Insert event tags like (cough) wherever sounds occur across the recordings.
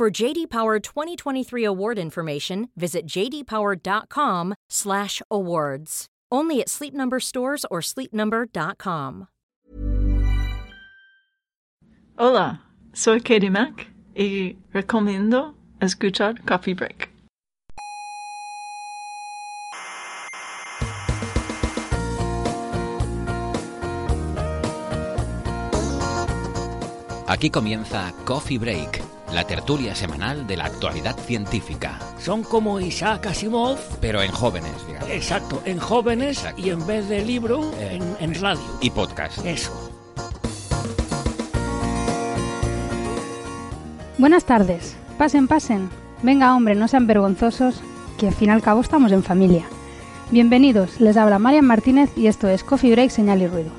For JD Power 2023 award information, visit jdpower.com/awards. Only at Sleep Number stores or sleepnumber.com. Hola, soy Katie Mack y recomiendo escuchar Coffee Break. Aquí comienza Coffee Break, la tertulia semanal de la actualidad científica. Son como Isaac Asimov, Pero en jóvenes, digamos. exacto, en jóvenes Exacto. y en vez de libro, Eh, en, en radio. Y podcast. Eso. Buenas tardes. Pasen, pasen. Venga, hombre, no sean vergonzosos, que al fin y al cabo estamos en familia. Bienvenidos, les habla Marian Martínez y esto es Coffee Break, Señal y Ruido.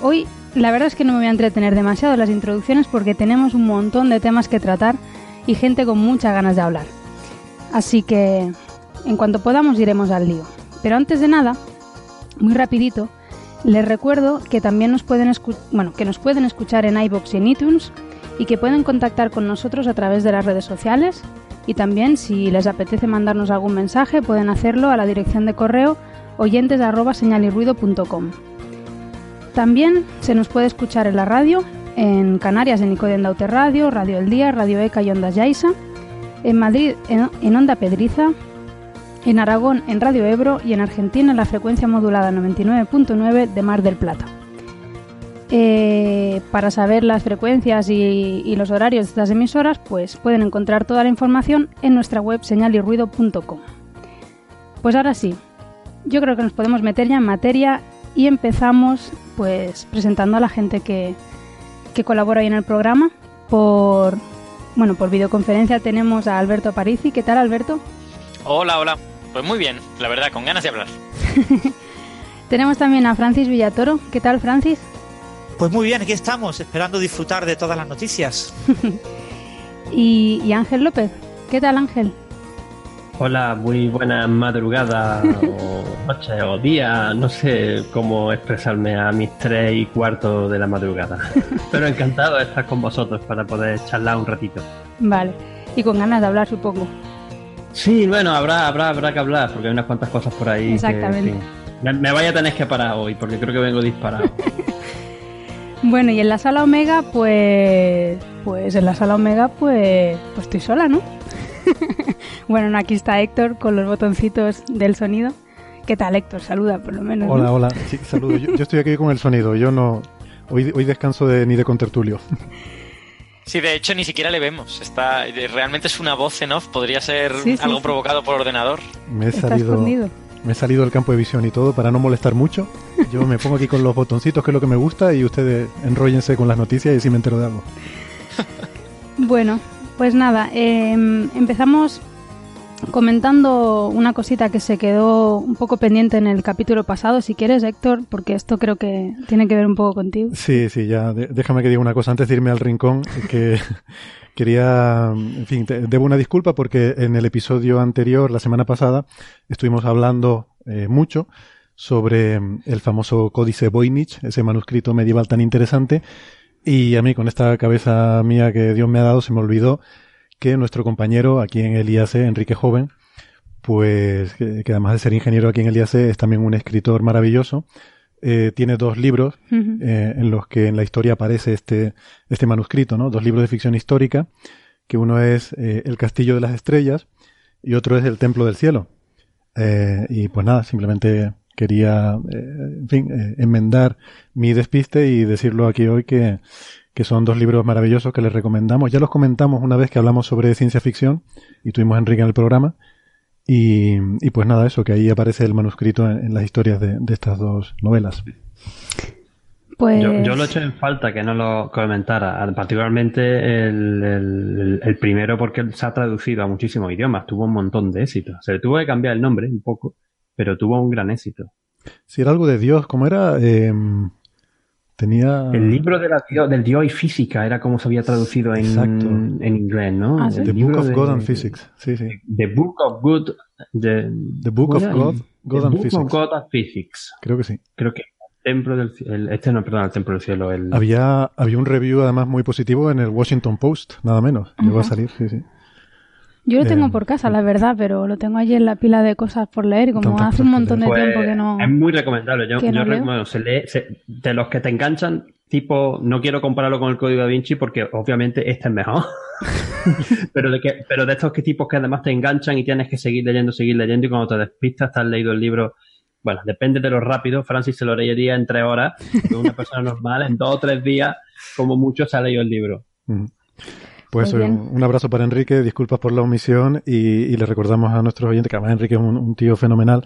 Hoy, la verdad es que no me voy a entretener demasiado las introducciones porque tenemos un montón de temas que tratar y gente con muchas ganas de hablar. Así que, en cuanto podamos, iremos al lío. Pero antes de nada, muy rapidito, les recuerdo que también nos pueden, bueno, que nos pueden escuchar en iBox y en iTunes y que pueden contactar con nosotros a través de las redes sociales y también si les apetece mandarnos algún mensaje pueden hacerlo a la dirección de correo oyentes arroba señalirruido.com. También se nos puede escuchar en la radio, en Canarias en Nicodem Daute Radio, Radio El Día, Radio ECA y Ondas Yaiza, en Madrid en, Onda Pedriza, en Aragón en Radio Ebro y en Argentina en la frecuencia modulada 99.9 de Mar del Plata. Eh, para saber las frecuencias y, y los horarios de estas emisoras, pues pueden encontrar toda la información en nuestra web señalirruido.com. Pues ahora sí, yo creo que nos podemos meter ya en materia y empezamos pues presentando a la gente que, que colabora hoy en el programa. Por bueno, por videoconferencia tenemos a Alberto Parisi. ¿Qué tal, Alberto? Hola, hola. Pues muy bien, la verdad, con ganas de hablar. (laughs) Tenemos también a Francis Villatoro. ¿Qué tal, Francis? Pues muy bien, aquí estamos, esperando disfrutar de todas las noticias. (laughs) Y, y Ángel López. ¿Qué tal, Ángel? Hola, muy buena madrugada o (laughs) noche o día, no sé cómo expresarme a mis tres y cuarto de la madrugada. (laughs) Pero encantado de estar con vosotros para poder charlar un ratito. Vale. Y con ganas de hablar, supongo. Sí, bueno, habrá, habrá, habrá que hablar porque hay unas cuantas cosas por ahí. que, Exactamente. en fin, me, me vaya a tener que parar hoy porque creo que vengo disparado. (laughs) Bueno, y en la sala Omega, pues. Pues en la sala Omega, pues. Pues estoy sola, ¿no? (laughs) bueno, no, aquí está Héctor con los botoncitos del sonido. ¿Qué tal, Héctor? Saluda, por lo menos. ¿no? Hola, hola. Sí, saludo. Yo, yo estoy aquí con el sonido. Yo no. Hoy, hoy descanso de, ni de contertulio. (laughs) Sí, de hecho ni siquiera le vemos. Está, realmente es una voz en off, podría ser Sí, sí, algo sí. provocado por ordenador. Me he salido. Me he salido del campo de visión y todo para no molestar mucho. Yo me pongo aquí con los botoncitos, que es lo que me gusta, y ustedes enróllense con las noticias y si me entero de algo. Bueno, pues nada, eh, empezamos comentando una cosita que se quedó un poco pendiente en el capítulo pasado, si quieres, Héctor, porque esto creo que tiene que ver un poco contigo. Sí, sí, ya. déjame que diga una cosa antes de irme al rincón. Que (laughs) quería. En fin, te- debo una disculpa porque en el episodio anterior, la semana pasada, estuvimos hablando eh, mucho sobre el famoso Códice Voynich, ese manuscrito medieval tan interesante. Y a mí, con esta cabeza mía que Dios me ha dado, se me olvidó que nuestro compañero aquí en el IAC, Enrique Joven, pues que, que además de ser ingeniero aquí en el IAC, es también un escritor maravilloso. Eh, tiene dos libros eh, en los que en la historia aparece este, este manuscrito, ¿no? Dos libros de ficción histórica, que uno es eh, El Castillo de las Estrellas y otro es El Templo del Cielo. Y pues nada, simplemente quería, eh, en fin, eh, enmendar mi despiste y decirlo aquí hoy que, que son dos libros maravillosos que les recomendamos. Ya los comentamos una vez que hablamos sobre ciencia ficción y tuvimos a Enrique en el programa. Y, y pues nada, eso, que ahí aparece el manuscrito en, en las historias de, de estas dos novelas. Pues... Yo, lo he hecho en falta que no lo comentara, particularmente el, el, primero porque se ha traducido a muchísimos idiomas, tuvo un montón de éxito. Se le tuvo que cambiar el nombre un poco, pero tuvo un gran éxito. Si era algo de Dios, ¿cómo era? Em, tenía... El libro de la, del Dios y física era como se había traducido en, en inglés, ¿no? Ah, The Book of God and Physics. Sí, sí. The Book of God... The, the Book of God, God, and, Book Of God and Physics. Creo que sí. Creo que Templo del el, este no, perdón, el Templo del Cielo. El... Había, había un review además muy positivo en el Washington Post, nada menos. Llegó a salir, sí, sí. Yo lo tengo eh, por casa, la verdad, pero lo tengo allí en la pila de cosas por leer y como hace un montón de tiempo que no... Es muy recomendable. Yo, yo recomiendo, se lee, de los que te enganchan, tipo, no quiero compararlo con el Código da Vinci porque obviamente este es mejor. (laughs) pero, de que, pero de estos que tipos que además te enganchan y tienes que seguir leyendo, seguir leyendo y cuando te despistas, te has leído el libro bueno, depende de lo rápido. Francis se lo leería en tres horas. Una persona (laughs) normal, en dos o tres días, como mucho, se ha leído el libro. Pues un abrazo para Enrique, disculpas por la omisión y, le recordamos a nuestros oyentes que además Enrique es un, tío fenomenal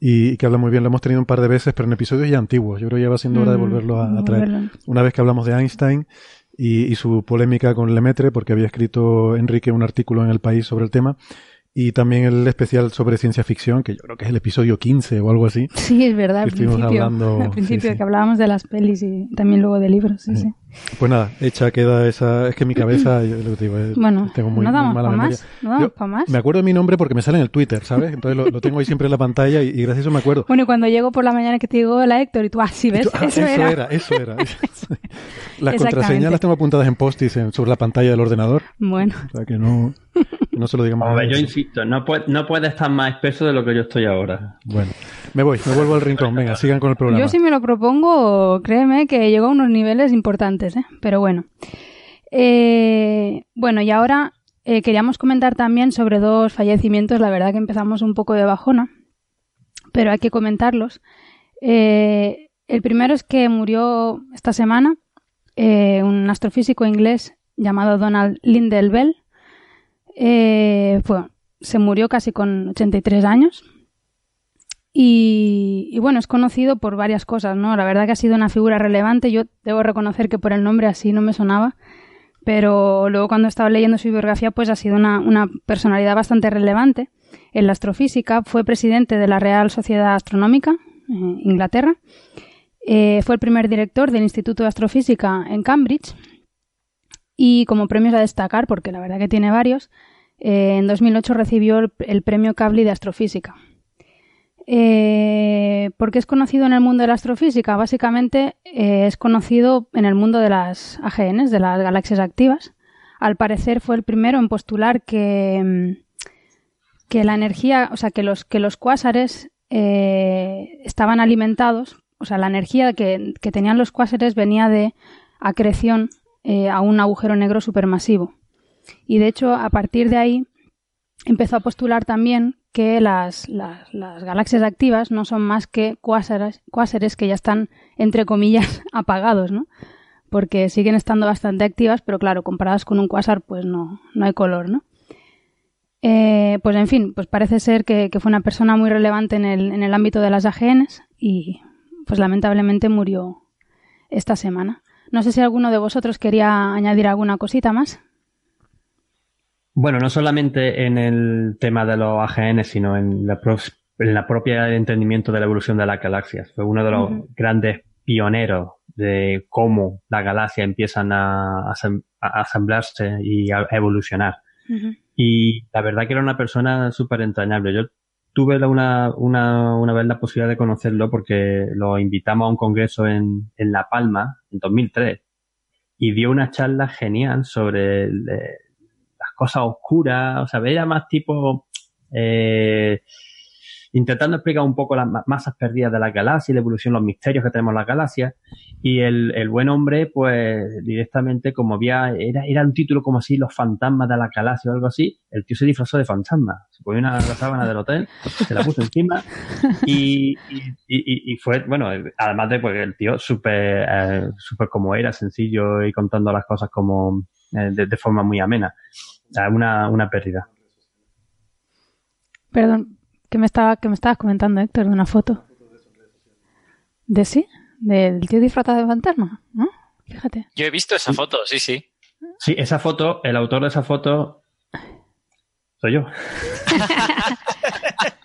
y, que habla muy bien. Lo hemos tenido un par de veces, pero en episodios ya antiguos. Yo creo que ya va siendo hora de volverlo a, traer. Una vez que hablamos de Einstein y, y, su polémica con Lemaitre, porque había escrito Enrique un artículo en El País sobre el tema, y también el especial sobre ciencia ficción, que yo creo que es el episodio 15 o algo así. Sí, es verdad, al principio, hablando, al principio que hablábamos de las pelis y también luego de libros, sí, sí. Pues nada, hecha queda esa, es que mi cabeza, (clears throat) yo lo digo, bueno, tengo muy, no damos más, no damos para más. Me acuerdo de mi nombre porque me sale en el Twitter, ¿sabes? Entonces lo, tengo ahí siempre en la pantalla y, gracias a eso me acuerdo. Bueno, y cuando llego por la mañana que te digo la Héctor y tú, ah, sí, ¿ves? Ah, eso, era. Eso era, (laughs) Las contraseñas las tengo apuntadas en post-its sobre la pantalla del ordenador. Bueno. O sea que no, no se lo digamos. A ver, yo insisto, no puede, no puede estar más espeso de lo que yo estoy ahora. Bueno, me voy, me vuelvo al rincón. Venga, sigan con el programa. Yo si me lo propongo, créeme que llego a unos niveles importantes, ¿eh? Pero bueno. Eh, bueno, y ahora eh, queríamos comentar también sobre dos fallecimientos. La verdad que empezamos un poco de bajona, pero hay que comentarlos. Eh, el primero es que murió esta semana un astrofísico inglés llamado Donald Lindell Bell. Fue, se murió casi con 83 años. Y, bueno, es conocido por varias cosas, ¿no? La verdad que ha sido una figura relevante. Yo debo reconocer que por el nombre así no me sonaba, pero luego cuando estaba leyendo su biografía, pues ha sido una, una personalidad bastante relevante en la astrofísica. Fue presidente de la Real Sociedad Astronómica, en Inglaterra. Eh, fue el primer director del Instituto de Astrofísica en Cambridge. Y como premios a destacar, porque la verdad que tiene varios, eh, en 2008 recibió el, premio Kavli de Astrofísica. Eh, ¿Por qué es conocido en el mundo de la astrofísica? Básicamente eh, es conocido en el mundo de las AGNs, de las galaxias activas. Al parecer fue el primero en postular que, mm, que la energía, o sea, que los, que los cuásares estaban alimentados, o sea, la energía que, que tenían los cuásares venía de acreción a un agujero negro supermasivo. Y de hecho, a partir de ahí, empezó a postular también que las, las, galaxias activas no son más que cuásares, cuásares que ya están, entre comillas, (laughs) apagados, ¿no? Porque siguen estando bastante activas, pero claro, comparadas con un cuásar, pues no, no hay color, ¿no? Eh, pues en fin, pues parece ser que, que, fue una persona muy relevante en el, en el ámbito de las AGNs y pues lamentablemente murió esta semana. No sé si alguno de vosotros quería añadir alguna cosita más. Bueno, no solamente en el tema de los AGN, sino en la, en la propia entendimiento de la evolución de las galaxias. Fue uno de los grandes pioneros de cómo las galaxias empiezan a, asamblarse y a evolucionar. Y la verdad que era una persona súper entrañable. Yo tuve una, una, una, vez la posibilidad de conocerlo porque lo invitamos a un congreso en, en La Palma en 2003 y dio una charla genial sobre el, cosas oscuras, o sea, veía más tipo eh, intentando explicar un poco las masas perdidas de la galaxia, la evolución, los misterios que tenemos en las galaxias. Y el, buen hombre, pues directamente, como había, era, era un título como así, los fantasmas de la galaxia o algo así, el tío se disfrazó de fantasma. Se ponía una sábana del hotel, se la puso encima y, y, fue, bueno, además de pues el tío súper, eh, súper como era, sencillo y contando las cosas como eh, de forma muy amena una, una pérdida. Perdón, que me estaba que me estabas comentando Héctor de una foto. ¿De sí? Del tío disfrazado de fantasma, ¿no? Fíjate. Yo he visto esa foto, sí, sí. Sí, esa foto, el autor de esa foto soy yo. (laughs)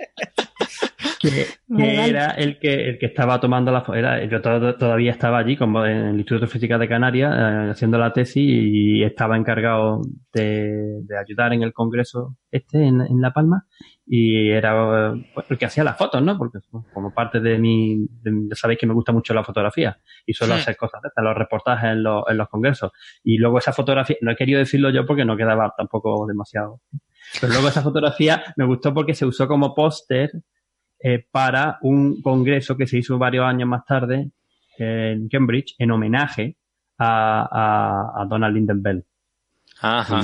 que, era el que, el que estaba tomando la foto. Yo todavía estaba allí como en el Instituto de Física de Canarias eh, haciendo la tesis y estaba encargado de, ayudar en el congreso este en, La Palma y era pues, el que hacía las fotos, ¿no? Porque como parte de mi, ya sabéis que me gusta mucho la fotografía y suelo hacer cosas de los reportajes en los, en los congresos. Y luego esa fotografía, no he querido decirlo yo porque no quedaba tampoco demasiado. Pero luego esa fotografía me gustó porque se usó como póster eh, para un congreso que se hizo varios años más tarde en Cambridge en homenaje a, Donald Linden Ajá.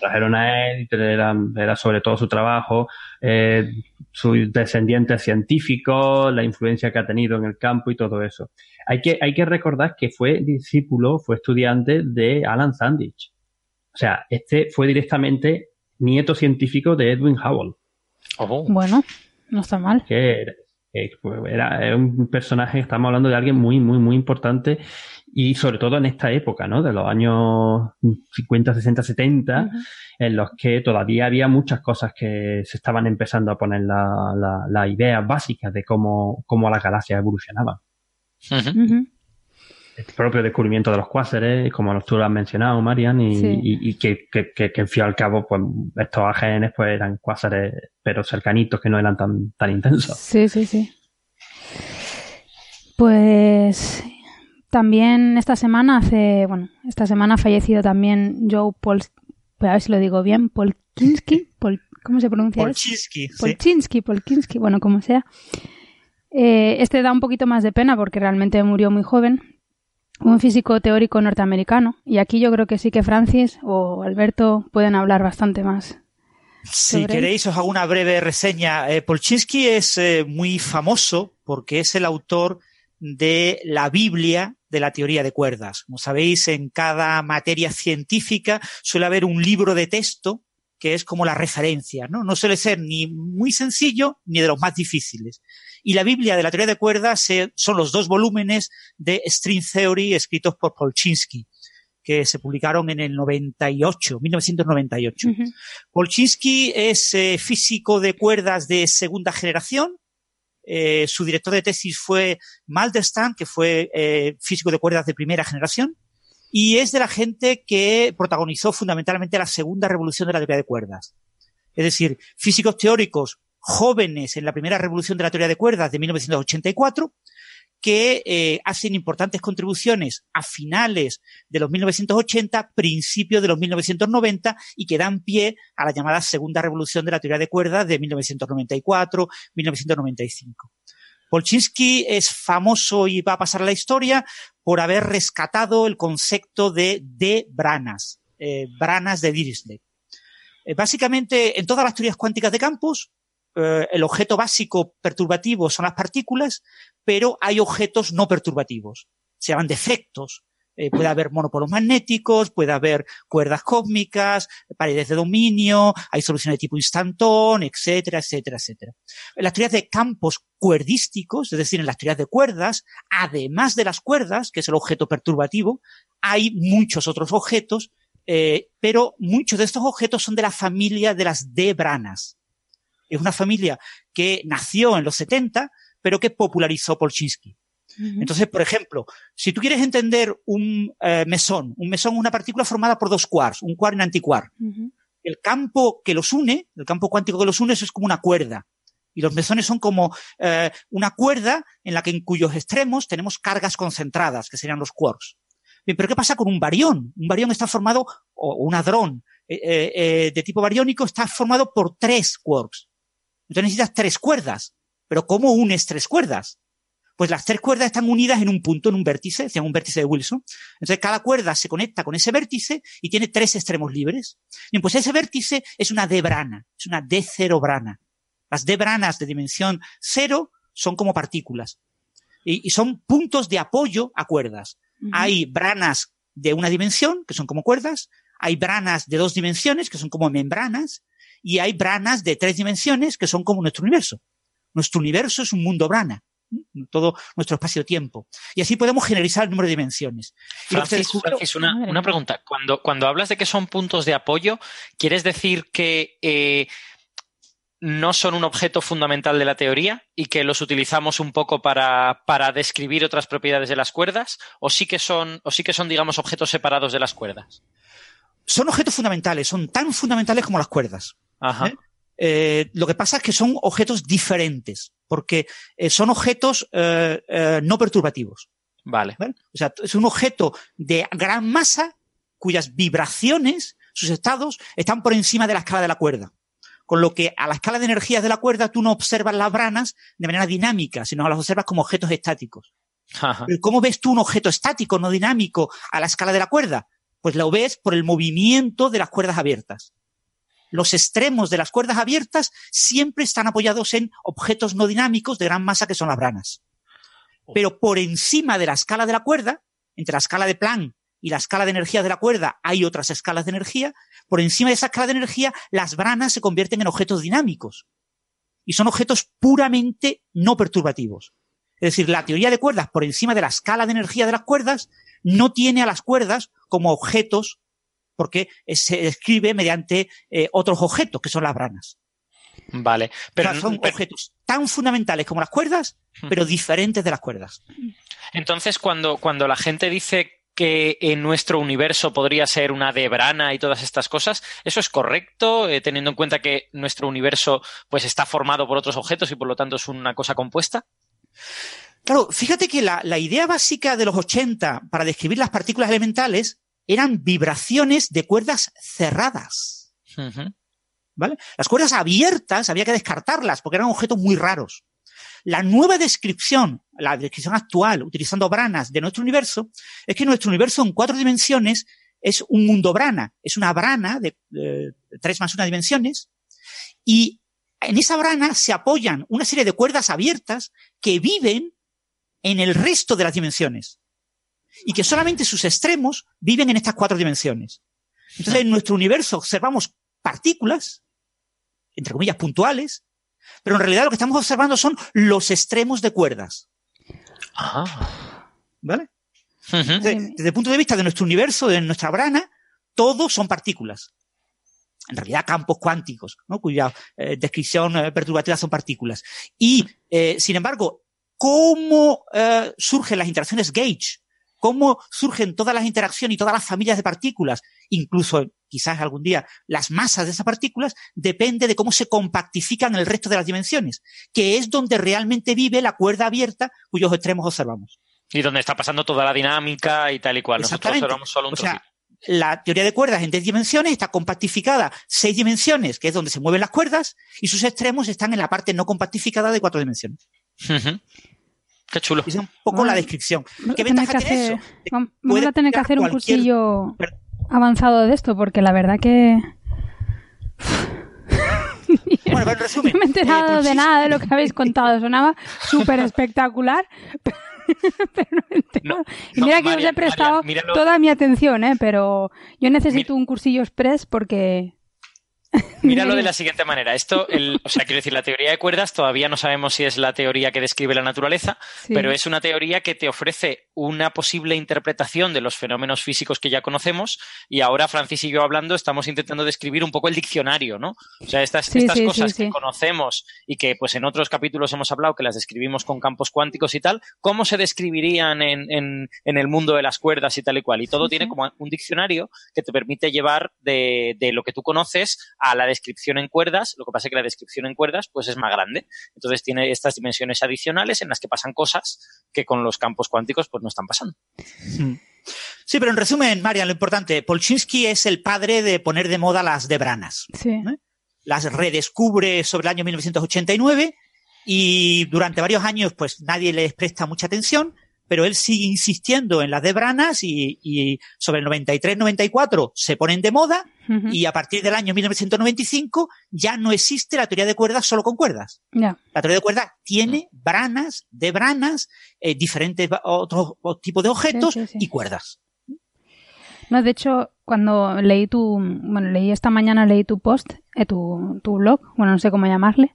trajeron a él, era, era sobre todo su trabajo, eh, sus descendientes científicos, la influencia que ha tenido en el campo y todo eso. Hay que, hay que recordar que fue discípulo, fue estudiante de Alan Sandage. O sea, este fue directamente nieto científico de Edwin Hubble. Oh. Bueno, no está mal. Que era, un personaje, estamos hablando de alguien muy, muy, muy importante y sobre todo en esta época, ¿no? De los años 50, 60, 70, en los que todavía había muchas cosas que se estaban empezando a poner las la, ideas básicas de cómo, cómo las galaxias evolucionaban el propio descubrimiento de los cuásares, como tú lo has mencionado, Marian, y, que, que, que, al fin y al cabo, pues estos AGN pues eran cuásares, pero cercanitos, que no eran tan, tan intensos. Sí, sí, sí. Pues también esta semana hace, bueno, esta semana ha fallecido también Joe Paul, pues a ver si lo digo bien, Polkinski, (laughs) Pol, ¿cómo se pronuncia? Polchinski. Polchinski, Polkinski, bueno, como sea. Eh, este da un poquito más de pena porque realmente murió muy joven, un físico teórico norteamericano. Y aquí yo creo que sí que Francis o Alberto pueden hablar bastante más. Si queréis, os hago una breve reseña. Eh, Polchinski es eh, muy famoso porque es el autor de la Biblia de la teoría de cuerdas. Como sabéis, en cada materia científica suele haber un libro de texto que es como la referencia, ¿no? No suele ser ni muy sencillo ni de los más difíciles. Y la Biblia de la teoría de cuerdas son los dos volúmenes de String Theory escritos por Polchinski que se publicaron en el 98, 1998. Polchinski es eh, físico de cuerdas de segunda generación. Eh, su director de tesis fue Maldestam, que fue eh, físico de cuerdas de primera generación. Y es de la gente que protagonizó fundamentalmente la segunda revolución de la teoría de cuerdas. Es decir, físicos teóricos jóvenes en la primera revolución de la teoría de cuerdas de 1984, que eh, hacen importantes contribuciones a finales de los 1980, principios de los 1990 y que dan pie a la llamada segunda revolución de la teoría de cuerdas de 1994-1995. Polchinski es famoso y va a pasar a la historia por haber rescatado el concepto de de branas, eh, branas de Dirichlet. Eh, básicamente, en todas las teorías cuánticas de campos, eh, el objeto básico perturbativo son las partículas, pero hay objetos no perturbativos. Se llaman defectos. Eh, puede haber monopolos magnéticos, puede haber cuerdas cósmicas, paredes de dominio, hay soluciones de tipo instantón, etcétera, etcétera, etcétera. En las teorías de campos cuerdísticos, es decir, en las teorías de cuerdas, además de las cuerdas, que es el objeto perturbativo, hay muchos otros objetos, eh, pero muchos de estos objetos son de la familia de las D-branas es una familia que nació en los 70, pero que popularizó Polchinski. Entonces, por ejemplo, si tú quieres entender un eh, mesón, un mesón es una partícula formada por dos quarks, un quark y un antiquark. El campo que los une, el campo cuántico que los une, eso es como una cuerda. Y los mesones son como eh, una cuerda en la que en cuyos extremos tenemos cargas concentradas, que serían los quarks. Bien, pero ¿qué pasa con un barión? Un barión está formado, o un hadrón eh, de tipo bariónico está formado por tres quarks. Entonces necesitas tres cuerdas. Pero ¿cómo unes tres cuerdas? Pues las tres cuerdas están unidas en un punto, en un vértice, llama un vértice de Wilson. Entonces cada cuerda se conecta con ese vértice y tiene tres extremos libres. Bien, pues ese vértice es una D-brana, es una D0 brana. Las D-branas de dimensión cero son como partículas. Y, son puntos de apoyo a cuerdas. Hay branas de una dimensión, que son como cuerdas. Hay branas de dos dimensiones, que son como membranas y hay branas de tres dimensiones que son como nuestro universo. Nuestro universo es un mundo brana. todo nuestro espacio-tiempo. Y así podemos generalizar el número de dimensiones. Y Francis, Francis, una, una pregunta. Cuando, cuando hablas de que son puntos de apoyo, ¿quieres decir que eh, no son un objeto fundamental de la teoría y que los utilizamos un poco para, para describir otras propiedades de las cuerdas? ¿O sí que son, o sí que son, digamos, objetos separados de las cuerdas? son objetos fundamentales, son tan fundamentales como las cuerdas. Ajá. ¿Eh? Eh, lo que pasa es que son objetos diferentes, porque eh, son objetos eh, no perturbativos. Vale. ¿vale? O sea, es un objeto de gran masa cuyas vibraciones, sus estados, están por encima de la escala de la cuerda. Con lo que a la escala de energías de la cuerda tú no observas las branas de manera dinámica, sino las observas como objetos estáticos. Ajá. Pero ¿Cómo ves tú un objeto estático, no dinámico, a la escala de la cuerda? Pues lo ves por el movimiento de las cuerdas abiertas. Los extremos de las cuerdas abiertas siempre están apoyados en objetos no dinámicos de gran masa que son las branas. Pero por encima de la escala de la cuerda, entre la escala de Planck y la escala de energía de la cuerda, hay otras escalas de energía. Por encima de esa escala de energía, las branas se convierten en objetos dinámicos. Y son objetos puramente no perturbativos. Es decir, la teoría de cuerdas por encima de la escala de energía de las cuerdas no tiene a las cuerdas como objetos porque se describe mediante eh, otros objetos, que son las branas. Vale. Pero, o sea, son pero- objetos tan fundamentales como las cuerdas, pero diferentes de las cuerdas. Entonces, cuando, cuando la gente dice que en nuestro universo podría ser una debrana y todas estas cosas, ¿eso es correcto, eh, teniendo en cuenta que nuestro universo pues está formado por otros objetos y por lo tanto es una cosa compuesta? Claro, fíjate que la, la idea básica de los 80 para describir las partículas elementales eran vibraciones de cuerdas cerradas. ¿Vale? Las cuerdas abiertas había que descartarlas porque eran objetos muy raros. La nueva descripción, la descripción actual, utilizando branas de nuestro universo, es que nuestro universo en cuatro dimensiones es un mundo brana. Es una brana de eh, tres más una dimensiones. Y en esa brana se apoyan una serie de cuerdas abiertas que viven en el resto de las dimensiones. Y que solamente sus extremos viven en estas cuatro dimensiones. Entonces, en nuestro universo observamos partículas, entre comillas, puntuales, pero en realidad lo que estamos observando son los extremos de cuerdas. Ah. ¿Vale? Desde el punto de vista de nuestro universo, de nuestra brana, todos son partículas. En realidad, campos cuánticos, ¿no? cuya eh, descripción eh, perturbativa son partículas. Y, eh, sin embargo, cómo eh, surgen las interacciones gauge, cómo surgen todas las interacciones y todas las familias de partículas, incluso quizás algún día las masas de esas partículas, depende de cómo se compactifican en el resto de las dimensiones, que es donde realmente vive la cuerda abierta cuyos extremos observamos. Y donde está pasando toda la dinámica y tal y cual. Nosotros observamos solo un O sea, la teoría de cuerdas en tres dimensiones está compactificada seis dimensiones, que es donde se mueven las cuerdas, y sus extremos están en la parte no compactificada de cuatro dimensiones. Qué chulo. Es un poco Bueno, la descripción. Vamos ¿Qué a tener ventaja que tiene hacer, eso? vam- puede vamos a tener que hacer un cualquier- cursillo avanzado de esto, porque la verdad que (laughs) Bueno, pero en resumen, (laughs) no me he enterado eh, de nada de lo que habéis contado. Sonaba súper espectacular, (laughs) pero no me he enterado. No, y no, mira que os Marian, he prestado Marian, míralo. toda mi atención, ¿eh? pero yo necesito un cursillo express porque... Míralo de la siguiente manera. Esto, el, o sea, quiero decir, la teoría de cuerdas todavía no sabemos si es la teoría que describe la naturaleza, Sí. pero es una teoría que te ofrece una posible interpretación de los fenómenos físicos que ya conocemos y ahora Francis y yo hablando estamos intentando describir un poco el diccionario, ¿no? O sea, estas, Sí, estas sí, cosas que conocemos y que pues en otros capítulos hemos hablado que las describimos con campos cuánticos y tal, ¿cómo se describirían en, en, en el mundo de las cuerdas y tal y cual? Y todo tiene como un diccionario que te permite llevar de, de lo que tú conoces a la descripción en cuerdas, lo que pasa es que la descripción en cuerdas pues es más grande. Entonces tiene estas dimensiones adicionales en las que pasan cosas que con los campos cuánticos pues no están pasando. Sí, pero en resumen, Marian, lo importante, Polchinski es el padre de poner de moda las debranas. Sí. Las redescubre sobre el año 1989 y durante varios años pues nadie les presta mucha atención, pero él sigue insistiendo en las debranas y, y sobre el 93-94 se ponen de moda Ujú. y a partir del año 1995 ya no existe la teoría de cuerdas solo con cuerdas. Ya. La teoría de cuerdas tiene branas, de branas, eh, diferentes otros o- tipos de objetos Sí, sí, sí. y cuerdas. No, de hecho, cuando leí tu, bueno, leí esta mañana, leí tu post, eh, tu, tu blog, bueno, no sé cómo llamarle.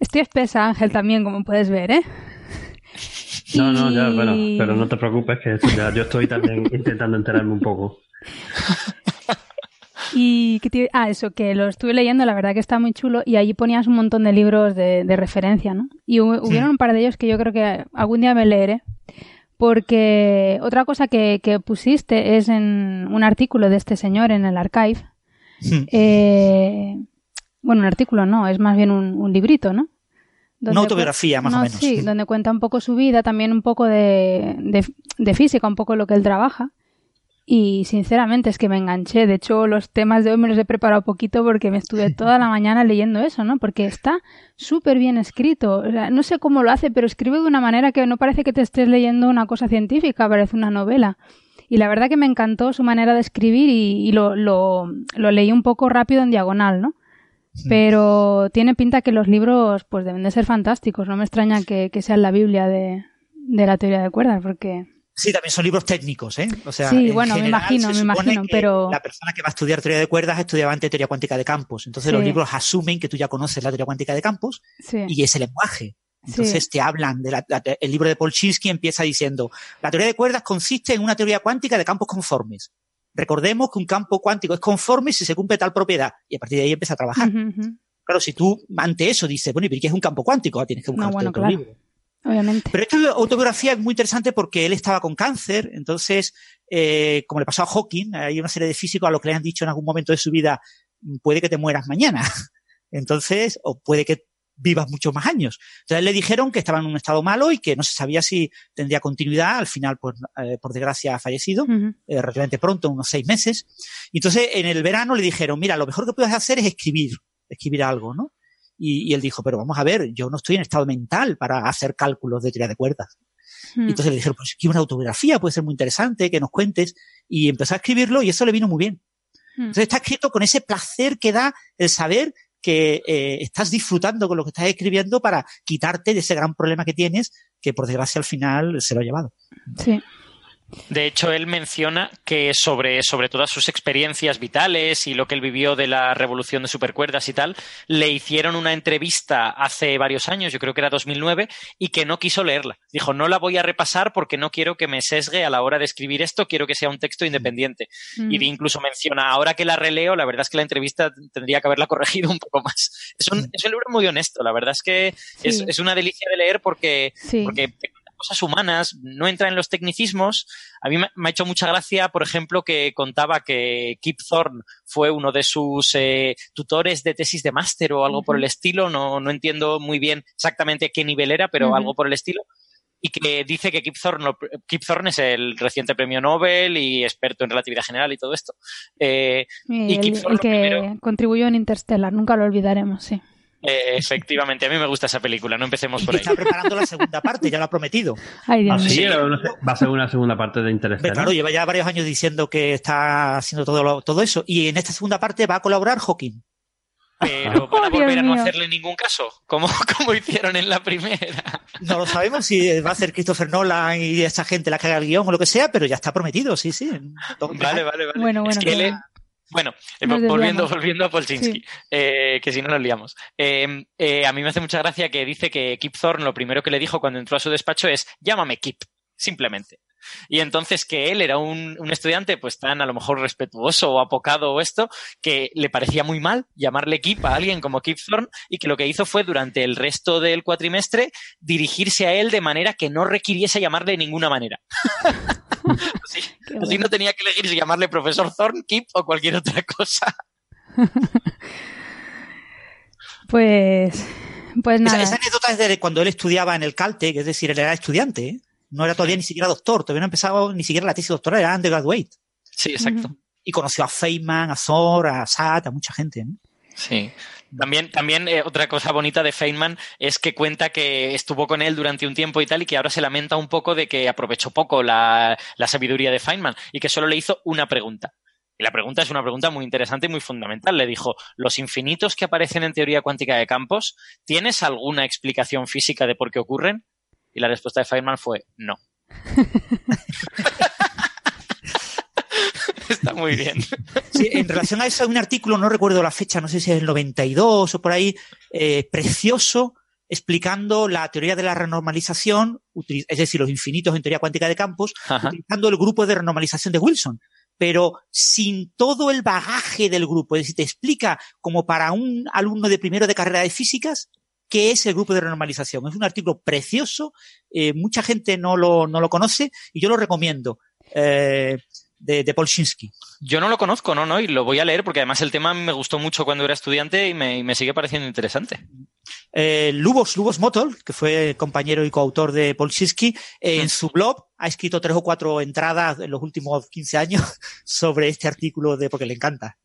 Estoy espesa, Ángel, también, como puedes ver, ¿eh? No, no, ya, bueno, pero no te preocupes que ya, yo estoy también (laughs) intentando enterarme un poco. Y que te- ah, eso, que lo estuve leyendo, la verdad que está muy chulo y allí ponías un montón de libros de, de referencia, ¿no? Y hu- hubieron un par de ellos que yo creo que algún día me leeré. Porque otra cosa que, que pusiste es en un artículo de este señor en el archive. eh, bueno, un artículo no, es más bien un, un librito, ¿no? Una autobiografía, más o no, menos. Sí, donde cuenta un poco su vida, también un poco de, de, de física, un poco lo que él trabaja. Y sinceramente es que me enganché. De hecho, los temas de hoy me los he preparado poquito porque me estuve toda la mañana leyendo eso, ¿no? Porque está súper bien escrito. O sea, no sé cómo lo hace, pero escribe de una manera que no parece que te estés leyendo una cosa científica, parece una novela. Y la verdad que me encantó su manera de escribir y, y lo, lo, lo leí un poco rápido en diagonal, ¿no? Pero tiene pinta que los libros pues deben de ser fantásticos. No me extraña que, que sean la Biblia de, de la teoría de cuerdas, porque Sí, también son libros técnicos, ¿eh? O sea, Sí, en bueno, me general, imagino, me imagino, que pero- La persona que va a estudiar teoría de cuerdas estudiaba antes teoría cuántica de campos. Entonces los libros asumen que tú ya conoces la teoría cuántica de campos sí. y ese lenguaje. Sí. Entonces te hablan de la, la- el libro de Polchinski empieza diciendo la teoría de cuerdas consiste en una teoría cuántica de campos conformes. Recordemos que un campo cuántico es conforme si se cumple tal propiedad y a partir de ahí empieza a trabajar. Claro, si tú ante eso dices, bueno, ¿y qué es un campo cuántico? Ah, Tienes que buscar No, bueno, otro claro. libro. Obviamente. Pero esta autobiografía es muy interesante porque él estaba con cáncer, entonces, eh, como le pasó a Hawking, hay una serie de físicos a los que le han dicho en algún momento de su vida, "Mm, puede que te mueras mañana. (laughs) Entonces, o puede que vivas muchos más años. Entonces le dijeron que estaba en un estado malo y que no se sabía si tendría continuidad. Al final, pues, eh, por desgracia, ha fallecido eh, relativamente pronto, unos seis meses. Y entonces en el verano le dijeron, mira, lo mejor que puedes hacer es escribir, escribir algo, ¿no? Y, y él dijo, pero vamos a ver, yo no estoy en estado mental para hacer cálculos de teoría de cuerdas. Mm. Y entonces le dijeron, pues escribe una autobiografía, puede ser muy interesante, que nos cuentes. Y empezó a escribirlo y eso le vino muy bien. Entonces está escrito con ese placer que da el saber que eh, estás disfrutando con lo que estás escribiendo para quitarte de ese gran problema que tienes, que por desgracia al final se lo ha llevado. Sí. De hecho, él menciona que sobre, sobre todas sus experiencias vitales y lo que él vivió de la revolución de supercuerdas y tal, le hicieron una entrevista hace varios años, yo creo que era 2009, y que no quiso leerla. Dijo, no la voy a repasar porque no quiero que me sesgue a la hora de escribir esto, quiero que sea un texto independiente. Mm. Y incluso menciona, ahora que la releo, la verdad es que la entrevista tendría que haberla (laughs) corregido un poco más. Es un, es un libro muy honesto, la verdad es que es, Sí. es una delicia de leer porque, Sí. porque cosas humanas, no entra en los tecnicismos. A mí me, me ha hecho mucha gracia, por ejemplo, que contaba que Kip Thorne fue uno de sus eh, tutores de tesis de máster o algo por el estilo. No, no entiendo muy bien exactamente a qué nivel era, pero algo por el estilo. Y que dice que Kip Thorne, Kip Thorne es el reciente premio Nobel y experto en relatividad general y todo esto. Eh, Y y Kip el, Thorne el lo que primero- contribuyó en Interstellar, nunca lo olvidaremos, sí. Eh, efectivamente, a mí me gusta esa película, no empecemos por ahí. está preparando la segunda parte, ya lo ha prometido. Ay, Dios Ah, sí, va a ser una segunda parte de Interestelar. claro, lleva ya varios años diciendo que está haciendo todo, lo- todo eso. Y en esta segunda parte va a colaborar Hawking. Pero (laughs) van a volver a no hacerle ningún caso, como, (laughs) como hicieron en la primera. No lo sabemos si va a ser Christopher Nolan y esa gente la que haga el guion o lo que sea, pero ya está prometido, sí, sí. Vale, vale, vale. Bueno, Es bueno, que él- va. Bueno, eh, volviendo, volviendo a Polchinski, Sí. eh, que si no nos liamos. Eh, eh, a mí me hace mucha gracia que dice que Kip Thorne lo primero que le dijo cuando entró a su despacho es llámame Kip, simplemente. Y entonces que él era un, un estudiante pues tan a lo mejor respetuoso o apocado o esto, que le parecía muy mal llamarle Kip a alguien como Kip Thorne y que lo que hizo fue durante el resto del cuatrimestre dirigirse a él de manera que no requiriese llamarle de ninguna manera. (laughs) (laughs) (laughs) así, no tenía que elegir si llamarle profesor Thorne, Kip o cualquier otra cosa. (laughs) Pues, pues Esa, nada. esa anécdota es de cuando él estudiaba en el Caltech, es decir, él era estudiante, ¿eh? no era todavía ni siquiera doctor, todavía no empezaba ni siquiera la tesis doctoral, era undergraduate. Sí, exacto. Y conoció a Feynman, a Thor, a Sat, a mucha gente. ¿no? Sí. También, también eh, otra cosa bonita de Feynman es que cuenta que estuvo con él durante un tiempo y tal, y que ahora se lamenta un poco de que aprovechó poco la, la sabiduría de Feynman y que solo le hizo una pregunta. Y la pregunta es una pregunta muy interesante y muy fundamental. Le dijo, ¿los infinitos que aparecen en teoría cuántica de campos, ¿tienes alguna explicación física de por qué ocurren? Y la respuesta de Feynman fue, no. (laughs) Está muy bien. Sí, en relación a eso hay un artículo, no recuerdo la fecha, no sé si es el 92 o por ahí, eh, precioso, explicando la teoría de la renormalización, es decir, los infinitos en teoría cuántica de campos, utilizando el grupo de renormalización de Wilson pero sin todo el bagaje del grupo. Es decir, te explica como para un alumno de primero de carrera de físicas qué es el grupo de renormalización. Es un artículo precioso, eh, mucha gente no lo, no lo conoce y yo lo recomiendo. Eh, de, de Polshinsky. Yo no lo conozco, no, no, y lo voy a leer porque además el tema me gustó mucho cuando era estudiante y me, y me sigue pareciendo interesante. Eh, Lubos, Lubos Motol, que fue compañero y coautor de Polshinsky, eh, en su blog ha escrito tres o cuatro entradas en los últimos 15 años (laughs) sobre este artículo de porque le encanta.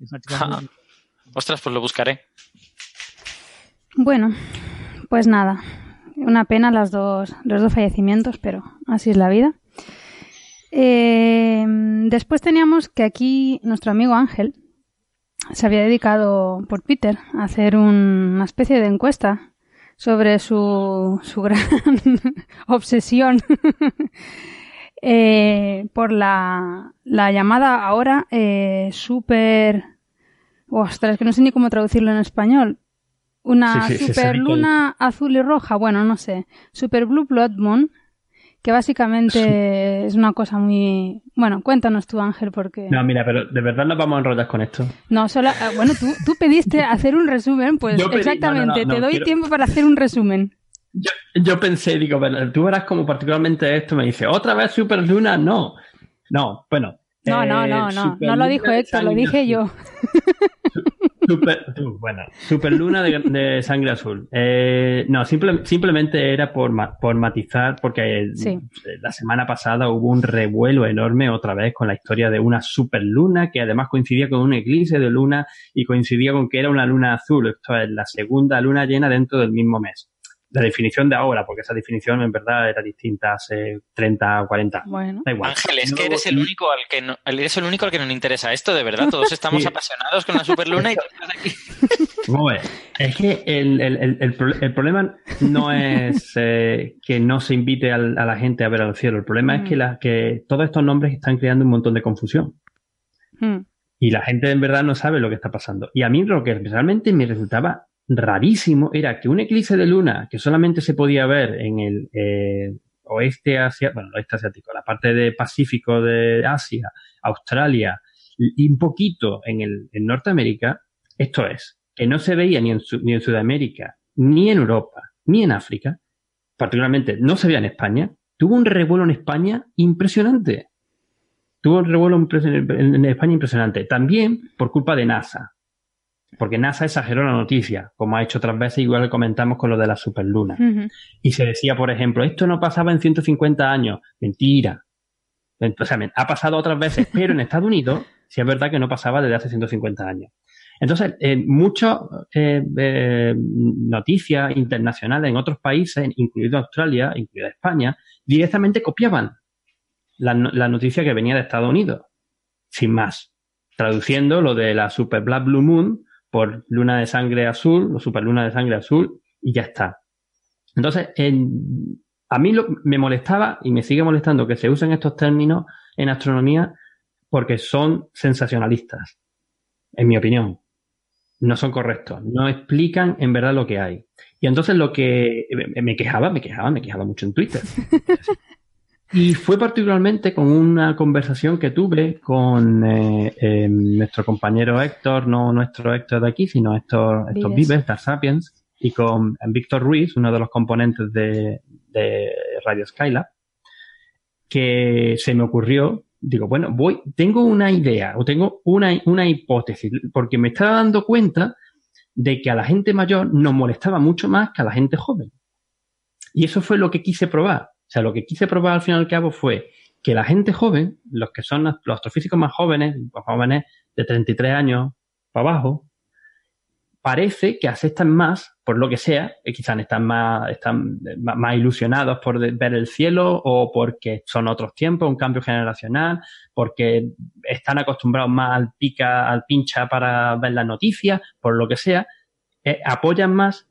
Ostras, pues lo buscaré. Bueno, pues nada. Una pena las dos, los dos fallecimientos, pero así es la vida. Eh, después teníamos que aquí nuestro amigo Ángel se había dedicado por Twitter a hacer una especie de encuesta sobre su, su gran (laughs) obsesión (laughs) eh, por la, la, llamada ahora eh, super... Ostras, que no sé ni cómo traducirlo en español. Una super luna azul y roja, bueno, no sé. Super Blue Blood Moon, que básicamente es una cosa muy... Bueno, cuéntanos tú, Ángel, porque... No, mira, pero de verdad nos vamos a enrollar con esto. No, solo... Ah, bueno, tú, tú pediste (laughs) hacer un resumen, pues exactamente, te doy tiempo para hacer un resumen. Yo, yo pensé, digo, bueno, tú verás como particularmente esto, me dice, ¿otra vez Super Luna? No. No, bueno. No, no, no, no, no lo dijo Héctor, lo dije yo. (laughs) Super, (laughs) bueno, super luna de, sangre azul. Eh, no, simplemente era por, por matizar, porque la semana pasada hubo un revuelo enorme otra vez con la historia de una super luna que además coincidía con un eclipse de luna y coincidía con que era una luna azul. Esto es la segunda luna llena dentro del mismo mes la definición de ahora, porque esa definición en verdad era distinta hace 30 o 40 Bueno. Ángel, es que eres el único al que no, eres el único al que nos interesa esto, de verdad. Todos (laughs) estamos apasionados con la superluna y tú estás aquí. (laughs) es que el, el, el, problema no es (laughs) eh, que no se invite a la gente a ver al cielo. El problema es que, mm. la, que todos estos nombres están creando un montón de confusión. Mm. Y la gente en verdad no sabe lo que está pasando. Y a mí lo que realmente me resultaba rarísimo era que un eclipse de luna que solamente se podía ver en el eh, oeste asiático, bueno, oeste asiático, la parte de Pacífico de Asia, Australia y un poquito en el en Norteamérica, esto es, que no se veía ni en, ni en Sudamérica, ni en Europa, ni en África, particularmente no se veía en España, tuvo un revuelo en España impresionante. Tuvo un revuelo en España impresionante. También por culpa de NASA porque NASA exageró la noticia, como ha hecho otras veces, igual que comentamos con lo de la superluna. Y se decía, por ejemplo, esto no pasaba en 150 años. Mentira. O sea, ha pasado otras veces, (laughs) pero en Estados Unidos sí es verdad que no pasaba desde hace 150 años. Entonces, en muchas eh, eh, noticias internacionales en otros países, incluido Australia, incluida España, directamente copiaban la, la noticia que venía de Estados Unidos, sin más traduciendo lo de la Super Black Blue Moon por luna de sangre azul o superluna de sangre azul y ya está. Entonces, a mí me molestaba y me sigue molestando que se usen estos términos en astronomía porque son sensacionalistas, en mi opinión. No son correctos, no explican en verdad lo que hay. Y entonces lo que me quejaba, me quejaba, me quejaba mucho en Twitter. (laughs) Y fue particularmente con una conversación que tuve con eh, em, nuestro compañero Héctor, no nuestro Héctor de aquí, sino Héctor, Héctor Vives, de Sapiens, y con Víctor Ruiz, uno de los componentes de, Radio Skylab, que se me ocurrió, digo, bueno, voy, tengo una idea o tengo una, una hipótesis, porque me estaba dando cuenta de que a la gente mayor nos molestaba mucho más que a la gente joven. Y eso fue lo que quise probar. O sea, lo que quise probar al fin y al cabo fue que la gente joven, los que son los astrofísicos más jóvenes, los jóvenes de 33 años para abajo, parece que aceptan más, por lo que sea, que quizás están más, están más ilusionados por ver el cielo o porque son otros tiempos, un cambio generacional, porque están acostumbrados más al pica, al pincha para ver las noticias, por lo que sea, eh, apoyan más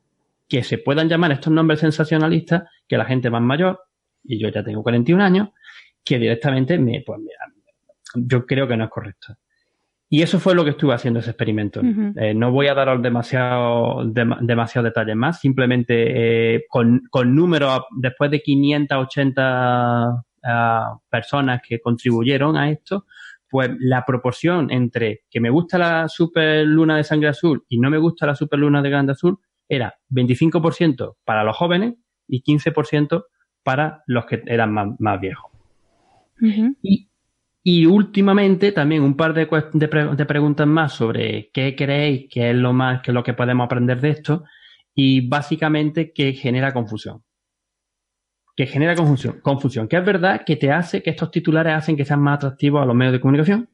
que se puedan llamar estos nombres sensacionalistas que la gente más mayor y yo ya tengo 41 años, que directamente me, pues yo creo que no es correcto. Y eso fue lo que estuve haciendo ese experimento. Eh, no voy a daros demasiado, dem- demasiado detalles más, simplemente eh, con, con números, después de 580 ah, personas que contribuyeron a esto, pues la proporción entre que me gusta la super luna de sangre azul y no me gusta la super luna de grande azul era 25% para los jóvenes y 15% para los que eran más, más viejos. Y, y últimamente también un par de, de, pre- de preguntas más sobre qué creéis que es lo más que es lo que podemos aprender de esto y básicamente que genera confusión. Que genera confusión, confusión. Que es verdad que te hace que estos titulares hacen que sean más atractivos a los medios de comunicación.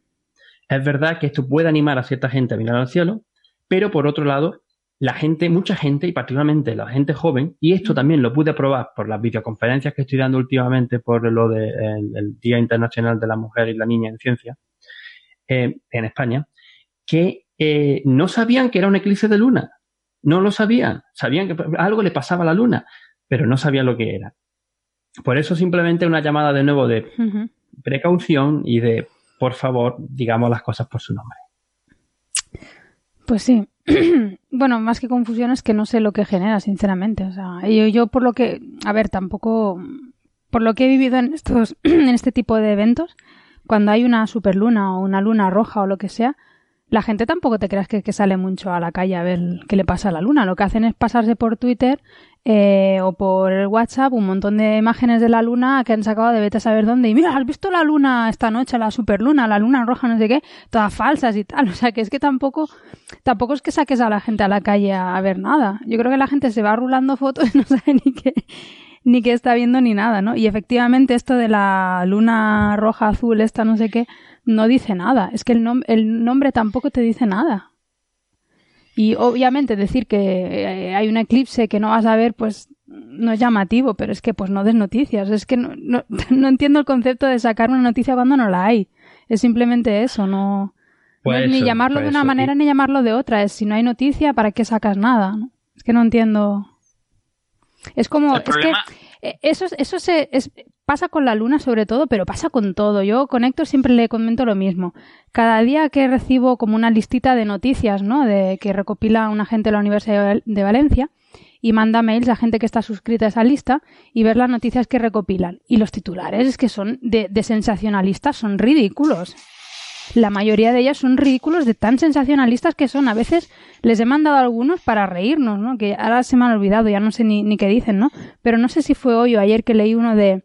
Es verdad que esto puede animar a cierta gente a mirar al cielo, pero por otro lado, la gente, mucha gente, y particularmente la gente joven, y esto también lo pude probar por las videoconferencias que estoy dando últimamente por lo del el Día Internacional de la Mujer y la Niña en Ciencia eh, en España, que eh, no sabían que era un eclipse de luna. No lo sabían. Sabían que algo le pasaba a la luna, pero no sabían lo que era. Por eso simplemente una llamada de nuevo de precaución y de, por favor, digamos las cosas por su nombre. Pues sí. (clears throat) bueno, más que confusión es que no sé lo que genera, sinceramente. O sea, yo, yo por lo que, a ver, tampoco, por lo que he vivido en estos, (clears throat) en este tipo de eventos, cuando hay una superluna o una luna roja o lo que sea, la gente tampoco te creas que, que sale mucho a la calle a ver qué le pasa a la luna. Lo que hacen es pasarse por Twitter eh, o por el WhatsApp un montón de imágenes de la luna que han sacado de vete a saber dónde. Y mira, ¿has visto la luna esta noche, la superluna, la luna roja, no sé qué? Todas falsas y tal. (laughs) O sea, que es que tampoco, tampoco es que saques a la gente a la calle a, ver nada. Yo creo que la gente se va rulando fotos y (laughs) no sabe ni qué, ni qué está viendo ni nada, ¿no? Y efectivamente esto de la luna roja, azul, esta no sé qué, no dice nada. Es que el, el nombre tampoco te dice nada. Y obviamente decir que eh, hay un eclipse que no vas a ver, pues no es llamativo, pero es que pues no des noticias. Es que no, no, (laughs) no entiendo el concepto de sacar una noticia cuando no la hay. Es simplemente eso, no, Pues no es ni llamarlo pues de una eso. manera Y- ni llamarlo de otra. Es si no hay noticia, ¿para qué sacas nada? Es que no entiendo. Es como, El es que problema- eso, eso se, es, pasa con la luna sobre todo, pero pasa con todo. Yo con Héctor siempre le comento lo mismo. Cada día que recibo como una listita de noticias, ¿no? De que recopila una gente de la Universidad de Val- de Valencia y manda mails a gente que está suscrita a esa lista y ver las noticias que recopilan. Y los titulares es que son de, de sensacionalistas, son ridículos. La mayoría de ellas son ridículos de tan sensacionalistas que son. A veces les he mandado algunos para reírnos, ¿no? Que ahora se me han olvidado, ya no sé ni, ni qué dicen, ¿no? Pero no sé si fue hoy o ayer que leí uno de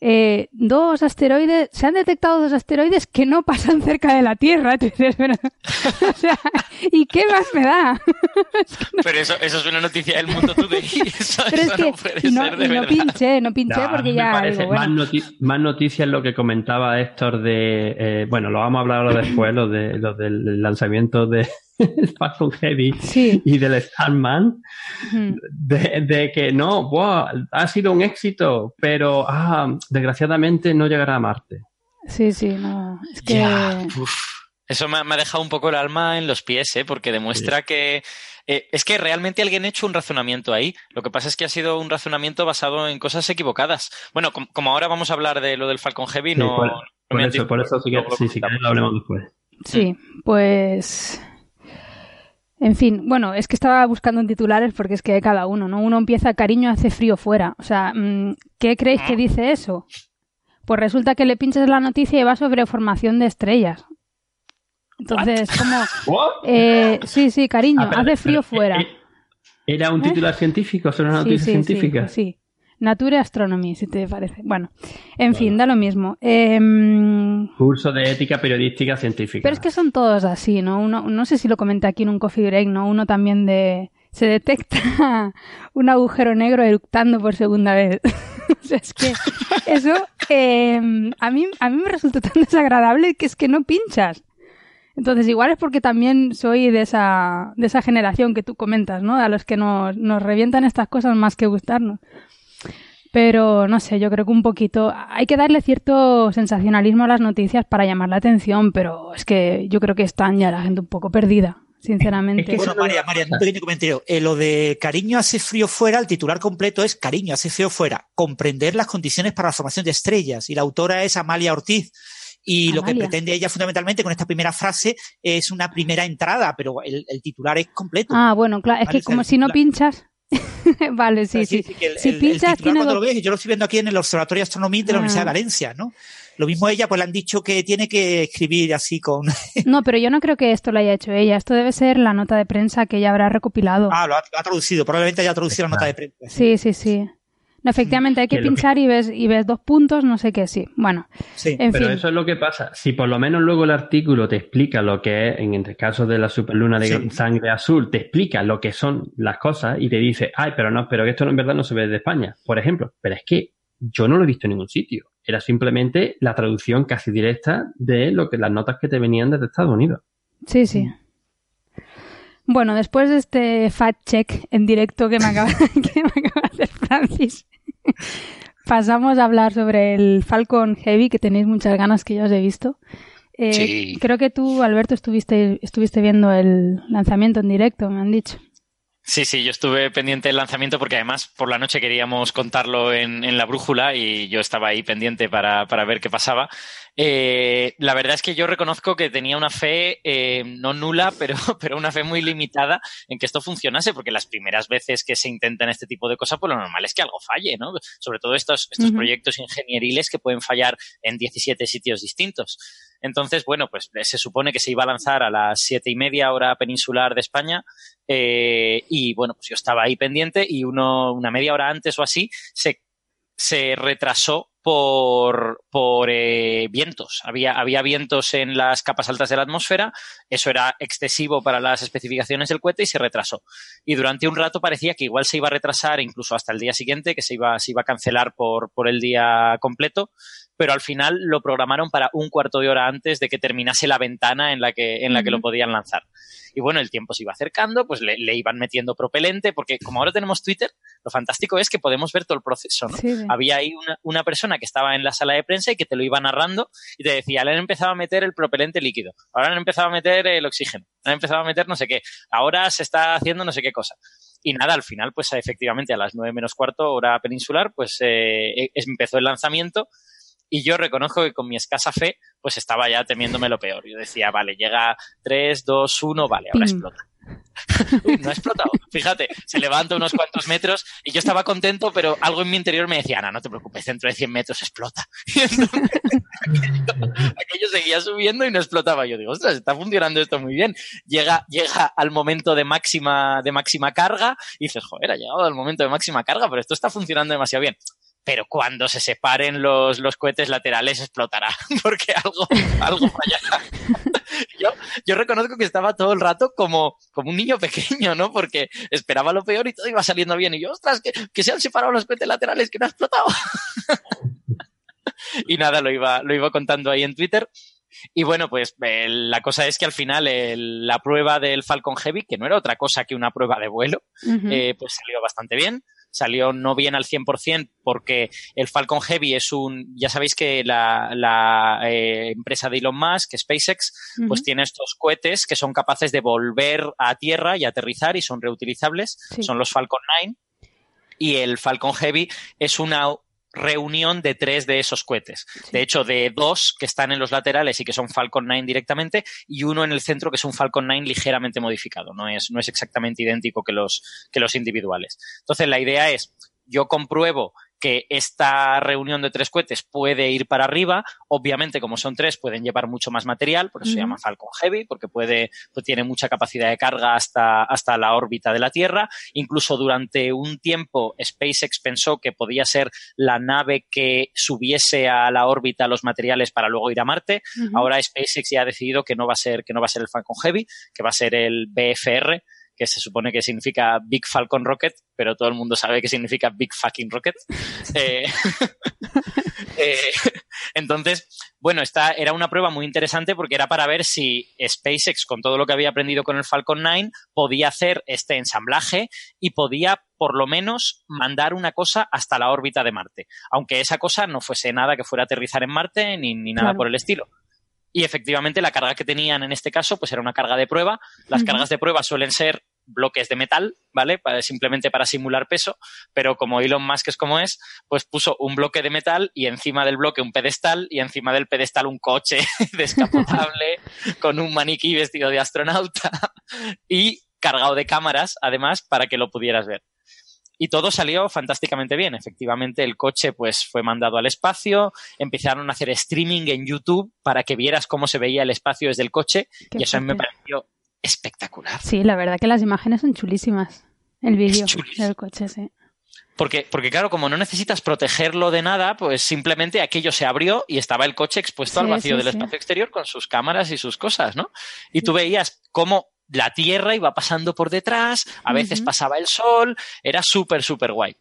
eh, dos asteroides, se han detectado dos asteroides que no pasan cerca de la Tierra. (laughs) Pero- o sea, ¿y qué más me da? (laughs) Pero eso, eso es una noticia del mundo today. (laughs) Eso, Pero es eso que no puede y no, ser de y no pinché, no pinché porque me ya noti- más noticias lo que comentaba Héctor de, eh, bueno, lo vamos a hablar ahora después, lo, de, lo del lanzamiento de (laughs) Falcon Heavy sí. y del Starman, de, de que no, buah, ha sido un éxito, pero ah, desgraciadamente no llegará a Marte. Sí, sí, no. Es que. Eso me, ha- me ha dejado un poco el alma en los pies, ¿eh? porque demuestra que eh, es que realmente alguien ha hecho un razonamiento ahí. Lo que pasa es que ha sido un razonamiento basado en cosas equivocadas. Bueno, com- como ahora vamos a hablar de lo del Falcon Heavy, Sí, no. por, no por me eso, por eso sí que, lo sí, sí que comentamos. lo hablemos después. Sí, pues. En fin, bueno, es que estaba buscando en titulares porque es que hay cada uno, ¿no? Uno empieza, cariño, hace frío fuera. O sea, mm, ¿qué creéis que dice eso? Pues resulta que le pinchas la noticia y va sobre formación de estrellas. Entonces, como. (laughs) Eh, sí, sí, cariño, Ah, pero- hace frío pero, fuera. eh, ¿Era un ¿Eh? titular científico? ¿Son una Sí, noticia sí, científica? Sí, sí. Nature Astronomy, si te parece. Bueno, en fin, da lo mismo. Em, Curso de ética periodística científica. Pero es que son todos así, ¿no? Uno, no sé si lo comenté aquí en un coffee break, ¿no? Uno también de... Se detecta (laughs) un agujero negro eructando por segunda vez. (laughs) o sea, es que eso eh, a, mí, a mí me resulta tan desagradable que es que no pinchas. Entonces, igual es porque también soy de esa, de esa generación que tú comentas, ¿no? A los que nos, nos revientan estas cosas más que gustarnos. Pero no sé, yo creo que un poquito. Hay que darle cierto sensacionalismo a las noticias para llamar la atención, pero es que yo creo que están ya la gente un poco perdida, sinceramente. Es que Bueno, María, María, un pequeño comentario. Eh, lo de cariño hace frío fuera, el titular completo es cariño hace frío fuera. Comprender las condiciones para la formación de estrellas. Y la autora es Amalia Ortiz. Y lo que pretende ella fundamentalmente con esta primera frase es una primera entrada, pero el, el titular es completo. Ah, bueno, claro, es que como si no pinchas. (laughs) vale, sí, sí. el, Si el- el pinchas, titular cuando dos- lo ves, yo lo estoy viendo aquí en el Observatorio de Astronomía de la Ah. Universidad de Valencia, ¿no? Lo mismo ella, pues le han dicho que tiene que escribir así con... (laughs) No, pero yo no creo que esto lo haya hecho ella. Esto debe ser la nota de prensa que ella habrá recopilado. Ah, lo ha, lo ha traducido, probablemente haya traducido la nota de prensa. Sí, sí, sí. No, efectivamente, hay que Que pinchar y ves, y ves dos puntos, no sé qué, sí. Bueno, Sí. en Pero fin. eso es lo que pasa. Si por lo menos luego el artículo te explica lo que es, en el caso de la superluna de Sí. sangre azul, te explica lo que son las cosas y te dice, ay, pero no, pero que esto en verdad no se ve de España, por ejemplo. Pero es que yo no lo he visto en ningún sitio. Era simplemente la traducción casi directa de lo que las notas que te venían desde Estados Unidos. Sí, sí. Bueno, después de este fact check en directo que me acaba, (laughs) que me acaba de hacer Francis, (laughs) pasamos a hablar sobre el Falcon Heavy, que tenéis muchas ganas que ya os he visto. Eh, Sí. Creo que tú, Alberto, estuviste, estuviste viendo el lanzamiento en directo, me han dicho. Sí, sí, yo estuve pendiente del lanzamiento porque además por la noche queríamos contarlo en, en la brújula y yo estaba ahí pendiente para, para ver qué pasaba. Eh, la verdad es que yo reconozco que tenía una fe eh, no nula, (laughs) pero, pero una fe muy limitada en que esto funcionase, porque las primeras veces que se intentan este tipo de cosas, pues lo normal es que algo falle, ¿no? Sobre todo estos, estos proyectos ingenieriles que pueden fallar en 17 sitios distintos. Entonces, bueno, pues se supone que se iba a lanzar a las siete y media hora peninsular de España eh, y bueno, pues yo estaba ahí pendiente y uno, una media hora antes o así se, se retrasó por, por eh, vientos. Había, había vientos en las capas altas de la atmósfera, eso era excesivo para las especificaciones del cohete y se retrasó. Y durante un rato parecía que igual se iba a retrasar incluso hasta el día siguiente, que se iba, se iba a cancelar por, por el día completo, pero al final lo programaron para un cuarto de hora antes de que terminase la ventana en la que, en la que lo podían lanzar. Y bueno, el tiempo se iba acercando, pues le, le iban metiendo propelente, porque como ahora tenemos Twitter, lo fantástico es que podemos ver todo el proceso, ¿no? Sí, sí. Había ahí una, una persona que estaba en la sala de prensa y que te lo iba narrando y te decía, le han empezado a meter el propelente líquido, ahora han empezado a meter el oxígeno, han empezado a meter no sé qué, ahora se está haciendo no sé qué cosa. Y nada, al final, pues efectivamente a las nueve menos cuarto, hora peninsular, pues eh, eh, empezó el lanzamiento y yo reconozco que con mi escasa fe, pues estaba ya temiéndome lo peor. Yo decía, vale, llega 3, 2, 1, vale, ahora Pim. explota. (laughs) Uy, no ha explotado. Fíjate, se levanta unos cuantos metros y yo estaba contento, pero algo en mi interior me decía, no, no te preocupes, dentro de 100 metros explota. (laughs) Y entonces, aquello, (laughs) aquello seguía subiendo y no explotaba. Yo digo, ostras, está funcionando esto muy bien. Llega, llega al momento de máxima, de máxima carga y dices, joder, ha llegado al momento de máxima carga, pero esto está funcionando demasiado bien. Pero cuando se separen los, los cohetes laterales explotará, (laughs) porque algo, algo fallará. (laughs) Yo, yo reconozco que estaba todo el rato como, como un niño pequeño, ¿no? Porque esperaba lo peor y todo iba saliendo bien. Y yo, ostras, que, que se han separado los cohetes laterales, que no ha explotado. (laughs) y nada, lo iba, lo iba contando ahí en Twitter. Y bueno, pues eh, la cosa es que al final la prueba del Falcon Heavy, que no era otra cosa que una prueba de vuelo, eh, pues salió bastante bien. Salió no bien al 100% porque el Falcon Heavy es un, ya sabéis que la, la, eh, empresa de Elon Musk, SpaceX, pues tiene estos cohetes que son capaces de volver a tierra y aterrizar y son reutilizables. Sí. Son los Falcon 9 y el Falcon Heavy es una reunión de tres de esos cohetes. De hecho, de dos que están en los laterales y que son Falcon 9 directamente y uno en el centro que es un Falcon 9 ligeramente modificado. No es, no es exactamente idéntico que los, que los individuales. Entonces, la idea es, yo compruebo que esta reunión de tres cohetes puede ir para arriba. Obviamente, como son tres, pueden llevar mucho más material, por eso se llama Falcon Heavy, porque puede, pues tiene mucha capacidad de carga hasta, hasta la órbita de la Tierra. Incluso durante un tiempo, SpaceX pensó que podía ser la nave que subiese a la órbita los materiales para luego ir a Marte. Ahora SpaceX ya ha decidido que no va a ser, que no va a ser el Falcon Heavy, que va a ser el BFR, que se supone que significa Big Falcon Rocket, pero todo el mundo sabe que significa Big Fucking Rocket. (laughs) Eh, (laughs) eh, entonces, bueno, esta era una prueba muy interesante porque era para ver si SpaceX, con todo lo que había aprendido con el Falcon 9, podía hacer este ensamblaje y podía por lo menos mandar una cosa hasta la órbita de Marte, aunque esa cosa no fuese nada que fuera a aterrizar en Marte ni, ni nada Claro. por el estilo. Y efectivamente la carga que tenían en este caso pues era una carga de prueba. Las cargas de prueba suelen ser bloques de metal, ¿vale? Para, simplemente para simular peso, pero como Elon Musk es como es, pues puso un bloque de metal y encima del bloque un pedestal y encima del pedestal un coche (laughs) descapotable (laughs) con un maniquí vestido de astronauta y cargado de cámaras, además, para que lo pudieras ver. Y todo salió fantásticamente bien. Efectivamente, el coche pues fue mandado al espacio, empezaron a hacer streaming en YouTube para que vieras cómo se veía el espacio desde el coche Qué y eso a mí me pareció espectacular. Sí, la verdad que las imágenes son chulísimas. El vídeo del coche, sí. Porque, porque claro, como no necesitas protegerlo de nada, pues simplemente aquello se abrió y estaba el coche expuesto al vacío sí, del sí. espacio exterior con sus cámaras y sus cosas, ¿no? Y tú veías cómo la Tierra iba pasando por detrás, a veces pasaba el sol, era súper, súper guay.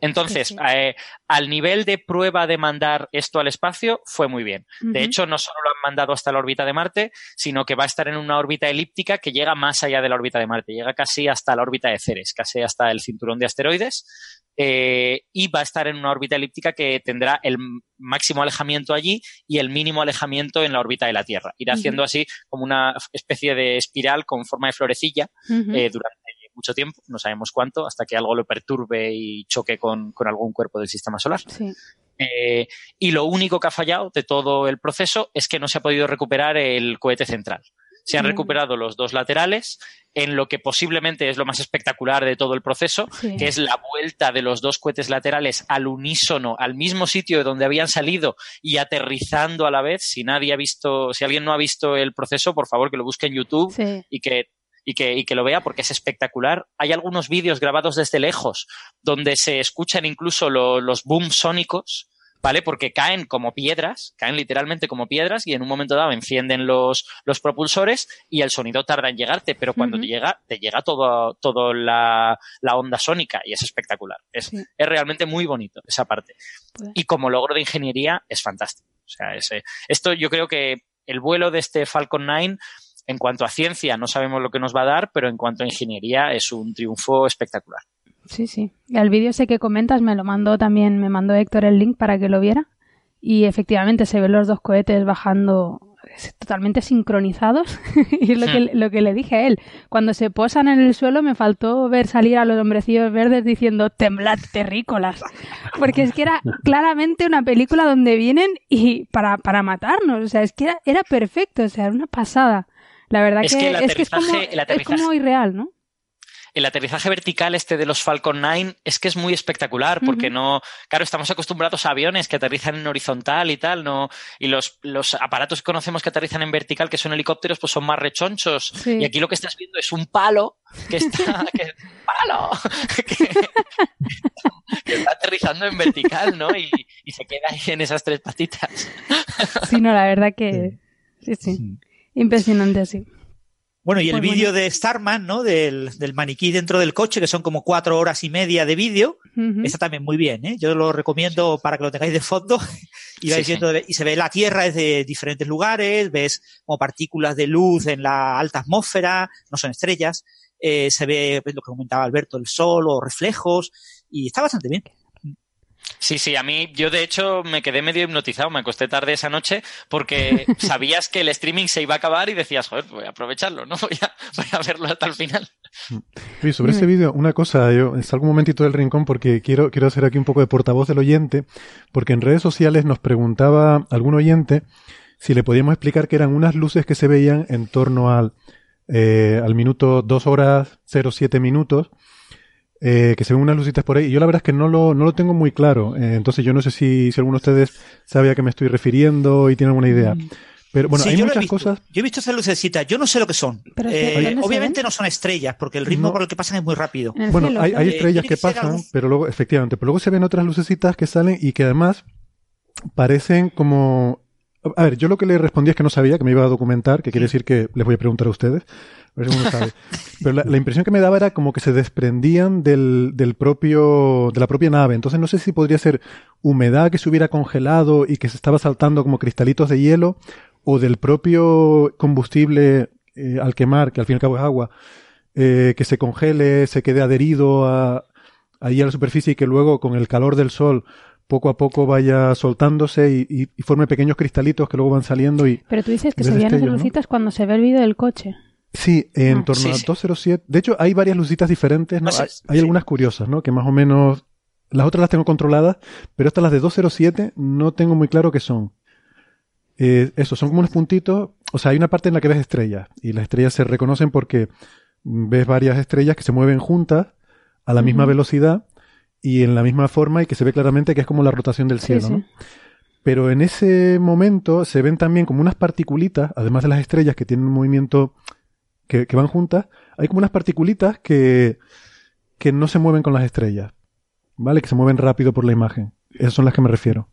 Entonces, Sí, sí. eh, al nivel de prueba de mandar esto al espacio, fue muy bien. De hecho, no solo lo han mandado hasta la órbita de Marte, sino que va a estar en una órbita elíptica que llega más allá de la órbita de Marte, llega casi hasta la órbita de Ceres, casi hasta el cinturón de asteroides, eh, y va a estar en una órbita elíptica que tendrá el máximo alejamiento allí y el mínimo alejamiento en la órbita de la Tierra. Irá haciendo así como una especie de espiral con forma de florecilla eh, durante mucho tiempo, no sabemos cuánto, hasta que algo lo perturbe y choque con, con algún cuerpo del sistema solar. Sí. Eh, y lo único que ha fallado de todo el proceso es que no se ha podido recuperar el cohete central. Se han Mm. recuperado los dos laterales en lo que posiblemente es lo más espectacular de todo el proceso, Sí. que es la vuelta de los dos cohetes laterales al unísono, al mismo sitio de donde habían salido y aterrizando a la vez. Si nadie ha visto, si alguien no ha visto el proceso, por favor que lo busque en YouTube Sí. y que, y que, y que lo vea porque es espectacular. Hay algunos vídeos grabados desde lejos donde se escuchan incluso lo- los booms sónicos, ¿vale? Porque caen como piedras, caen literalmente como piedras y en un momento dado encienden los, los propulsores y el sonido tarda en llegarte, pero cuando te llega, te llega todo, todo la, la onda sónica y es espectacular. Es, Sí. es realmente muy bonito esa parte. Pues- Y como logro de ingeniería es fantástico. O sea, ese, esto yo creo que el vuelo de este Falcon 9 en cuanto a ciencia no sabemos lo que nos va a dar, pero en cuanto a ingeniería es un triunfo espectacular. Sí, sí. El vídeo ese que comentas me lo mandó también, me mandó Héctor el link para que lo viera. Y efectivamente se ven los dos cohetes bajando totalmente sincronizados. (laughs) y es lo que, lo que le dije a él. Cuando se posan en el suelo me faltó ver salir a los hombrecillos verdes diciendo temblad terrícolas. Porque es que era claramente una película donde vienen y para, para matarnos. O sea, es que era, era perfecto. O sea, era una pasada. La verdad Es que, que el es, que es, como, aterrizaje- el es como aterrizaje- irreal, ¿no? El aterrizaje vertical este de los Falcon 9 es que es muy espectacular porque no, claro, estamos acostumbrados a aviones que aterrizan en horizontal y tal, no, y los, los aparatos que conocemos que aterrizan en vertical, que son helicópteros, pues son más rechonchos. Sí. Y aquí lo que estás viendo es un palo que está, (laughs) que, palo, (laughs) que, que está aterrizando en vertical, ¿no? Y, y se queda ahí en esas tres patitas. Sí, no, la verdad que sí, sí. Impresionante, sí. Bueno, y el Pues vídeo de Starman, ¿no? Del, del maniquí dentro del coche, que son como cuatro horas y media de vídeo. Está también muy bien, ¿eh? Yo lo recomiendo para que lo tengáis de fondo (laughs) y, vais Sí, sí. viendo- y se ve la Tierra desde diferentes lugares, ves como partículas de luz en la alta atmósfera, no son estrellas, eh, se ve pues, lo que comentaba Alberto, el sol o reflejos, y está bastante bien. Sí, sí, a mí, yo de hecho me quedé medio hipnotizado, me acosté tarde esa noche porque (laughs) sabías que el streaming se iba a acabar y decías, joder, voy a aprovecharlo, ¿no? (laughs) Voy a, voy a verlo hasta el final. Oye, sobre ese vídeo, una cosa, yo salgo un momentito del rincón porque quiero, quiero hacer aquí un poco de portavoz del oyente, porque en redes sociales nos preguntaba algún oyente si le podíamos explicar que eran unas luces que se veían en torno al, eh, al minuto 2 horas 07 minutos, eh, que se ven unas lucitas por ahí. Y yo la verdad es que no lo, no lo tengo muy claro, eh, entonces yo no sé si, si alguno de ustedes sabe a qué me estoy refiriendo y tiene alguna idea. Pero bueno, Sí, hay yo muchas cosas. Yo he visto esas lucecitas, yo no sé lo que son. Pero, Eh, ¿dónde se obviamente no son estrellas, porque el ritmo No. con el que pasan es muy rápido. Bueno, cielo, hay, hay estrellas que pasan, pero luego, efectivamente, pero luego se ven otras lucecitas que salen y que además parecen como... A ver, yo lo que le respondí es que no sabía, que me iba a documentar, que quiere decir que les voy a preguntar a ustedes, a ver si uno sabe. Pero la, la impresión que me daba era como que se desprendían del, del propio, de la propia nave. Entonces no sé si podría ser humedad que se hubiera congelado y que se estaba saltando como cristalitos de hielo, o del propio combustible eh, al quemar, que al fin y al cabo es agua, eh, que se congele, se quede adherido a, ahí a la superficie y que luego con el calor del sol poco a poco vaya soltándose y, y- y forme pequeños cristalitos que luego van saliendo y Pero tú dices que se veían esas lucitas cuando se ve el vídeo del coche. Sí, en Ah. torno Sí, a sí. 207. De hecho, hay varias lucitas diferentes, ¿no? Hay, hay sí. algunas curiosas, ¿no? Que más o menos. Las otras las tengo controladas, pero estas, las de 207, no tengo muy claro qué son. Eh, eso, son como unos puntitos. O sea, hay una parte en la que ves estrellas. Y las estrellas se reconocen porque ves varias estrellas que se mueven juntas a la misma velocidad y en la misma forma y que se ve claramente que es como la rotación del Sí, cielo, sí. ¿no? Pero en ese momento se ven también como unas particulitas, además de las estrellas que tienen un movimiento que, que van juntas, hay como unas particulitas que, que no se mueven con las estrellas, ¿vale? Que se mueven rápido por la imagen. Esas son las que me refiero.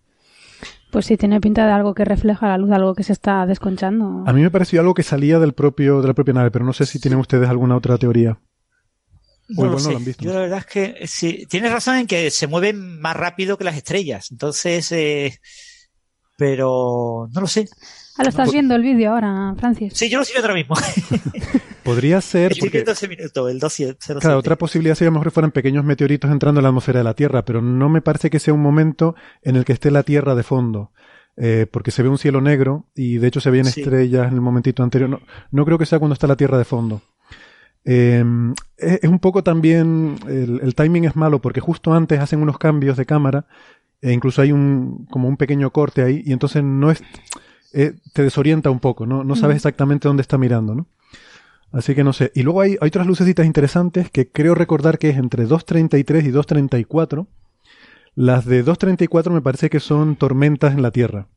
Pues sí, tiene pinta de algo que refleja la luz, algo que se está desconchando. A mí me pareció algo que salía del propio, de la propia nave, pero no sé si tienen ustedes alguna otra teoría. O No lo igual no sé. lo han visto. Yo la verdad es que sí, tienes razón en que se mueven más rápido que las estrellas. Entonces, eh, pero no lo sé. Ah, lo estás viendo el vídeo ahora, Francis. Sí, yo lo sigo ahora mismo. (laughs) Podría ser Estoy porque, viendo ese minuto, el 207. claro, otra posibilidad sería a lo mejor que fueran pequeños meteoritos entrando en la atmósfera de la Tierra, pero no me parece que sea un momento en el que esté la Tierra de fondo. Eh, porque se ve un cielo negro y de hecho se ven Sí. estrellas en el momentito anterior. No, no creo que sea cuando está la Tierra de fondo. Eh, es, es un poco también, el, el timing es malo porque justo antes hacen unos cambios de cámara e incluso hay un, como un pequeño corte ahí y entonces no es, eh, te desorienta un poco, ¿no? No sabes exactamente dónde está mirando, ¿no? Así que no sé. Y luego hay, hay otras lucecitas interesantes que creo recordar que es entre 2.33 y 2.34. Las de 2.34 me parece que son tormentas en la Tierra,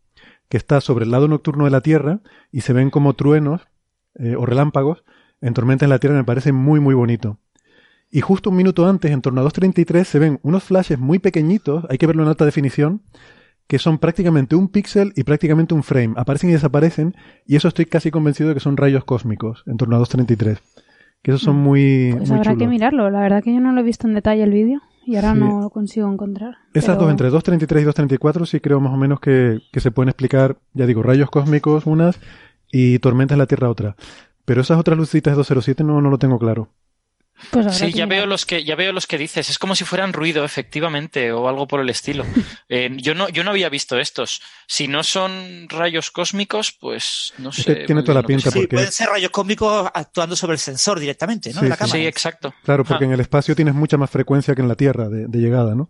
que está sobre el lado nocturno de la Tierra y se ven como truenos eh, o relámpagos en tormentas en la Tierra, me parece muy muy bonito. Y justo un minuto antes, en torno a 2.33, se ven unos flashes muy pequeñitos, hay que verlo en alta definición, que son prácticamente un píxel y prácticamente un frame. Aparecen y desaparecen, y eso estoy casi convencido de que son rayos cósmicos, en torno a 2.33. Que esos son muy, Pues muy habrá que mirarlo. La verdad que yo no lo he visto en detalle el vídeo y ahora Sí. no lo consigo encontrar. Esas Pero- dos, entre 2.33 y 2.34, sí creo más o menos que, que se pueden explicar, ya digo, rayos cósmicos unas y tormentas en la Tierra otra. Pero esas otras lucecitas de 207 no, no lo tengo claro. Pues Sí, ya veo los que ya veo los que dices. Es como si fueran ruido, efectivamente, o algo por el estilo. (laughs) Eh, yo no yo no había visto estos. Si no son rayos cósmicos, pues no Es sé. que tiene toda la pinta. Sí, porque- pueden ser rayos cósmicos actuando sobre el sensor directamente, ¿no? Sí, de la sí. cámara. Sí, exacto. Claro, porque Ah. en el espacio tienes mucha más frecuencia que en la Tierra de, de llegada, ¿no?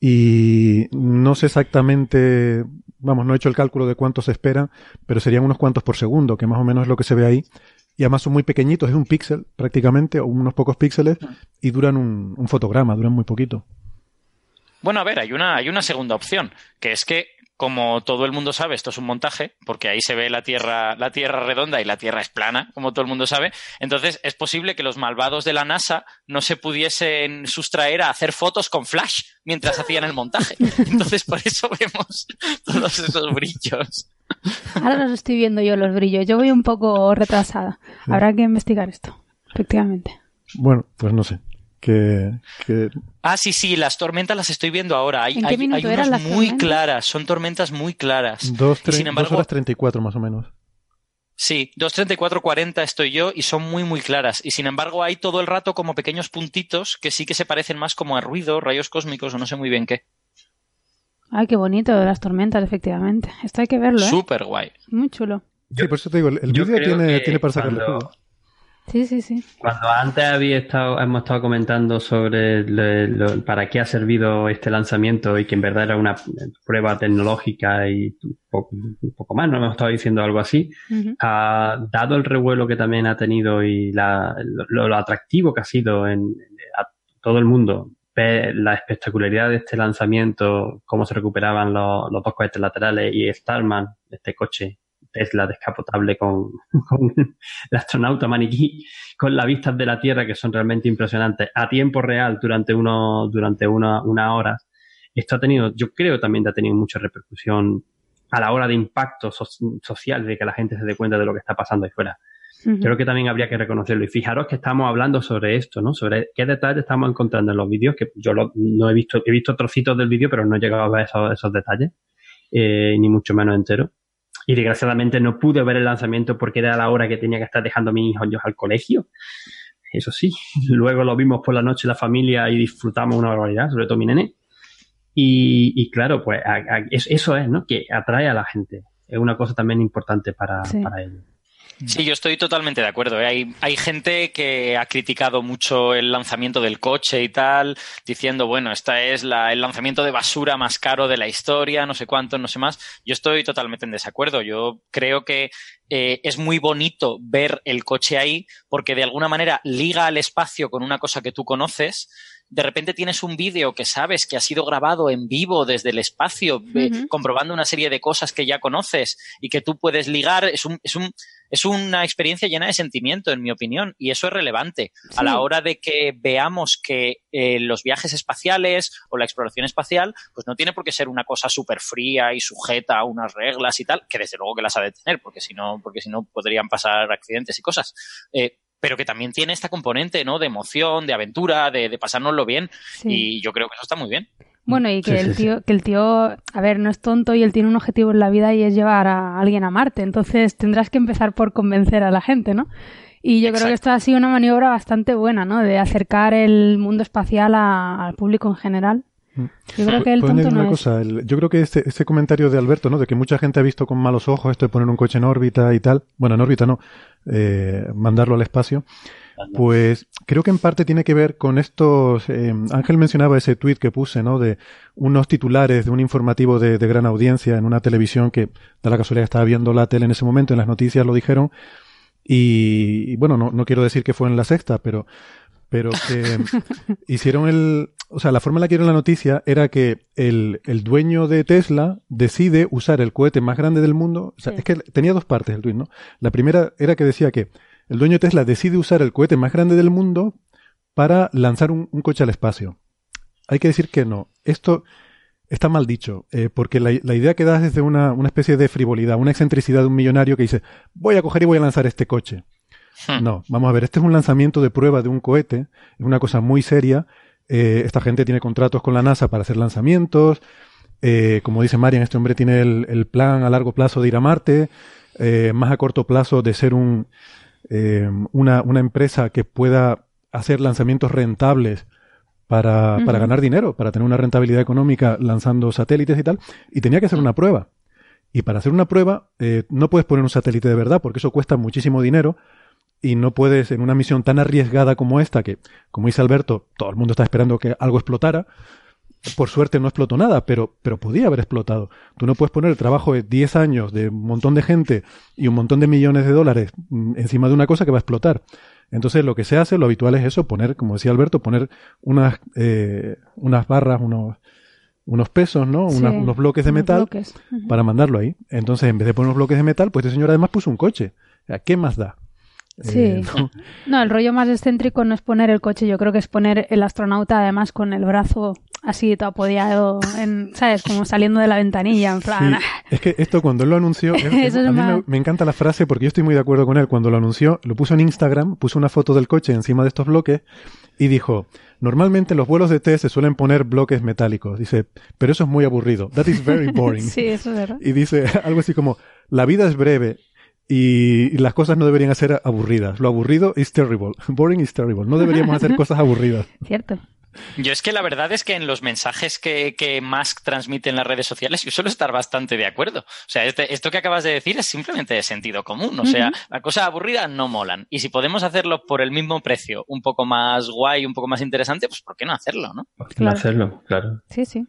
Y no sé exactamente, vamos, no he hecho el cálculo de cuántos se esperan, pero serían unos cuantos por segundo, que más o menos es lo que se ve ahí. Y además son muy pequeñitos, es un píxel prácticamente, o unos pocos píxeles, y duran un, un fotograma, duran muy poquito. Bueno, a ver, hay una, hay una segunda opción, que es que, como todo el mundo sabe, esto es un montaje, porque ahí se ve la Tierra, la Tierra redonda y la Tierra es plana, como todo el mundo sabe. Entonces, es posible que los malvados de la NASA no se pudiesen sustraer a hacer fotos con flash mientras hacían el montaje. (laughs) Entonces, por eso vemos todos esos brillos. Ahora los estoy viendo yo los brillos. Yo voy un poco retrasada. Habrá que investigar esto. Efectivamente. Bueno, pues no sé. Que, que Ah, sí, sí, las tormentas las estoy viendo ahora. Hay, ¿En qué hay, minuto hay eran unas las muy tormentas? claras, son tormentas muy claras. dos, Y tre- sin dos embargo, horas 34 más o menos. Sí, 2.34.40 estoy yo y son muy, muy claras. Y sin embargo, hay todo el rato como pequeños puntitos que sí que se parecen más como a ruido, rayos cósmicos o no sé muy bien qué. Ay, qué bonito las tormentas, efectivamente. Esto hay que verlo, ¿eh? Súper guay. Muy chulo. Sí, por eso te digo, el, vídeo tiene, tiene para sacarle cuando- jugo. Sí, sí, sí. Cuando antes había estado, hemos estado comentando sobre le- lo- para qué ha servido este lanzamiento y que en verdad era una prueba tecnológica y un poco, un poco más, no hemos estado diciendo algo así, ha dado el revuelo que también ha tenido y la- lo, lo atractivo que ha sido en, a todo el mundo ver la espectacularidad de este lanzamiento, cómo se recuperaban los, los dos cohetes laterales y Starman, este coche Tesla descapotable con, (laughs) con el astronauta maniquí, con las vistas de la Tierra que son realmente impresionantes a tiempo real durante uno, durante una, una hora. Esto ha tenido, yo creo también ha tenido mucha repercusión a la hora de impacto so- social, de que la gente se dé cuenta de lo que está pasando ahí fuera. Ujú. Creo que también habría que reconocerlo. Y fijaros que estamos hablando sobre esto, ¿no? Sobre qué detalles estamos encontrando en los vídeos, que yo lo- no he visto, he visto trocitos del vídeo, pero no he llegado a ver esos, esos detalles, eh, ni mucho menos entero. Y desgraciadamente no pude ver el lanzamiento porque era la hora que tenía que estar dejando a mis hijos al colegio. Eso sí, (laughs) luego lo vimos por la noche la familia y disfrutamos una barbaridad, sobre todo mi nene. Y, y claro, pues a- a- es- eso es, ¿no? Que atrae a la gente. Es una cosa también importante para, Sí. para ellos. Sí, yo estoy totalmente de acuerdo. ¿eh? Hay, hay gente que ha criticado mucho el lanzamiento del coche y tal, diciendo, bueno, esta es la, el lanzamiento de basura más caro de la historia, no sé cuánto, no sé más. Yo estoy totalmente en desacuerdo. Yo creo que eh, es muy bonito ver el coche ahí porque de alguna manera liga al espacio con una cosa que tú conoces de repente tienes un vídeo que sabes que ha sido grabado en vivo desde el espacio, comprobando una serie de cosas que ya conoces y que tú puedes ligar, es un, es un, es una experiencia llena de sentimiento, en mi opinión, y eso es relevante a la hora de que veamos que eh, los viajes espaciales o la exploración espacial, pues no tiene por qué ser una cosa súper fría y sujeta a unas reglas y tal, que desde luego que las ha de tener, porque si no, porque si no podrían pasar accidentes y cosas. Eh, pero que también tiene esta componente, ¿no? De emoción, de aventura, de, de pasárnoslo bien. Y yo creo que eso está muy bien. Bueno, y que el tío, que el tío, a ver, no es tonto y él tiene un objetivo en la vida y es llevar a alguien a Marte. Entonces tendrás que empezar por convencer a la gente, ¿no? Y yo creo que esto ha sido una maniobra bastante buena, ¿no? De acercar el mundo espacial al público en general. Mm. Yo creo que el tonto no cosa, yo creo que este, este comentario de Alberto, ¿no? De que mucha gente ha visto con malos ojos esto de poner un coche en órbita y tal. Bueno, en órbita no, eh, mandarlo al espacio. Pues creo que en parte tiene que ver con estos. Eh, Ángel mencionaba ese tuit que puse, ¿no? De unos titulares de un informativo de, gran audiencia en una televisión que, da la casualidad, estaba viendo la tele en ese momento, en las noticias lo dijeron. Y, bueno, no, no quiero decir que fue en la sexta, pero pero que (laughs) hicieron el... O sea, la forma en la que era la noticia era que el, el, dueño de Tesla decide usar el cohete más grande del mundo. O sea, es que tenía dos partes el tweet, ¿no? La primera era que decía que el dueño de Tesla decide usar el cohete más grande del mundo para lanzar un, coche al espacio. Hay que decir que no. Esto está mal dicho, eh, porque la, la, idea que das es de una, una especie de frivolidad, una excentricidad de un millonario que dice, voy a coger y voy a lanzar este coche. Hmm. No, vamos a ver, este es un lanzamiento de prueba de un cohete, es una cosa muy seria. Eh, esta gente tiene contratos con la NASA para hacer lanzamientos. Eh, como dice Marian, este hombre tiene el, plan a largo plazo de ir a Marte, más a corto plazo de ser un, una, una, empresa que pueda hacer lanzamientos rentables para, para, ganar dinero, para tener una rentabilidad económica lanzando satélites y tal. Y tenía que hacer una prueba. Y para hacer una prueba no puedes poner un satélite de verdad porque eso cuesta muchísimo dinero y no puedes, en una misión tan arriesgada como esta, que, como dice Alberto, todo el mundo está esperando que algo explotara, por suerte no explotó nada, pero, pero podía haber explotado. Tú no puedes poner el trabajo de 10 años de un montón de gente y un montón de millones de dólares mm, encima de una cosa que va a explotar. Entonces lo que se hace, lo habitual es eso, poner, como decía Alberto, poner unas, eh, unas barras, unos, unos pesos, ¿no? unos bloques de metal para mandarlo ahí. Entonces, en vez de poner unos bloques de metal, pues este señor además puso un coche. ¿Qué más da? Sí. Eh, no. el rollo más excéntrico no es poner el coche, yo creo que es poner el astronauta además con el brazo así todo apoyado, en, ¿sabes? Como saliendo de la ventanilla, en plan. Es que esto cuando él lo anunció, (laughs) a mí me, encanta la frase porque yo estoy muy de acuerdo con él. Cuando lo anunció, lo puso en Instagram, puso una foto del coche encima de estos bloques y dijo, normalmente los vuelos de T se suelen poner bloques metálicos. Dice, pero eso es muy aburrido. That is very boring. (laughs) sí, eso es verdad. Y dice (laughs) algo así como, la vida es breve y las cosas no deberían ser aburridas. Lo aburrido es terrible. Boring is terrible. No deberíamos hacer cosas aburridas. Cierto. Yo es que la verdad es que en los mensajes que, que Musk transmite en las redes sociales yo suelo estar bastante de acuerdo. O sea, este, esto que acabas de decir es simplemente de sentido común. O sea, las cosas aburridas no molan. Y si podemos hacerlo por el mismo precio, un poco más guay, un poco más interesante, pues ¿por qué no hacerlo, no? ¿Por qué no hacerlo? Claro. Sí, sí.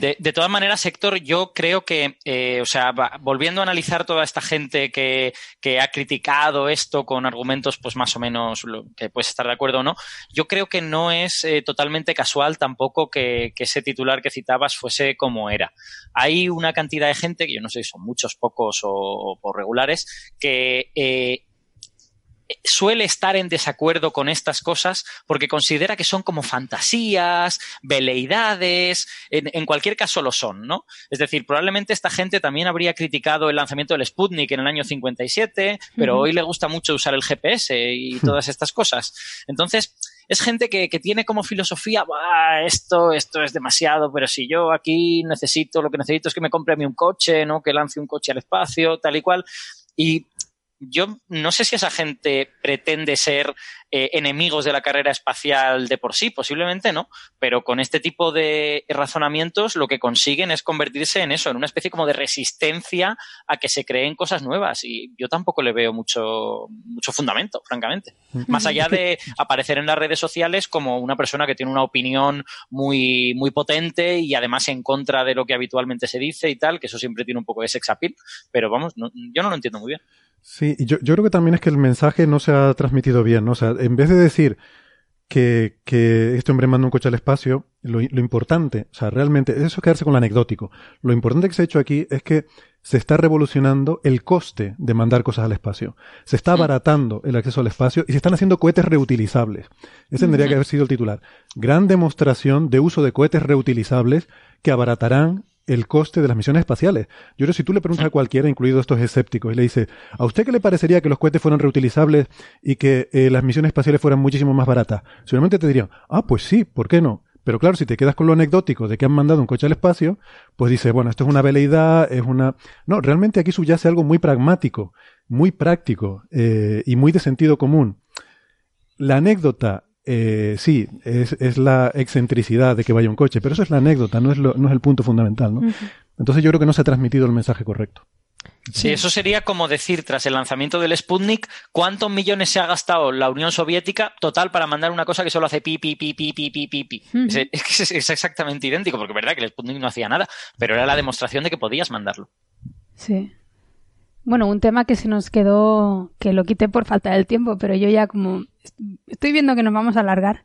De, de, todas maneras, Héctor, yo creo que, eh, o sea, volviendo a analizar toda esta gente que, que, ha criticado esto con argumentos, pues más o menos que puedes estar de acuerdo o no, yo creo que no es eh, totalmente casual tampoco que, que, ese titular que citabas fuese como era. Hay una cantidad de gente, que yo no sé si son muchos, pocos o, o regulares, que eh, suele estar en desacuerdo con estas cosas porque considera que son como fantasías, veleidades, en, cualquier caso lo son, ¿no? Es decir, probablemente esta gente también habría criticado el lanzamiento del Sputnik en el año 57, pero hoy le gusta mucho usar el GPS y todas estas cosas. Entonces, es gente que, que tiene como filosofía, esto, esto es demasiado, pero si yo aquí necesito, lo que necesito es que me compre a mí un coche, ¿no? Que lance un coche al espacio, tal y cual. Y yo no sé si esa gente pretende ser eh, enemigos de la carrera espacial de por sí, posiblemente no, pero con este tipo de razonamientos lo que consiguen es convertirse en eso, en una especie como de resistencia a que se creen cosas nuevas y yo tampoco le veo mucho, mucho fundamento, francamente. Más allá de aparecer en las redes sociales como una persona que tiene una opinión muy, muy potente y además en contra de lo que habitualmente se dice y tal, que eso siempre tiene un poco de sex appeal, pero vamos, yo no lo entiendo muy bien. Sí, yo, yo creo que también es que el mensaje no se ha transmitido bien, ¿no? O sea, en vez de decir que, que este hombre manda un coche al espacio, lo, lo, importante, o sea, realmente, eso es quedarse con lo anecdótico. Lo importante que se ha hecho aquí es que se está revolucionando el coste de mandar cosas al espacio. Se está abaratando el acceso al espacio y se están haciendo cohetes reutilizables. Ese tendría que haber sido el titular. Gran demostración de uso de cohetes reutilizables que abaratarán el coste de las misiones espaciales. Yo creo que si tú le preguntas a cualquiera, incluido estos escépticos, y le dices, ¿a usted qué le parecería que los cohetes fueran reutilizables y que eh, las misiones espaciales fueran muchísimo más baratas? Seguramente te dirían, ah, pues sí, ¿por qué no? Pero claro, si te quedas con lo anecdótico de que han mandado un coche al espacio, pues dices, bueno, esto es una veleidad, es una... No, realmente aquí subyace algo muy pragmático, muy práctico eh, y muy de sentido común. La anécdota eh, sí, es, es, la excentricidad de que vaya un coche, pero eso es la anécdota, no es, lo, no es el punto fundamental, ¿no? Entonces yo creo que no se ha transmitido el mensaje correcto. Sí, eso sería como decir, tras el lanzamiento del Sputnik, ¿cuántos millones se ha gastado la Unión Soviética total para mandar una cosa que solo hace pi, pi, pi, pi, pi, pi, pi, pi? Uh -huh. es, es, es, exactamente idéntico, porque es verdad que el Sputnik no hacía nada, pero era la demostración de que podías mandarlo. Sí. Bueno, un tema que se nos quedó, que lo quité por falta del tiempo, pero yo ya como estoy viendo que nos vamos a alargar.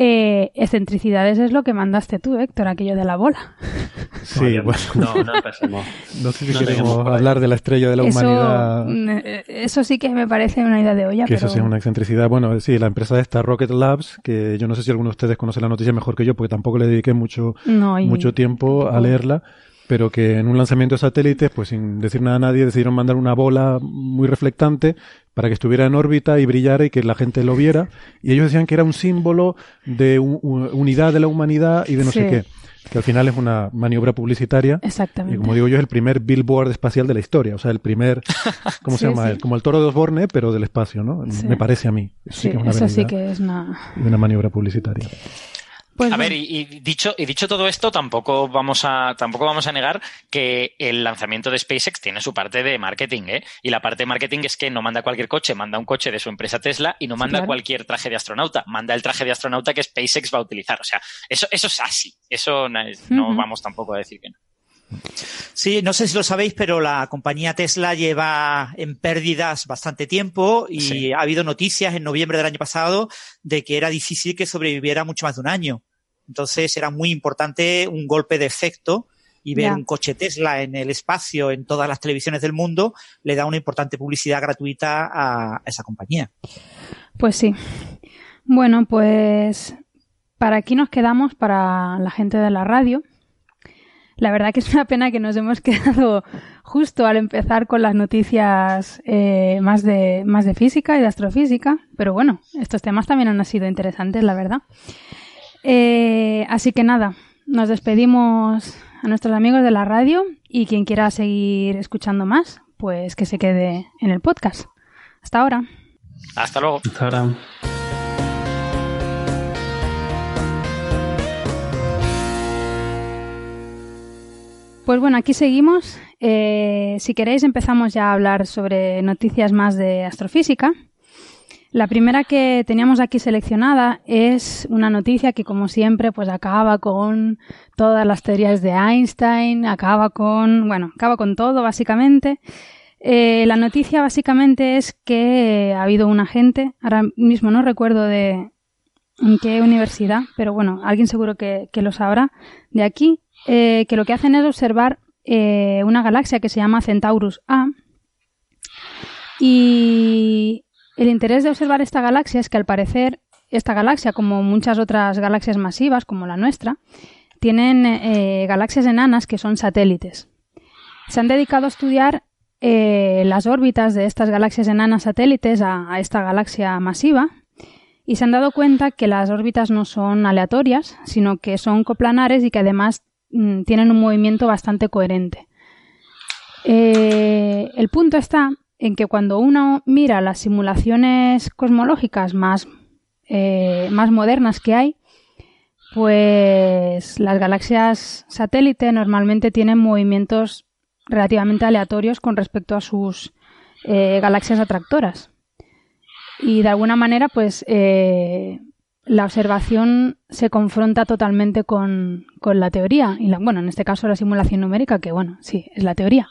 Eh, excentricidades es lo que mandaste tú, Héctor, aquello de la bola. (laughs) Sí, no, bueno. No, no empecemos. (laughs) No sé si no queremos hablar de la estrella de la eso, humanidad. eh, Eso sí que me parece una idea de olla. Que pero... eso sí es una excentricidad. Bueno, sí, la empresa esta Rocket Labs, que yo no sé si alguno de ustedes conoce la noticia mejor que yo, porque tampoco le dediqué mucho, no, y... mucho tiempo a leerla pero que en un lanzamiento de satélites, pues sin decir nada a nadie, decidieron mandar una bola muy reflectante para que estuviera en órbita y brillara y que la gente lo viera. Y ellos decían que era un símbolo de un, unidad de la humanidad y de no sí. sé qué. Que al final es una maniobra publicitaria. Exactamente. Y como digo yo, es el primer billboard espacial de la historia. O sea, el primer, (laughs) ¿cómo sí, se llama? Sí. Como el toro de Osborne, pero del espacio, ¿no? Me parece a mí. Eso sí, que, es una eso sí que es una... una maniobra publicitaria. Pues a bueno. ver, y, y, dicho, y dicho todo esto, tampoco vamos a, tampoco vamos a negar que el lanzamiento de SpaceX tiene su parte de marketing, ¿eh? Y la parte de marketing es que no manda cualquier coche, manda un coche de su empresa Tesla y no manda claro. cualquier traje de astronauta, manda el traje de astronauta que SpaceX va a utilizar. O sea, eso, eso es así. Eso no, uh -huh. vamos tampoco a decir que no. Sí, no sé si lo sabéis, pero la compañía Tesla lleva en pérdidas bastante tiempo y sí. ha habido noticias en noviembre del año pasado de que era difícil que sobreviviera mucho más de un año. Entonces era muy importante un golpe de efecto y ver yeah. un coche Tesla en el espacio en todas las televisiones del mundo le da una importante publicidad gratuita a, a esa compañía. Pues sí. Bueno, pues para aquí nos quedamos para la gente de la radio. La verdad que es una pena que nos hemos (laughs) quedado justo al empezar con las noticias eh, más, de, más de física y de astrofísica, pero bueno, estos temas también han sido interesantes, la verdad. Eh, así que nada, nos despedimos a nuestros amigos de la radio y quien quiera seguir escuchando más, pues que se quede en el podcast. Hasta ahora. Hasta luego. Hasta ahora. Pues bueno, aquí seguimos. Eh, si queréis empezamos ya a hablar sobre noticias más de astrofísica. La primera que teníamos aquí seleccionada es una noticia que, como siempre, pues acaba con todas las teorías de Einstein, acaba con, bueno, acaba con todo, básicamente. Eh, la noticia básicamente es que ha habido un agente, ahora mismo no recuerdo de en qué universidad, pero bueno, alguien seguro que, lo sabrá, de aquí, eh, que lo que hacen es observar eh, una galaxia que se llama Centaurus A. Y el interés de observar esta galaxia es que al parecer esta galaxia, como muchas otras galaxias masivas como la nuestra, tienen eh, galaxias enanas que son satélites. Se han dedicado a estudiar eh, las órbitas de estas galaxias enanas satélites a, esta galaxia masiva y se han dado cuenta que las órbitas no son aleatorias, sino que son coplanares y que además mm, tienen un movimiento bastante coherente. Eh, el punto está en que cuando uno mira las simulaciones cosmológicas más, eh, más modernas que hay, pues las galaxias satélite normalmente tienen movimientos relativamente aleatorios con respecto a sus eh, galaxias atractoras. Y de alguna manera, pues eh, la observación se confronta totalmente con, la teoría. Y la, bueno, en este caso la simulación numérica, que bueno, sí, es la teoría.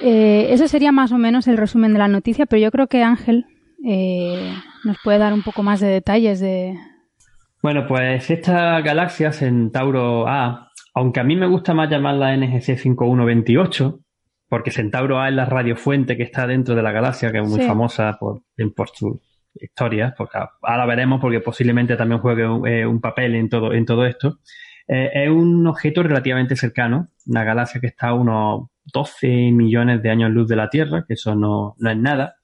Eh, ese sería más o menos el resumen de la noticia, pero yo creo que Ángel nos puede dar un poco más de detalles de, bueno, pues esta galaxia Centauro A, aunque a mí me gusta más llamarla NGC 5128, porque Centauro A es la radiofuente que está dentro de la galaxia, que es muy famosa por, por sus historias, porque ahora veremos porque posiblemente también juegue un, eh, papel en todo, en todo esto. Eh, es un objeto relativamente cercano, una galaxia que está a unos 12 millones de años luz de la Tierra, que eso no, no es nada.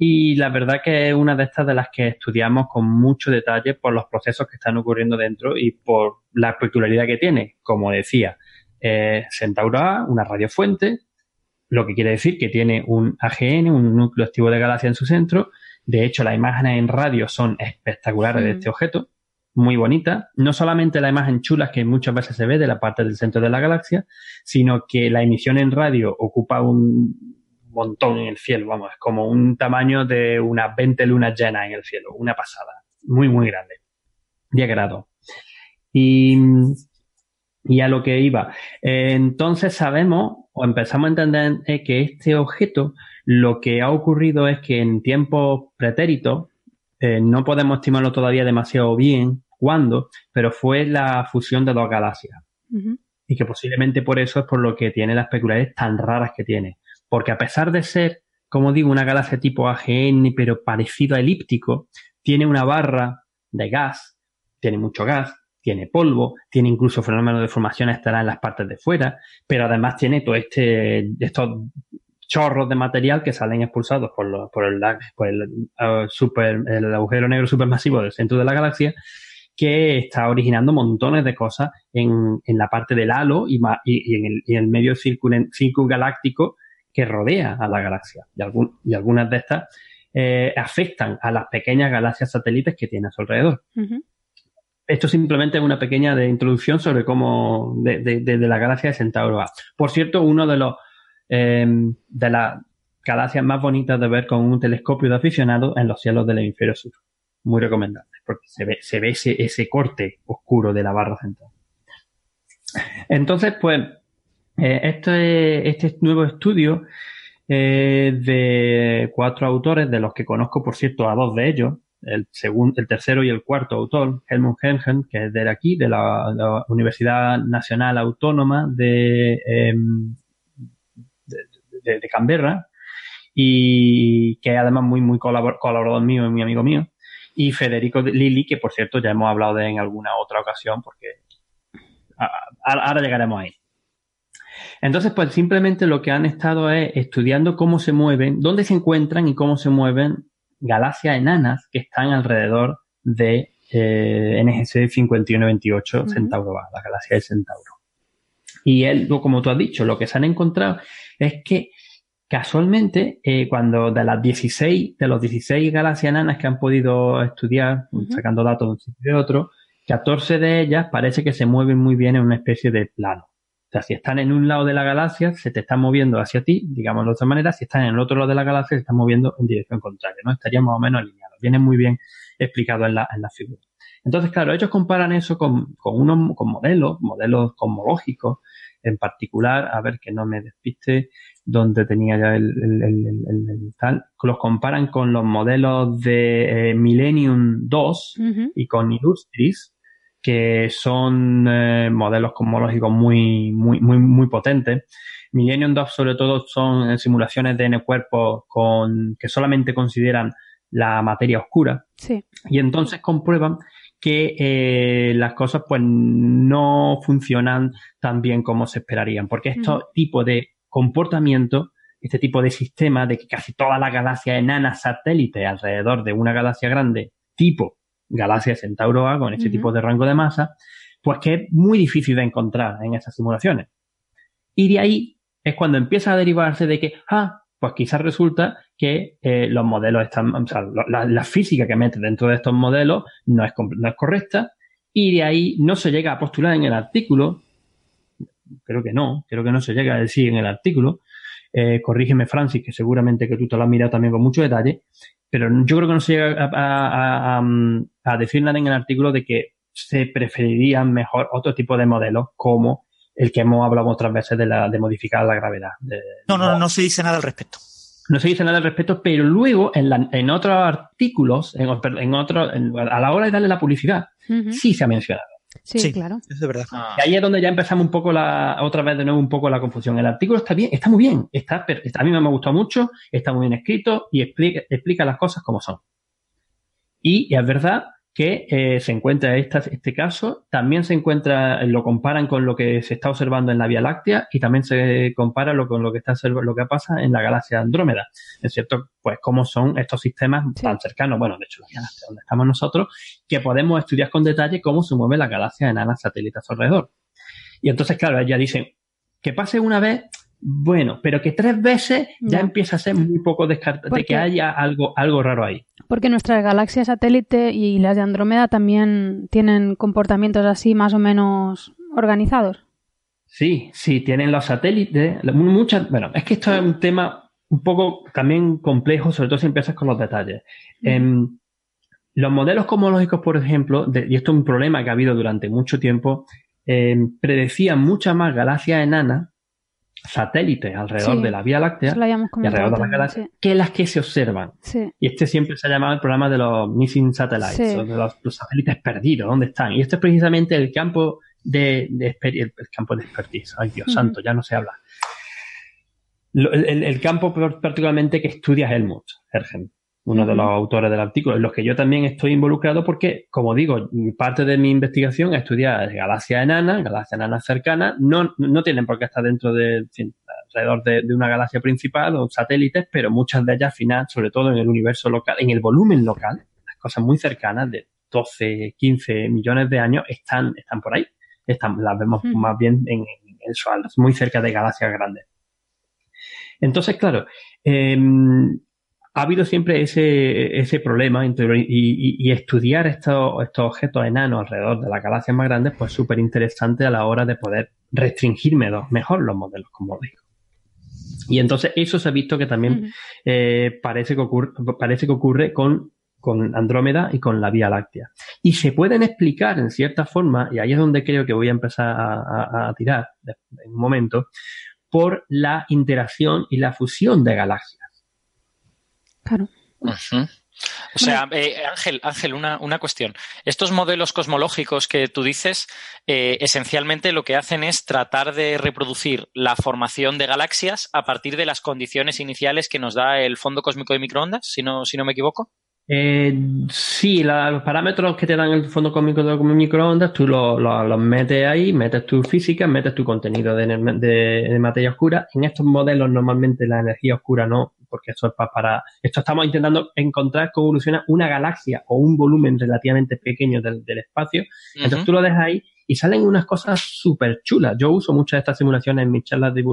Y la verdad que es una de estas de las que estudiamos con mucho detalle por los procesos que están ocurriendo dentro y por la peculiaridad que tiene. Como decía, eh, Centauro A, una radiofuente, lo que quiere decir que tiene un AGN, un núcleo activo de galaxia en su centro. De hecho, las imágenes en radio son espectaculares de este objeto, muy bonitas. No solamente la imagen chula que muchas veces se ve de la parte del centro de la galaxia, sino que la emisión en radio ocupa un, montón en el cielo, vamos, es como un tamaño de unas 20 lunas llenas en el cielo, una pasada, muy, muy grande, 10 grados. Y, y a lo que iba, entonces sabemos o empezamos a entender que este objeto, lo que ha ocurrido es que en tiempos pretéritos, eh, no podemos estimarlo todavía demasiado bien cuándo, pero fue la fusión de dos galaxias. Y que posiblemente por eso es por lo que tiene las peculiaridades tan raras que tiene. Porque a pesar de ser, como digo, una galaxia tipo AGN, pero parecido a elíptico, tiene una barra de gas, tiene mucho gas, tiene polvo, tiene incluso fenómenos de formación estelar en las partes de fuera, pero además tiene todo este, estos chorros de material que salen expulsados por, por, el, por el, uh, super, el agujero negro supermasivo del centro de la galaxia, que está originando montones de cosas en, en la parte del halo y, y, en, el, y en el medio circungaláctico que rodea a la galaxia. Y, y algunas de estas eh, afectan a las pequeñas galaxias satélites que tiene a su alrededor. Esto simplemente es una pequeña de introducción sobre cómo de, la galaxia de Centauro A. Por cierto, uno de los em, de las galaxias más bonitas de ver con un telescopio de aficionado en los cielos del hemisferio sur. Muy recomendable, porque se ve, se ve ese, ese corte oscuro de la barra central. Entonces, pues, este, este nuevo estudio eh, de cuatro autores, de los que conozco, por cierto, a dos de ellos, el, segundo, el tercero y el cuarto autor, Helmut Hengen, que es de aquí, de la, Universidad Nacional Autónoma em, de, de, Canberra, y que es además muy, muy colaborador mío y muy amigo mío, y Federico Lili, que por cierto ya hemos hablado de en alguna otra ocasión, porque ahora llegaremos ahí. Entonces, pues simplemente lo que han estado es estudiando cómo se mueven, dónde se encuentran y cómo se mueven galaxias enanas que están alrededor de eh, NGC 5128 Centauro A, la galaxia de Centauro. Y él, como tú has dicho, lo que se han encontrado es que casualmente, eh, cuando de las 16, de los 16 galaxias enanas que han podido estudiar, sacando datos de un sitio y de otro, 14 de ellas parece que se mueven muy bien en una especie de plano. O sea, si están en un lado de la galaxia, se te están moviendo hacia ti, digamos de otra manera. Si están en el otro lado de la galaxia, se están moviendo en dirección contraria, ¿no? Estarían más o menos alineados. Viene muy bien explicado en la, en la figura. Entonces, claro, ellos comparan eso con, con unos con modelos, modelos cosmológicos, en particular, a ver que no me despiste, donde tenía ya el, el, el, tal, los comparan con los modelos de eh, Millennium 2 y con Illustris, que son eh, modelos cosmológicos muy, muy, muy, muy potentes. Millennium 2 sobre todo son simulaciones de N cuerpos con, que solamente consideran la materia oscura. Sí. Y entonces comprueban que eh, las cosas pues no funcionan tan bien como se esperarían. Porque estos tipos de comportamiento, este tipo de sistema de que casi todas las galaxias enanas satélites alrededor de una galaxia grande, tipo galaxia Centauro A con este tipo de rango de masa, pues que es muy difícil de encontrar en esas simulaciones. Y de ahí es cuando empieza a derivarse de que, ah, pues quizás resulta que eh, los modelos están, o sea, la, la, física que mete dentro de estos modelos no es, no es correcta y de ahí no se llega a postular en el artículo, creo que no, creo que no se llega a decir en el artículo, eh, corrígeme Francis, que seguramente que tú te lo has mirado también con mucho detalle, pero yo creo que no se llega a, a, a, a decir nada en el artículo de que se preferirían mejor otro tipo de modelos como el que hemos hablado otras veces de, la, de modificar la gravedad. De, no, no, no, no se dice nada al respecto. No se dice nada al respecto, pero luego en, la, en otros artículos, en, en otro, en, a la hora de darle la publicidad, uh -huh. sí se ha mencionado. Sí, sí, claro. Es de verdad. Ah. Y ahí es donde ya empezamos un poco la, otra vez de nuevo un poco la confusión. El artículo está bien, está muy bien, está, está a mí me ha gustado mucho, está muy bien escrito y explica, explica las cosas como son. Y, y es verdad que eh, se encuentra esta, este caso, también se encuentra, lo comparan con lo que se está observando en la Vía Láctea y también se compara lo, con lo que está lo que pasa en la galaxia Andrómeda. Es cierto, pues cómo son estos sistemas sí. tan cercanos, bueno, de hecho, la Vía Láctea, donde estamos nosotros, que podemos estudiar con detalle cómo se mueve la galaxia enanas satélites alrededor. Y entonces, claro, ella dicen, que pase una vez, bueno, pero que tres veces ya no. empieza a ser muy poco descartado de que haya algo, algo raro ahí. Porque nuestra galaxia satélite y las de Andrómeda también tienen comportamientos así más o menos organizados. Sí, sí, tienen los satélites, muchas, bueno, es que esto es un tema un poco también complejo, sobre todo si empiezas con los detalles. Mm. Eh, los modelos cosmológicos, por ejemplo, de, y esto es un problema que ha habido durante mucho tiempo, eh, predecían muchas más galaxias enanas satélites alrededor sí, de la Vía Láctea y alrededor de la galaxia sí. que las que se observan. Sí. Y este siempre se ha llamado el programa de los missing satellites, o de los, los, satélites perdidos, ¿dónde están? Y este es precisamente el campo de, de el, el, campo de expertise. Ay, Dios uh -huh. santo, ya no se habla. El, el, el, campo particularmente que estudia Helmut Ergen, uno de los autores del artículo, en los que yo también estoy involucrado porque, como digo, parte de mi investigación es estudiar galaxias enanas, galaxias enanas cercanas, no, no tienen por qué estar dentro de, alrededor de, de, una galaxia principal o satélites, pero muchas de ellas al final, sobre todo en el universo local, en el volumen local, las cosas muy cercanas de 12, 15 millones de años están, están por ahí. Están, las vemos mm. más bien en, en el Sol, muy cerca de galaxias grandes. Entonces, claro, eh, ha habido siempre ese, ese problema y, y, y, estudiar estos, estos objetos enanos alrededor de las galaxias más grandes, pues súper interesante a la hora de poder restringir mejor los modelos como digo. Y entonces eso se ha visto que también uh -huh. eh, parece, que ocurre, parece que ocurre con, con Andrómeda y con la Vía Láctea. Y se pueden explicar en cierta forma, y ahí es donde creo que voy a empezar a, a, a tirar en un momento, por la interacción y la fusión de galaxias. Claro. Uh -huh. O sea, eh, Ángel, Ángel, una, una, cuestión. Estos modelos cosmológicos que tú dices, eh, esencialmente lo que hacen es tratar de reproducir la formación de galaxias a partir de las condiciones iniciales que nos da el fondo cósmico de microondas, si no, si no me equivoco. Eh, sí, la, los parámetros que te dan el fondo cósmico de microondas, tú los lo, lo metes ahí, metes tu física, metes tu contenido de, de, de, materia oscura. En estos modelos normalmente la energía oscura no, porque esto es para, para, esto estamos intentando encontrar cómo evoluciona una galaxia o un volumen relativamente pequeño del, del espacio. Entonces uh -huh. tú lo dejas ahí y salen unas cosas súper chulas. Yo uso muchas de estas simulaciones en mis charlas de,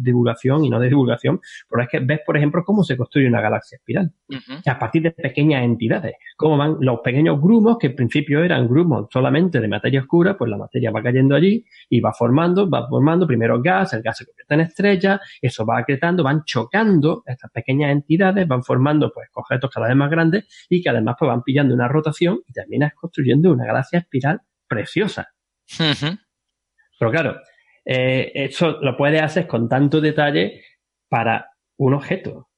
divulgación y no de divulgación, pero es que ves, por ejemplo, cómo se construye una galaxia espiral. Uh -huh. A partir de pequeñas entidades. Cómo van los pequeños grumos, que en principio eran grumos solamente de materia oscura, pues la materia va cayendo allí y va formando, va formando primero gas, el gas se convierte en estrella, eso va acretando, van chocando estas pequeñas entidades, van formando pues objetos cada vez más grandes y que además pues van pillando una rotación y terminas construyendo una galaxia espiral preciosa. Uh -huh. Pero claro, eh, eso lo puedes hacer con tanto detalle para un objeto.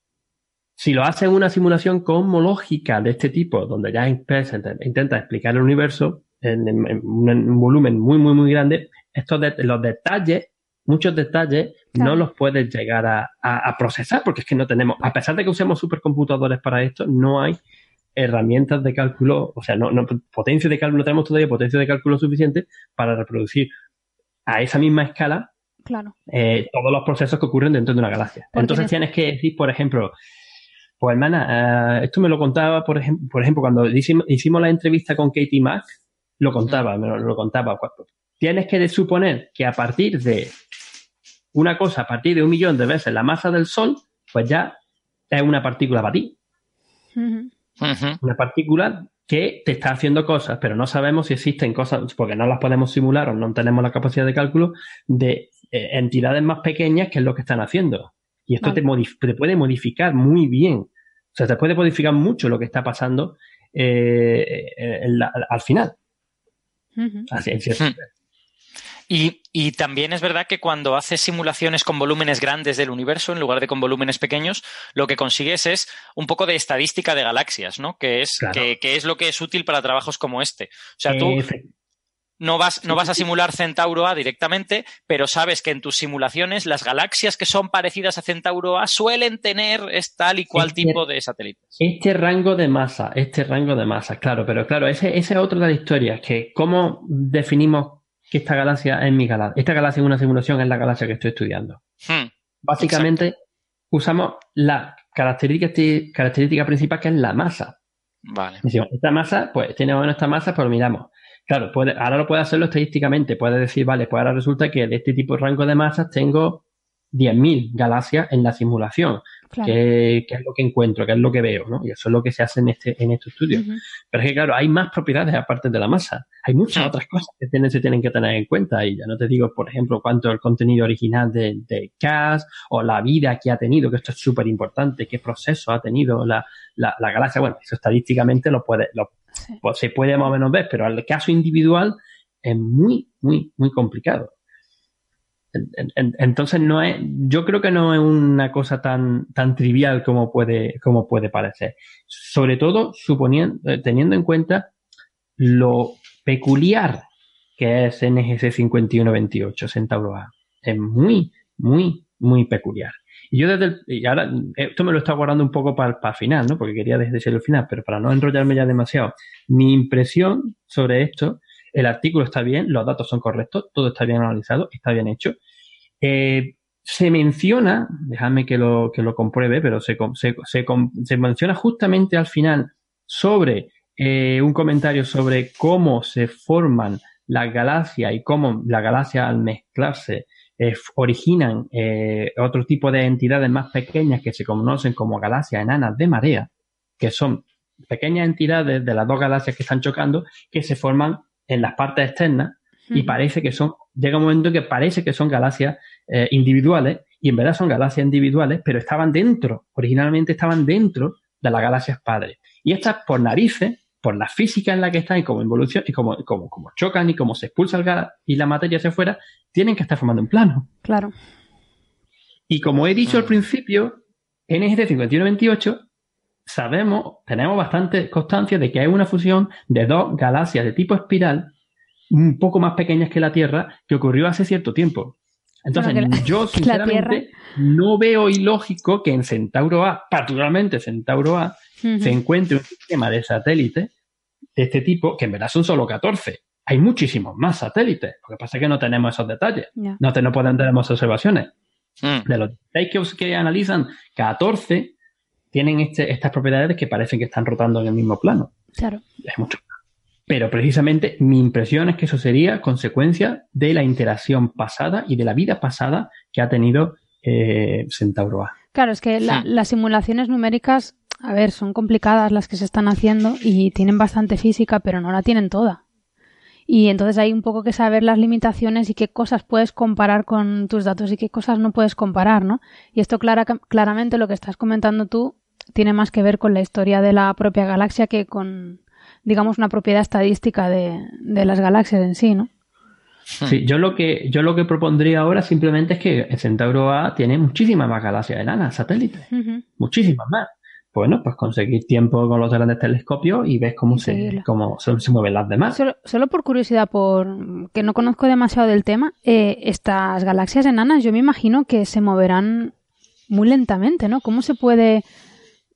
Si lo haces en una simulación cosmológica de este tipo, donde ya intenta explicar el universo en, en, en, un volumen muy, muy, muy grande, estos de, los detalles, muchos detalles, claro. no los puedes llegar a, a, a, procesar, porque es que no tenemos, a pesar de que usemos supercomputadores para esto, no hay herramientas de cálculo, o sea, no, no potencia de cálculo, no tenemos todavía potencia de cálculo suficiente para reproducir a esa misma escala claro. eh, todos los procesos que ocurren dentro de una galaxia. Porque Entonces tienes que decir, por ejemplo, pues hermana, uh, esto me lo contaba, por ejemplo, por ejemplo cuando hicimos, hicimos, la entrevista con Katie Mack, lo contaba, me lo, lo contaba. Tienes que suponer que a partir de una cosa, a partir de un millón de veces la masa del Sol, pues ya es una partícula para ti. Una partícula que te está haciendo cosas, pero no sabemos si existen cosas, porque no las podemos simular o no tenemos la capacidad de cálculo, de eh, entidades más pequeñas que es lo que están haciendo. Y esto te, puede modificar muy bien. O sea, te puede modificar mucho lo que está pasando eh, al final. Así es. Y, también es verdad que cuando haces simulaciones con volúmenes grandes del universo en lugar de con volúmenes pequeños, lo que consigues es un poco de estadística de galaxias, ¿no? Que es, que, es lo que es útil para trabajos como este. O sea, tú no vas, no vas a simular Centauro A directamente, pero sabes que en tus simulaciones las galaxias que son parecidas a Centauro A suelen tener tal y cual este tipo de satélites. Este rango de masa, este rango de masa, claro, pero claro, ese, ese es otro de las historias, que cómo definimos que esta galaxia es mi galaxia. Esta galaxia es una simulación, es la galaxia que estoy estudiando. Hmm, Básicamente, usamos la característica, característica principal que es la masa. Vale. esta masa, pues tiene bueno esta masa, pues miramos. Claro, puede, ahora lo puede hacerlo estadísticamente. Puede decir, vale, pues ahora resulta que de este tipo de rango de masas tengo 10.000 galaxias en la simulación que, es lo que encuentro, que es lo que veo, ¿no? Y eso es lo que se hace en este, en este estudio. Pero es que, claro, hay más propiedades aparte de la masa. Hay muchas otras cosas que tienen, se tienen que tener en cuenta. Y ya no te digo, por ejemplo, cuánto el contenido original de, de CAS o la vida que ha tenido, que esto es súper importante, qué proceso ha tenido la, la, galaxia. Bueno, eso estadísticamente lo puede, lo, pues se puede más o menos ver, pero el caso individual es muy, muy, muy complicado. Entonces no es, yo creo que no es una cosa tan, tan trivial como puede, como puede parecer. Sobre todo suponiendo, eh, teniendo en cuenta lo peculiar que es NGC 5128 Centauro A. Es muy, muy, muy peculiar. Y yo desde el, y ahora, esto me lo está guardando un poco para, para el final, ¿no? Porque quería desde el final, pero para no enrollarme ya demasiado. Mi impresión sobre esto el artículo está bien, los datos son correctos, todo está bien analizado, está bien hecho. Eh, se menciona, déjame que lo, que lo compruebe, pero se, se, se, menciona justamente al final sobre eh, un comentario sobre cómo se forman las galaxias y cómo las galaxias al mezclarse eh, originan otro tipo de entidades más pequeñas que se conocen como galaxias enanas de marea, que son pequeñas entidades de las dos galaxias que están chocando que se forman en las partes externas y parece que son, llega un momento que parece que son galaxias eh, individuales y en verdad son galaxias individuales, pero estaban dentro, originalmente estaban dentro de las galaxias padres. Y estas por narices, por la física en la que están y como involución, y como, como, como chocan y como se expulsa el gas y la materia hacia afuera, tienen que estar formando un plano. Claro. Y como he dicho al principio, NGT 5128 sabemos, tenemos bastante constancia de que hay una fusión de dos galaxias de tipo espiral un poco más pequeñas que la Tierra que ocurrió hace cierto tiempo. Entonces, yo (laughs) sinceramente no veo ilógico que en Centauro A, particularmente Centauro A, se encuentre un sistema de satélites de este tipo, que en verdad son solo 14. Hay muchísimos más satélites. Lo que pasa es que no tenemos esos detalles. No, te, no podemos tener observaciones. Mm. De los que, que analizan, 14 tienen este, estas propiedades que parecen que están rotando en el mismo plano. Claro. Es mucho. Pero precisamente mi impresión es que eso sería consecuencia de la interacción pasada y de la vida pasada que ha tenido eh, Centauro A. Claro, es que las simulaciones numéricas, a ver, son complicadas las que se están haciendo y tienen bastante física, pero no la tienen toda. Y entonces hay un poco que saber las limitaciones y qué cosas puedes comparar con tus datos y qué cosas no puedes comparar, ¿no? Y esto clara, claramente lo que estás comentando tú tiene más que ver con la historia de la propia galaxia que con, digamos, una propiedad estadística de, las galaxias en sí, ¿no? Sí, yo lo que yo lo que propondría ahora simplemente es que el Centauro A tiene muchísimas más galaxias enanas, satélites, muchísimas más. Bueno, pues conseguir tiempo con los grandes telescopios y ves cómo se cómo se, mueven las demás. Solo, por curiosidad, por que no conozco demasiado del tema, eh, estas galaxias enanas, yo me imagino que se moverán muy lentamente, ¿no? ¿Cómo se puede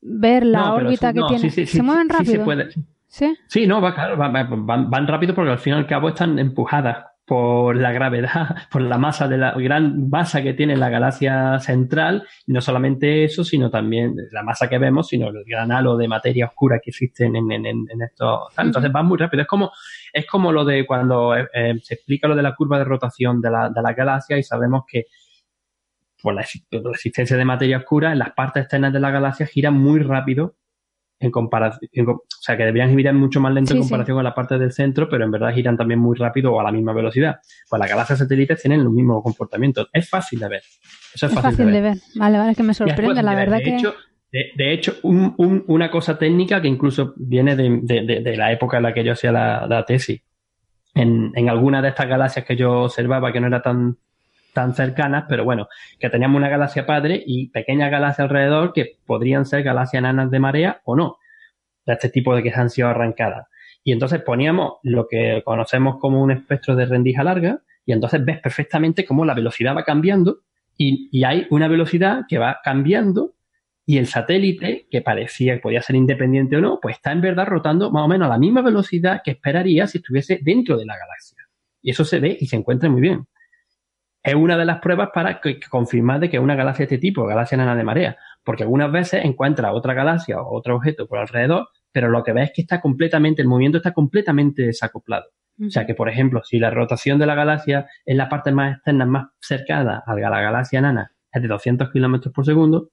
ver la órbita que tiene. ¿Se mueven rápido? Sí, se puede. ¿Sí? No, va, claro, van, rápido porque al fin y al cabo están empujadas por la gravedad, (laughs) por la masa de la gran masa que tiene la galaxia central, y no solamente eso, sino también la masa que vemos, sino el gran halo de materia oscura que existe en, en, en, estos. Entonces van muy rápido. Es como, es como lo de cuando eh, eh, se explica lo de la curva de rotación de la, de la galaxia y sabemos que por la, existencia de materia oscura, en las partes externas de la galaxia giran muy rápido en comparación, o sea, que deberían girar mucho más lento en comparación con la parte del centro, pero en verdad giran también muy rápido o a la misma velocidad. Pues las galaxias satélites tienen el mismo comportamiento. Es fácil de ver. Eso es, fácil, de, ver. Vale, vale, que me sorprende, la verdad de que... Hecho, de, hecho, una cosa técnica que incluso viene de, la época en la que yo hacía la, tesis. En, en alguna de estas galaxias que yo observaba que no era tan tan cercanas, pero bueno, que teníamos una galaxia padre y pequeñas galaxias alrededor que podrían ser galaxias enanas de marea o no, de este tipo de que han sido arrancadas. Y entonces poníamos lo que conocemos como un espectro de rendija larga y entonces ves perfectamente cómo la velocidad va cambiando y, y hay una velocidad que va cambiando y el satélite, que parecía que podía ser independiente o no, pues está en verdad rotando más o menos a la misma velocidad que esperaría si estuviese dentro de la galaxia. Y eso se ve y se encuentra muy bien es una de las pruebas para confirmar de que es una galaxia de este tipo, galaxia enana de marea, porque algunas veces encuentra otra galaxia o otro objeto por alrededor, pero lo que ves es que está completamente, el movimiento está completamente desacoplado. O sea que, por ejemplo, si la rotación de la galaxia en la parte más externa, más cercana a la galaxia enana, es de 200 kilómetros por segundo,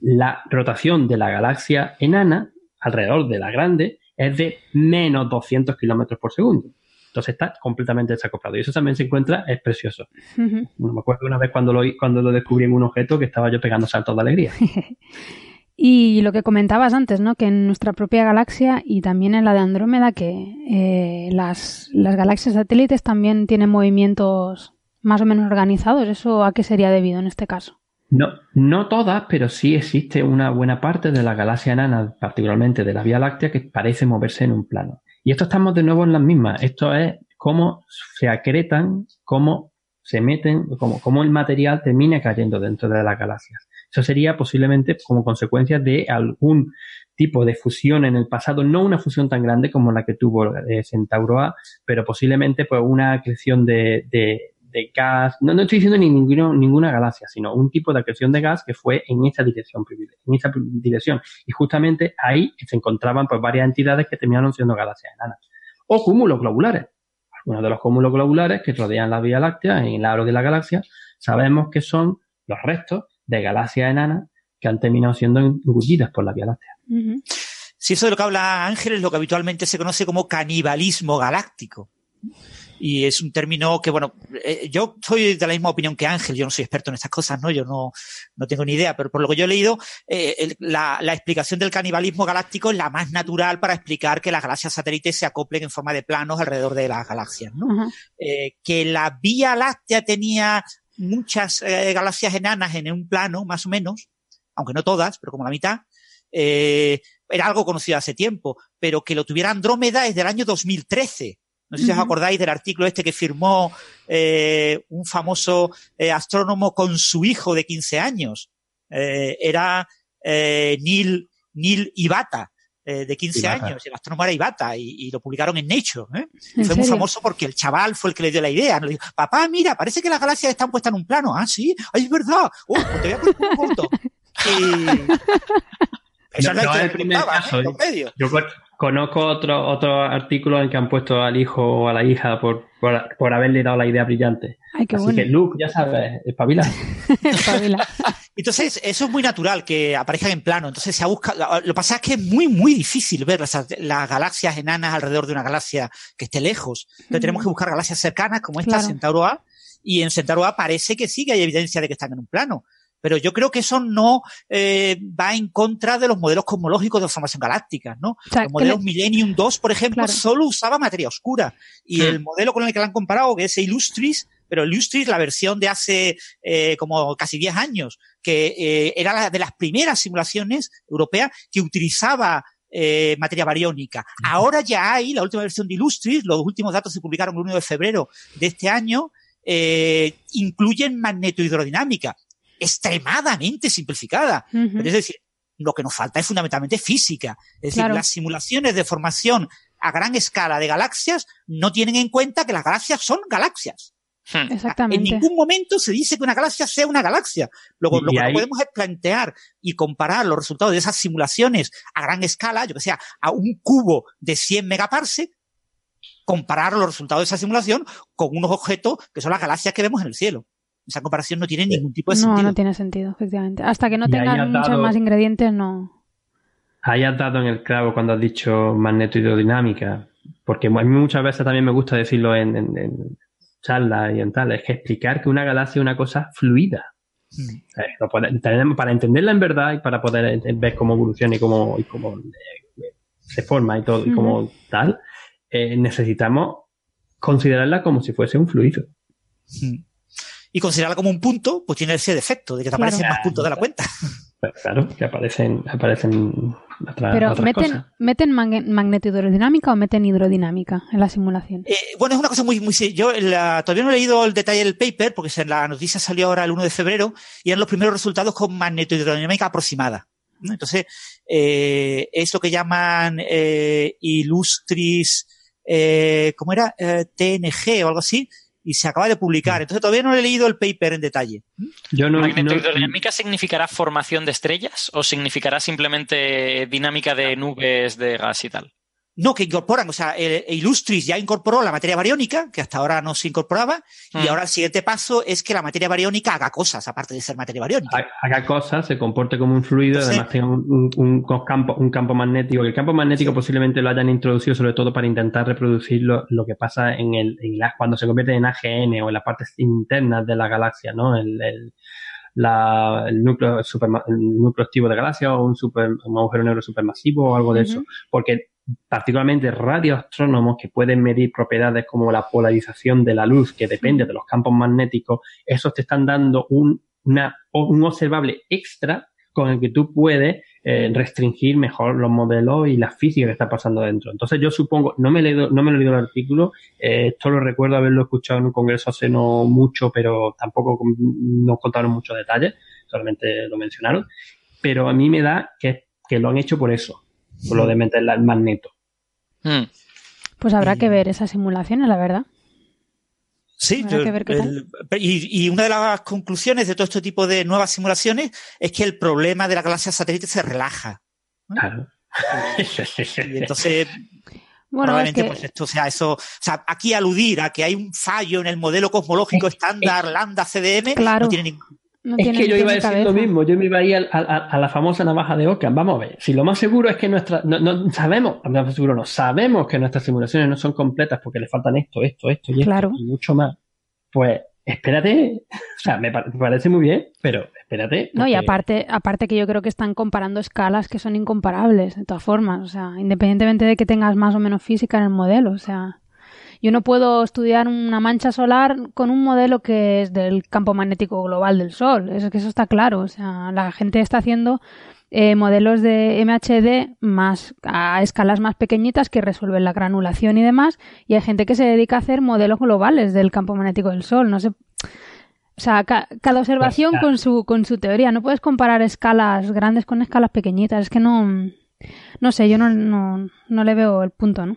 la rotación de la galaxia enana alrededor de la grande es de menos 200 kilómetros por segundo. Entonces está completamente desacoplado. Y eso también se encuentra, es precioso. me acuerdo una vez cuando lo, cuando lo descubrí en un objeto que estaba yo pegando saltos de alegría. (laughs) y lo que comentabas antes, ¿no? Que en nuestra propia galaxia y también en la de Andrómeda, que eh, las, las galaxias satélites también tienen movimientos más o menos organizados. ¿Eso a qué sería debido en este caso? No, no todas, pero sí existe una buena parte de la galaxia enana, particularmente de la Vía Láctea, que parece moverse en un plano. Y esto estamos de nuevo en las mismas. Esto es cómo se acretan, cómo se meten, cómo, cómo el material termina cayendo dentro de las galaxias. Eso sería posiblemente como consecuencia de algún tipo de fusión en el pasado, no una fusión tan grande como la que tuvo eh, Centauro A, pero posiblemente pues una acreción de, de gas, no, no estoy diciendo ninguna, ninguna galaxia, sino un tipo de acreción de gas que fue en esa dirección, en esa dirección. Y justamente ahí se encontraban pues varias entidades que terminaron siendo galaxias enanas. O cúmulos globulares. Algunos de los cúmulos globulares que rodean la Vía Láctea, en el aro de la galaxia, sabemos que son los restos de galaxias enanas que han terminado siendo engullidas por la Vía Láctea. Si eso de lo que habla Ángel es lo que habitualmente se conoce como canibalismo galáctico y es un término que, bueno, eh, yo soy de la misma opinión que Ángel, yo no soy experto en estas cosas, ¿no? Yo no, no tengo ni idea, pero por lo que yo he leído, eh, la, la, explicación del canibalismo galáctico es la más natural para explicar que las galaxias satélites se acoplen en forma de planos alrededor de las galaxias, ¿no? eh, que la Vía Láctea tenía muchas eh, galaxias enanas en un plano, más o menos, aunque no todas, pero como la mitad, eh, era algo conocido hace tiempo, pero que lo tuviera Andrómeda es del año 2013. No sé si os acordáis del artículo este que firmó eh, un famoso eh, astrónomo con su hijo de 15 años. Eh, era eh, Neil, Neil Ibata, eh, de 15 años. El astrónomo era Ibata y, y lo publicaron en Nature. ¿eh? Fue muy famoso porque el chaval fue el que le dio la idea. Le dijo, papá, mira, parece que las galaxias están puestas en un plano. Ah, sí, Ay, es verdad. Uh, pues te voy a poner un corto. (laughs) Esa no, es la no es el primer caso. ¿eh? Yo, Conozco otro, otro artículo en que han puesto al hijo o a la hija por, por, haberle dado la idea brillante. Ay, qué Así que Luke, ya sabes, espabila. (laughs) espabila. (laughs) Entonces, eso es muy natural que aparezcan en plano. Entonces, se ha buscado. Lo que pasa es que es muy, muy difícil ver las, las galaxias enanas alrededor de una galaxia que esté lejos. Entonces, tenemos que buscar galaxias cercanas como esta, Centauro A. Y en Centauro A parece que sí que hay evidencia de que están en un plano. Pero yo creo que eso no eh, va en contra de los modelos cosmológicos de formación galáctica, ¿no? O sea, el modelo Millennium 2, por ejemplo, solo usaba materia oscura. Y el modelo con el que lo han comparado, que es Illustris, pero Illustris, la versión de hace eh, como casi 10 años, que eh, era la de las primeras simulaciones europeas que utilizaba eh, materia bariónica. Ahora ya hay la última versión de Illustris, los últimos datos se publicaron el 1 de febrero de este año, eh, incluyen magnetohidrodinámica extremadamente simplificada. Pero es decir, lo que nos falta es fundamentalmente física. Es decir, las simulaciones de formación a gran escala de galaxias no tienen en cuenta que las galaxias son galaxias. Hmm. Exactamente. En ningún momento se dice que una galaxia sea una galaxia. Lo que podemos es plantear y comparar los resultados de esas simulaciones a gran escala, yo que sea, a un cubo de 100 megaparsec, comparar los resultados de esa simulación con unos objetos que son las galaxias que vemos en el cielo. Esa comparación no tiene ningún tipo de no, sentido. no tiene sentido, efectivamente. Hasta que no Y has muchos dado- más ingredientes, no. Ahí has dado en el clavo cuando has dicho magnetohidrodinámica, porque a mí muchas veces también me gusta decirlo en, en, en charlas y en tal, es que explicar que una galaxia es una cosa fluida. Mm. Eh, Para entenderla en verdad y para poder ver cómo evoluciona y cómo, y cómo eh, se forma y todo, y como Ujú. tal, eh, necesitamos considerarla como si fuese un fluido. Mm. Y considerarla como un punto, pues tiene ese defecto de que te Claro. aparecen más puntos de la cuenta. Claro, que aparecen, aparecen otra- Pero otras meten, cosas. meten o meten hidrodinámica en la simulación. Eh, bueno, es una cosa muy, muy, yo la- todavía no he leído el detalle del paper, porque la noticia salió ahora el 1 de febrero, y eran los primeros resultados con magnetohidrodinámica aproximada. ¿no? Entonces, eh, es lo que llaman eh, Illustris, eh, ¿cómo era? Eh, TNG o algo así, y se acaba de publicar. Entonces, todavía no he leído el paper en detalle. Yo no, no- ¿Magnetohidrodinámica significará formación de estrellas o significará simplemente dinámica de nubes de gas y tal? No, que incorporan, o sea, el- Illustris ya incorporó la materia bariónica, que hasta ahora no se incorporaba, y Mm. ahora el siguiente paso es que la materia bariónica haga cosas, aparte de ser materia bariónica. ha- haga cosas, se comporte como un fluido, además tenga un, un- un co- campo, un campo magnético. que El campo magnético posiblemente lo hayan introducido sobre todo para intentar reproducir lo, lo que pasa en el, en la- cuando se convierte en AGN o en las partes internas de la galaxia, ¿no? El, el- la- el núcleo superma- el núcleo activo de galaxia o un, super, un agujero negro supermasivo o algo de eso. Porque particularmente radioastrónomos que pueden medir propiedades como la polarización de la luz, que depende de los campos magnéticos, esos te están dando un, un observable extra con el que tú puedes eh, restringir mejor los modelos y la física que está pasando dentro. Entonces yo supongo, no me he leído, no me he leído el artículo, eh, esto lo recuerdo haberlo escuchado en un congreso hace no mucho, pero tampoco nos contaron muchos detalles, solamente lo mencionaron, pero a mí me da que, que lo han hecho por eso, por lo de meterla al magneto. Mm. Pues habrá Y- que ver esas simulaciones, la verdad. Sí, Habrá yo- que ver qué el- y, y una de las conclusiones de todo este tipo de nuevas simulaciones es que el problema de la galaxia satélite se relaja. Claro. Y entonces, (laughs) Bueno, es probablemente, que pues esto sea eso. O sea, aquí aludir a que hay un fallo en el modelo cosmológico (laughs) estándar lambda CDM Claro. no tiene ningún. No Es que yo iba a decir lo mismo, yo me iba a ir a, a- a la famosa navaja de Ockham. Vamos a ver, si lo más seguro es que nuestra, no, no- sabemos, no, más seguro no, sabemos que nuestras simulaciones no son completas porque le faltan esto, esto, esto y esto y mucho más. Pues espérate, o sea, me, pa- me parece muy bien, pero espérate. No, y aparte, aparte que yo creo que están comparando escalas que son incomparables, de todas formas. O sea, independientemente de que tengas más o menos física en el modelo. O sea, yo no puedo estudiar una mancha solar con un modelo que es del campo magnético global del Sol. Es que eso está claro. O sea, la gente está haciendo eh, modelos de MHD más a escalas más pequeñitas que resuelven la granulación y demás. Y hay gente que se dedica a hacer modelos globales del campo magnético del Sol. No sé. O sea, ca- cada observación Pues, con su con su teoría. No puedes comparar escalas grandes con escalas pequeñitas. Es que no. No sé, yo no, no, no le veo el punto, ¿no?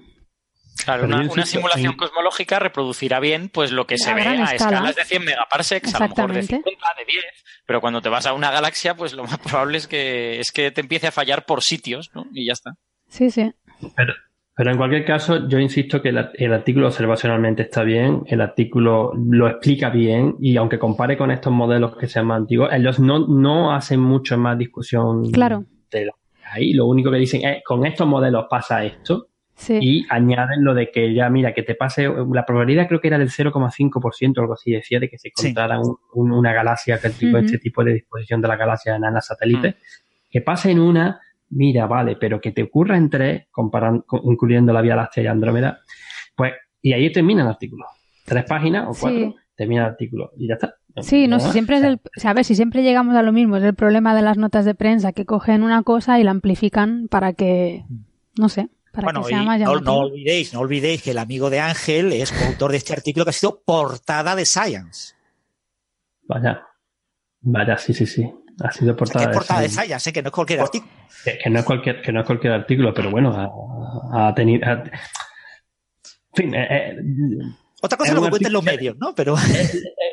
Claro, una, simulación en- cosmológica reproducirá bien pues lo que se ve a escala. escalas de 100 megaparsecs, a lo mejor de Exactamente. 50, de 10, pero cuando te vas a una galaxia, pues lo más probable es que es que te empiece a fallar por sitios, ¿no? Y ya está. Sí, sí. Pero, pero en cualquier caso, yo insisto que el, el artículo observacionalmente está bien, el artículo lo explica bien y aunque compare con estos modelos que sean más antiguos, ellos no, no hacen mucho más discusión Claro. de lo que hay. Lo único que dicen es, con estos modelos pasa esto Sí. y añaden lo de que ya, mira, que te pase, la probabilidad creo que era del 0,5% o algo así, decía, de que se Sí. encontrara un- un- una galaxia, que el tipo, Ujú. este tipo de disposición de la galaxia enana satélite, Mm. que pase en una, mira, vale, pero que te ocurra en tres, comparando, con- incluyendo la Vía Láctea y Andrómeda, pues, y ahí termina el artículo. Tres páginas o Sí. cuatro, termina el artículo y ya está. Sí, no, Nada si más. siempre es el, o sea, a ver, si siempre llegamos a lo mismo, es el problema de las notas de prensa que cogen una cosa y la amplifican para que, no sé, para Bueno, que sea y más no, olvidéis, no olvidéis que el amigo de Ángel es coautor de este artículo que ha sido portada de Science. Vaya, vaya, sí, sí, sí. Ha sido O sea, que portada, es portada de Science. Science, ¿eh? que no es cualquier artículo. Que, que no es cualquier, que no es cualquier artículo, pero bueno, ha, ha tenido. ha- en fin, eh, eh, Otra cosa es lo que cuenten los medios, ¿no? Pero (laughs) eh,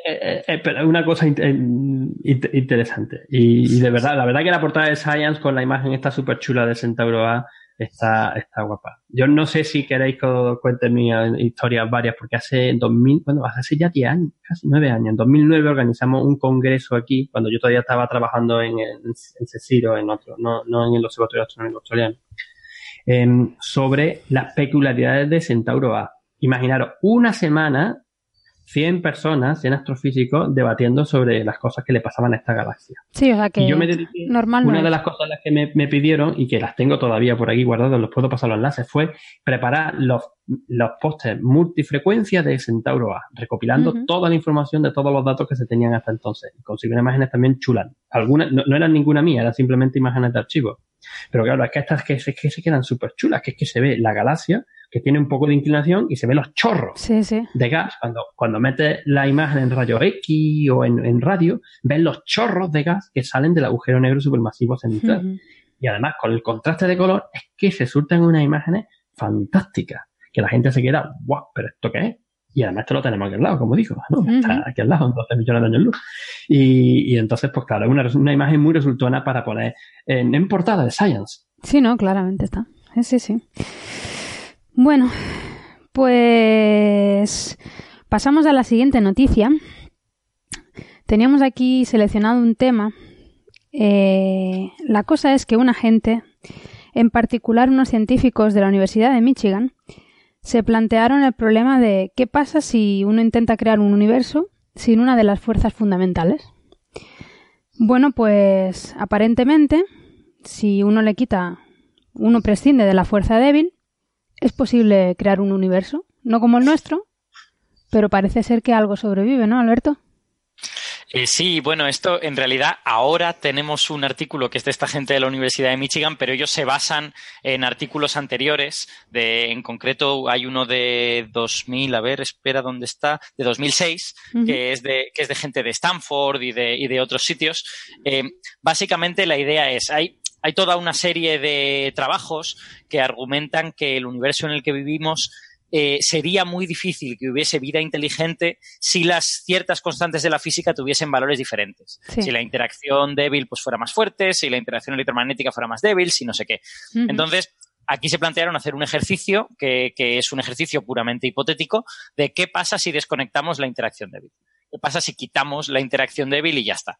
eh, eh, pero es una cosa in- in- in- interesante. Y, y de verdad, la verdad que la portada de Science con la imagen esta súper chula de Centauro A está, está guapa. Yo no sé si queréis que os cuente mis historias varias, porque hace 2000, bueno, hace ya 10 años, casi 9 años, en 2009 organizamos un congreso aquí, cuando yo todavía estaba trabajando en, en, en CECIRO, en otro, no, no en el Observatorio Astronómico Australiano, eh, sobre las peculiaridades de Centauro A. Imaginaros, una semana 100 personas, 100 astrofísicos, debatiendo sobre las cosas que le pasaban a esta galaxia. Sí, o sea que y yo me dediqué, normal no una de las cosas las que me, me pidieron y que las tengo todavía por aquí guardadas, los puedo pasar los enlaces, fue preparar los, los pósters multifrecuencia de Centauro A, recopilando toda la información de todos los datos que se tenían hasta entonces. Y conseguí unas imágenes también chulas. Algunas, no, no eran ninguna mía, eran simplemente imágenes de archivo. Pero claro, es que estas que, es que se quedan súper chulas, que es que se ve la galaxia, que tiene un poco de inclinación y se ven los chorros Sí, sí. de gas. Cuando, cuando metes la imagen en rayo X o en, en radio, ves los chorros de gas que salen del agujero negro supermasivo central. Y además, con el contraste de color, es que se surten unas imágenes fantásticas. Que la gente se queda, guau, ¿pero esto qué es? Y además esto lo tenemos aquí al lado, como dijo, ¿no? Está aquí al lado, en 12 millones de años luz. Y, y entonces, pues claro, es una, una imagen muy resultona para poner en, en portada de Science. Sí, no, claramente está. Sí, sí. Bueno, pues pasamos a la siguiente noticia. Teníamos aquí seleccionado un tema. Eh, la cosa es que una gente, en particular unos científicos de la Universidad de Michigan, se plantearon el problema de qué pasa si uno intenta crear un universo sin una de las fuerzas fundamentales. Bueno, pues aparentemente, si uno le quita, uno prescinde de la fuerza débil, es posible crear un universo, no como el nuestro, pero parece ser que algo sobrevive, ¿no, Alberto? Eh, sí, bueno, esto en realidad ahora tenemos un artículo que es de esta gente de la Universidad de Michigan, pero ellos se basan en artículos anteriores. De, en concreto, hay uno de 2000, a ver, espera dónde está, de 2006, Ujú. que es de que es de gente de Stanford y de, y de otros sitios. Eh, básicamente la idea es hay hay toda una serie de trabajos que argumentan que el universo en el que vivimos eh, sería muy difícil que hubiese vida inteligente si las ciertas constantes de la física tuviesen valores diferentes. Sí. Si la interacción débil pues fuera más fuerte, si la interacción electromagnética fuera más débil, si no sé qué. Entonces, aquí se plantearon hacer un ejercicio que, que es un ejercicio puramente hipotético de qué pasa si desconectamos la interacción débil. ¿Qué pasa si quitamos la interacción débil y ya está?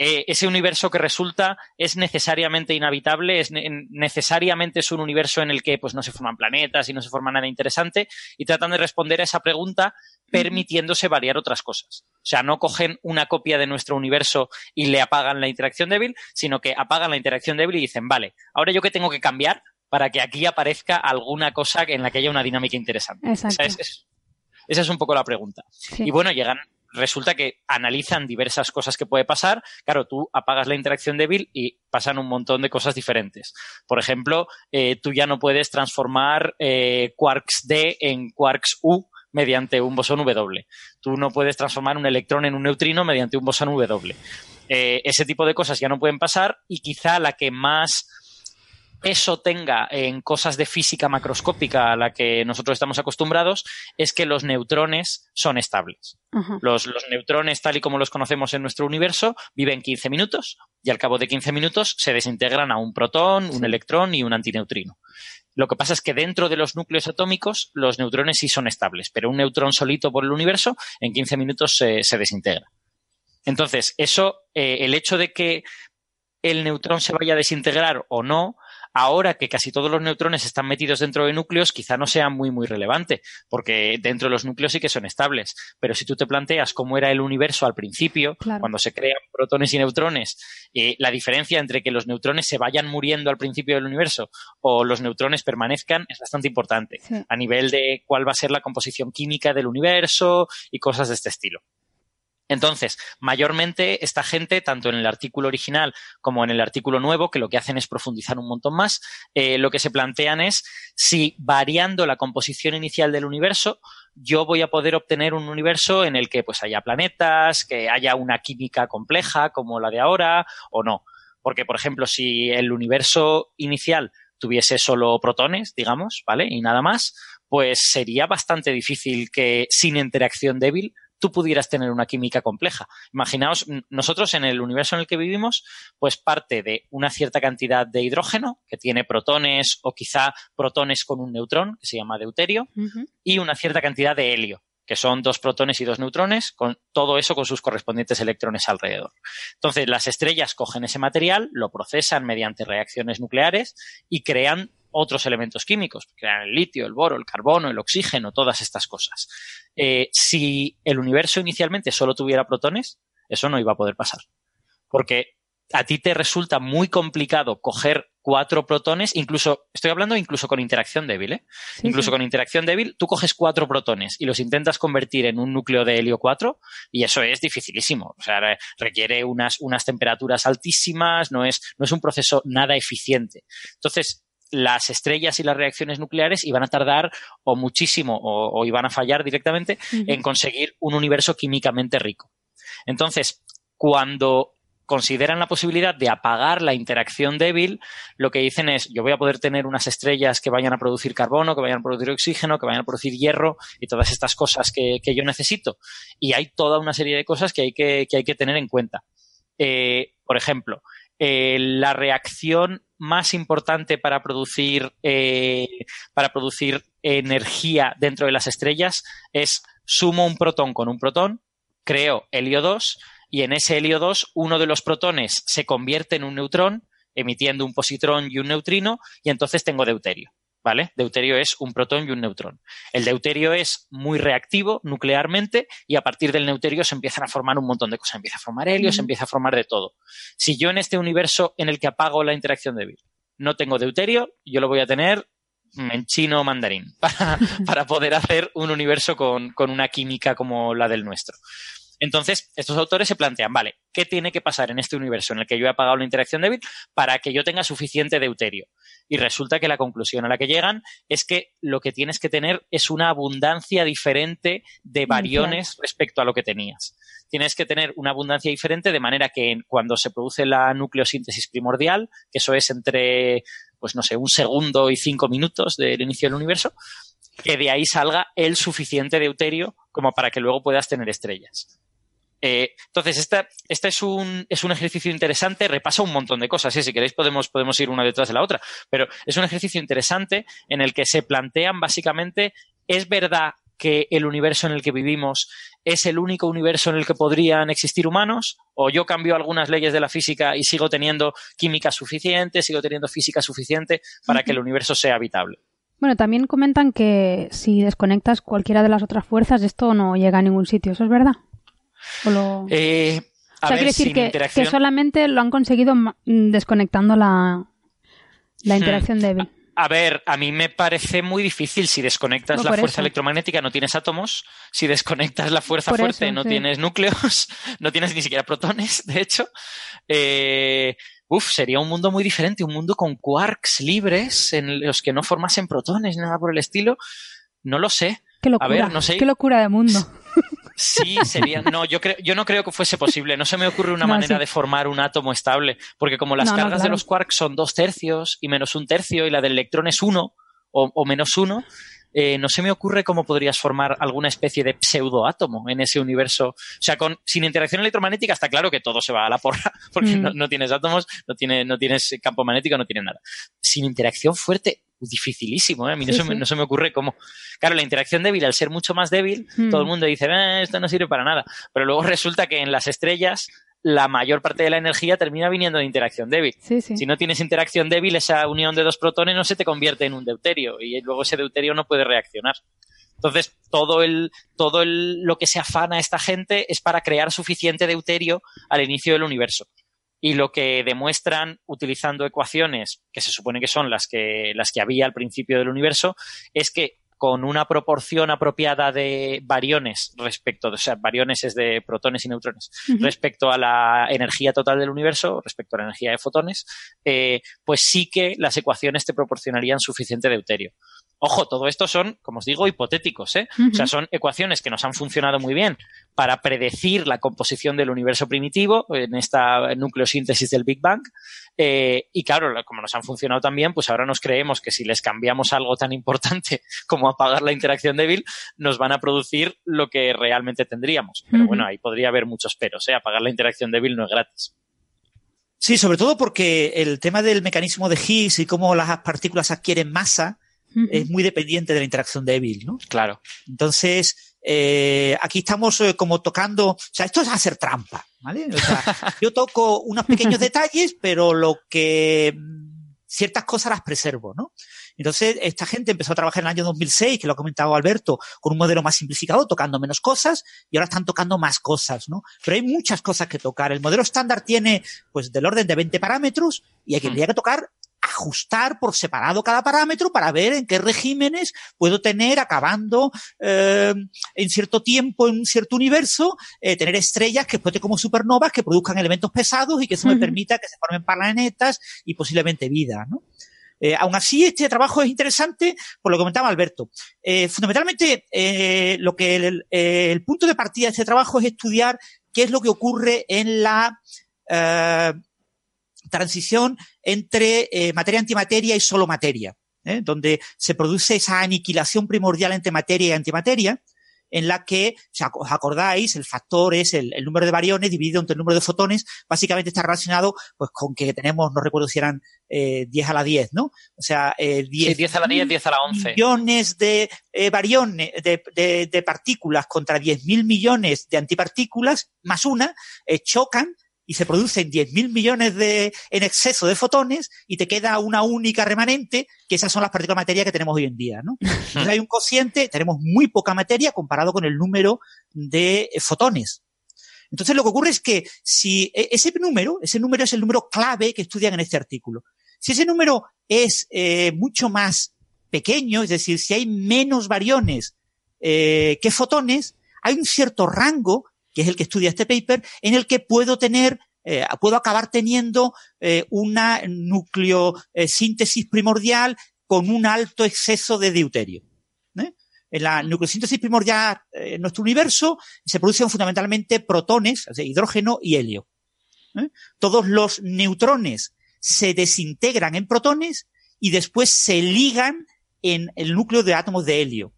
Eh, ese universo que resulta es necesariamente inhabitable, es ne- necesariamente es un universo en el que pues, no se forman planetas y no se forma nada interesante y tratan de responder a esa pregunta permitiéndose variar otras cosas. O sea, no cogen una copia de nuestro universo y le apagan la interacción débil, sino que apagan la interacción débil y dicen, vale, ahora yo qué tengo que cambiar para que aquí aparezca alguna cosa en la que haya una dinámica interesante. Exacto. Es, es- esa es un poco la pregunta. Sí. Y bueno, llegan, resulta que analizan diversas cosas que puede pasar. Claro, tú apagas la interacción débil y pasan un montón de cosas diferentes. Por ejemplo, eh, tú ya no puedes transformar eh, quarks D en quarks U mediante un bosón W. Tú no puedes transformar un electrón en un neutrino mediante un bosón W. Eh, ese tipo de cosas ya no pueden pasar y quizá la que más peso tenga en cosas de física macroscópica a la que nosotros estamos acostumbrados es que los neutrones son estables. Los, los neutrones, tal y como los conocemos en nuestro universo, viven 15 minutos y al cabo de 15 minutos se desintegran a un protón, un electrón y un antineutrino. Lo que pasa es que dentro de los núcleos atómicos los neutrones sí son estables, pero un neutrón solito por el universo en 15 minutos se, se desintegra. Entonces, eso, eh, el hecho de que el neutrón se vaya a desintegrar o no, ahora que casi todos los neutrones están metidos dentro de núcleos, quizá no sea muy, muy relevante, porque dentro de los núcleos sí que son estables. Pero si tú te planteas cómo era el universo al principio, Claro. cuando se crean protones y neutrones, eh, la diferencia entre que los neutrones se vayan muriendo al principio del universo o los neutrones permanezcan es bastante importante Sí. a nivel de cuál va a ser la composición química del universo y cosas de este estilo. Entonces, mayormente esta gente, tanto en el artículo original como en el artículo nuevo, que lo que hacen es profundizar un montón más, eh, lo que se plantean es si variando la composición inicial del universo, yo voy a poder obtener un universo en el que pues haya planetas, que haya una química compleja como la de ahora o no. Porque, por ejemplo, si el universo inicial tuviese solo protones, digamos, ¿vale? Y nada más, pues sería bastante difícil que sin interacción débil tú pudieras tener una química compleja. Imaginaos, nosotros en el universo en el que vivimos, pues parte de una cierta cantidad de hidrógeno, que tiene protones o quizá protones con un neutrón, que se llama deuterio, y una cierta cantidad de helio, que son dos protones y dos neutrones, con todo eso con sus correspondientes electrones alrededor. Entonces, las estrellas cogen ese material, lo procesan mediante reacciones nucleares y crean otros elementos químicos, crean el litio, el boro, el carbono, el oxígeno, todas estas cosas. Eh, si el universo inicialmente solo tuviera protones, eso no iba a poder pasar. Porque a ti te resulta muy complicado coger cuatro protones, incluso, estoy hablando incluso con interacción débil, ¿eh? incluso con interacción débil, tú coges cuatro protones y los intentas convertir en un núcleo de helio 4 y eso es dificilísimo. O sea, requiere unas, unas temperaturas altísimas, no es, no es un proceso nada eficiente. Entonces, las estrellas y las reacciones nucleares iban a tardar o muchísimo o, iban a fallar directamente en conseguir un universo químicamente rico. Entonces, cuando consideran la posibilidad de apagar la interacción débil, lo que dicen es, yo voy a poder tener unas estrellas que vayan a producir carbono, que vayan a producir oxígeno, que vayan a producir hierro y todas estas cosas que, yo necesito. Y hay toda una serie de cosas que hay que, hay que tener en cuenta. Eh, por ejemplo, eh, la reacción más importante para producir, eh, para producir energía dentro de las estrellas es sumo un protón con un protón, creo helio 2 y en ese helio 2 uno de los protones se convierte en un neutrón emitiendo un positrón y un neutrino y entonces tengo deuterio. ¿Vale? Deuterio es un protón y un neutrón. El deuterio es muy reactivo nuclearmente y a partir del deuterio se empiezan a formar un montón de cosas. Empieza a formar helio, se empieza a formar de todo. Si yo en este universo en el que apago la interacción débil no tengo deuterio, yo lo voy a tener en chino o mandarín (laughs) para, poder hacer un universo con, con una química como la del nuestro. Entonces, estos autores se plantean, vale, ¿qué tiene que pasar en este universo en el que yo he apagado la interacción débil para que yo tenga suficiente deuterio? Y resulta que la conclusión a la que llegan es que lo que tienes que tener es una abundancia diferente de variones respecto a lo que tenías. Tienes que tener una abundancia diferente de manera que cuando se produce la nucleosíntesis primordial, que eso es entre, pues no sé, un segundo y cinco minutos del inicio del universo, que de ahí salga el suficiente deuterio como para que luego puedas tener estrellas. Eh, entonces, este esta es, un, es un ejercicio interesante, repasa un montón de cosas, ¿eh? si queréis podemos, podemos ir una detrás de la otra, pero es un ejercicio interesante en el que se plantean básicamente, ¿es verdad que el universo en el que vivimos es el único universo en el que podrían existir humanos? ¿O yo cambio algunas leyes de la física y sigo teniendo química suficiente, sigo teniendo física suficiente para que el universo sea habitable? Bueno, también comentan que si desconectas cualquiera de las otras fuerzas, esto no llega a ningún sitio, ¿eso es verdad? Eh, o sea, quiere decir que, solamente lo han conseguido desconectando la, la hmm. interacción débil. A ver, a mí me parece muy difícil. Si desconectas la fuerza electromagnética no tienes átomos. Si desconectas la fuerza fuerte no tienes núcleos. (laughs) No tienes ni siquiera protones, de hecho. Eh, uf, sería un mundo muy diferente. Un mundo con quarks libres en los que no formasen protones, nada por el estilo. No lo sé. Qué locura. A ver, no sé. Qué locura de mundo. (laughs) Sí, sería. No, yo, creo, yo no creo que fuese posible. No se me ocurre una manera de formar un átomo estable. Porque como las cargas de los quarks son dos tercios y menos un tercio y la del electrón es uno o, menos uno, eh, no se me ocurre cómo podrías formar alguna especie de pseudoátomo en ese universo. O sea, con, sin interacción electromagnética está claro que todo se va a la porra, (laughs) porque mm. no, tienes átomos, no, tiene, no tienes campo magnético, no tienes nada. Sin interacción fuerte, dificilísimo, ¿eh? a mí no, se me, no, se me, ocurre cómo. Claro, la interacción débil, al ser mucho más débil, todo el mundo dice, eh, esto no sirve para nada. Pero luego resulta que en las estrellas la mayor parte de la energía termina viniendo de interacción débil. Si no tienes interacción débil, esa unión de dos protones no se te convierte en un deuterio y luego ese deuterio no puede reaccionar. Entonces, todo el, todo el, lo que se afana esta gente es para crear suficiente deuterio al inicio del universo y lo que demuestran utilizando ecuaciones, que se supone que son las que, las que había al principio del universo, es que con una proporción apropiada de variones respecto, o sea, variones es de protones y neutrones, respecto a la energía total del universo, respecto a la energía de fotones, eh, pues sí que las ecuaciones te proporcionarían suficiente deuterio. Ojo, todo esto son, como os digo, hipotéticos, ¿eh? O sea, son ecuaciones que nos han funcionado muy bien para predecir la composición del universo primitivo en esta nucleosíntesis del Big Bang. Eh, y claro, como nos han funcionado también, pues ahora nos creemos que si les cambiamos algo tan importante (laughs) como apagar la interacción débil, nos van a producir lo que realmente tendríamos. Pero bueno, ahí podría haber muchos peros, ¿eh? Apagar la interacción débil no es gratis. Sí, sobre todo porque el tema del mecanismo de Higgs y cómo las partículas adquieren masa es muy dependiente de la interacción débil, ¿no? Claro. Entonces, eh, aquí estamos eh, como tocando, o sea, esto es hacer trampa, ¿vale? O sea, (laughs) yo toco unos pequeños detalles, pero lo que mm, ciertas cosas las preservo, ¿no? Entonces, esta gente empezó a trabajar en el año 2006, que lo ha comentado Alberto, con un modelo más simplificado, tocando menos cosas, y ahora están tocando más cosas, ¿no? Pero hay muchas cosas que tocar. El modelo estándar tiene, pues, del orden de 20 parámetros, y hay que, que tocar ajustar por separado cada parámetro para ver en qué regímenes puedo tener acabando eh, en cierto tiempo, en un cierto universo, eh, tener estrellas que exploten como supernovas que produzcan elementos pesados y que eso me permita que se formen planetas y posiblemente vida, ¿no? Eh, aún así, este trabajo es interesante por lo que comentaba Alberto. Eh, fundamentalmente, eh, lo que el, el, punto de partida de este trabajo es estudiar qué es lo que ocurre en la transición entre eh, materia antimateria y solo materia, ¿eh? donde se produce esa aniquilación primordial entre materia y antimateria, en la que, si os acordáis, el factor es el, el, número de bariones dividido entre el número de fotones, básicamente está relacionado pues con que tenemos, no recuerdo si eran eh, 10 a la 10, ¿no? O sea, eh, 10, sí, 10 a la 10, 10 a la 11. Millones de eh, bariones, de, de, de, partículas contra 10.000 millones de antipartículas, más una, eh, chocan y se producen 10.000 millones de, en exceso de fotones y te queda una única remanente, que esas son las partículas de materia que tenemos hoy en día, ¿no? (laughs) Entonces hay un cociente, tenemos muy poca materia comparado con el número de fotones. Entonces lo que ocurre es que si e, ese número, ese número es el número clave que estudian en este artículo. Si ese número es eh, mucho más pequeño, es decir, si hay menos variones eh, que fotones, hay un cierto rango que es el que estudia este paper, en el que puedo tener, eh, puedo acabar teniendo eh, una nucleosíntesis eh, primordial con un alto exceso de deuterio. En la nucleosíntesis primordial en nuestro universo se producen fundamentalmente protones, hidrógeno y helio. Todos los neutrones se desintegran en protones y después se ligan en el núcleo de átomos de helio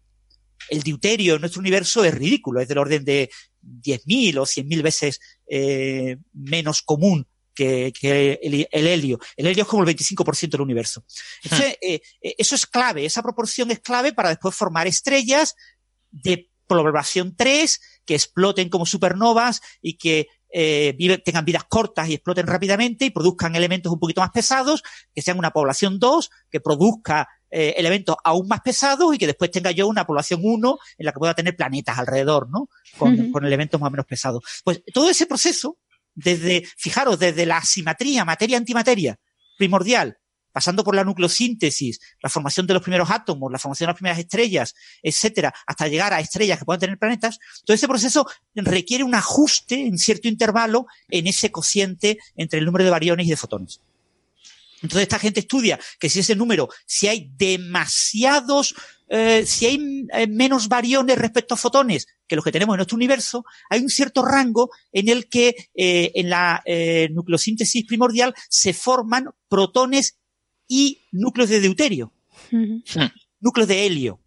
el deuterio en nuestro universo es ridículo, es del orden de 10.000 o 100.000 veces eh, menos común que, que el, el, helio. El helio es como el 25% del universo. Entonces, eh, eso es clave, esa proporción es clave para después formar estrellas de población 3 que exploten como supernovas y que eh, vive, tengan vidas cortas y exploten rápidamente y produzcan elementos un poquito más pesados, que sean una población 2, que produzca eh, elementos aún más pesados y que después tenga yo una población 1 en la que pueda tener planetas alrededor, ¿no? Con, uh -huh. con elementos más o menos pesados. Pues todo ese proceso, desde, fijaros, desde la asimetría materia-antimateria primordial, pasando por la nucleosíntesis, la formación de los primeros átomos, la formación de las primeras estrellas, etcétera, hasta llegar a estrellas que puedan tener planetas, todo ese proceso requiere un ajuste en cierto intervalo en ese cociente entre el número de bariones y de fotones. Entonces esta gente estudia que si ese número, si hay demasiados, eh, si hay eh, menos variones respecto a fotones que los que tenemos en nuestro universo, hay un cierto rango en el que eh, en la eh, nucleosíntesis primordial se forman protones y núcleos de deuterio, uh -huh. núcleos de helio.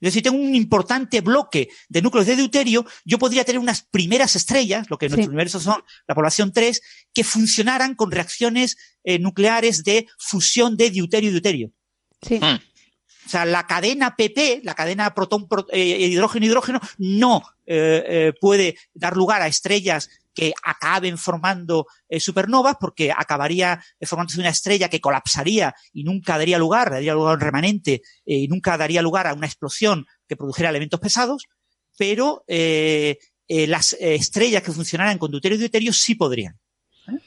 Es decir, tengo un importante bloque de núcleos de deuterio, yo podría tener unas primeras estrellas, lo que en sí. nuestro universo son la población 3, que funcionaran con reacciones eh, nucleares de fusión de deuterio y deuterio. Sí. Mm. O sea, la cadena PP, la cadena protón, pro, eh, hidrógeno, hidrógeno, no eh, eh, puede dar lugar a estrellas que acaben formando eh, supernovas porque acabaría formándose una estrella que colapsaría y nunca daría lugar, daría lugar a un remanente eh, y nunca daría lugar a una explosión que produjera elementos pesados, pero eh, eh, las estrellas que funcionaran con deuterio y deuterio sí podrían. ¿eh?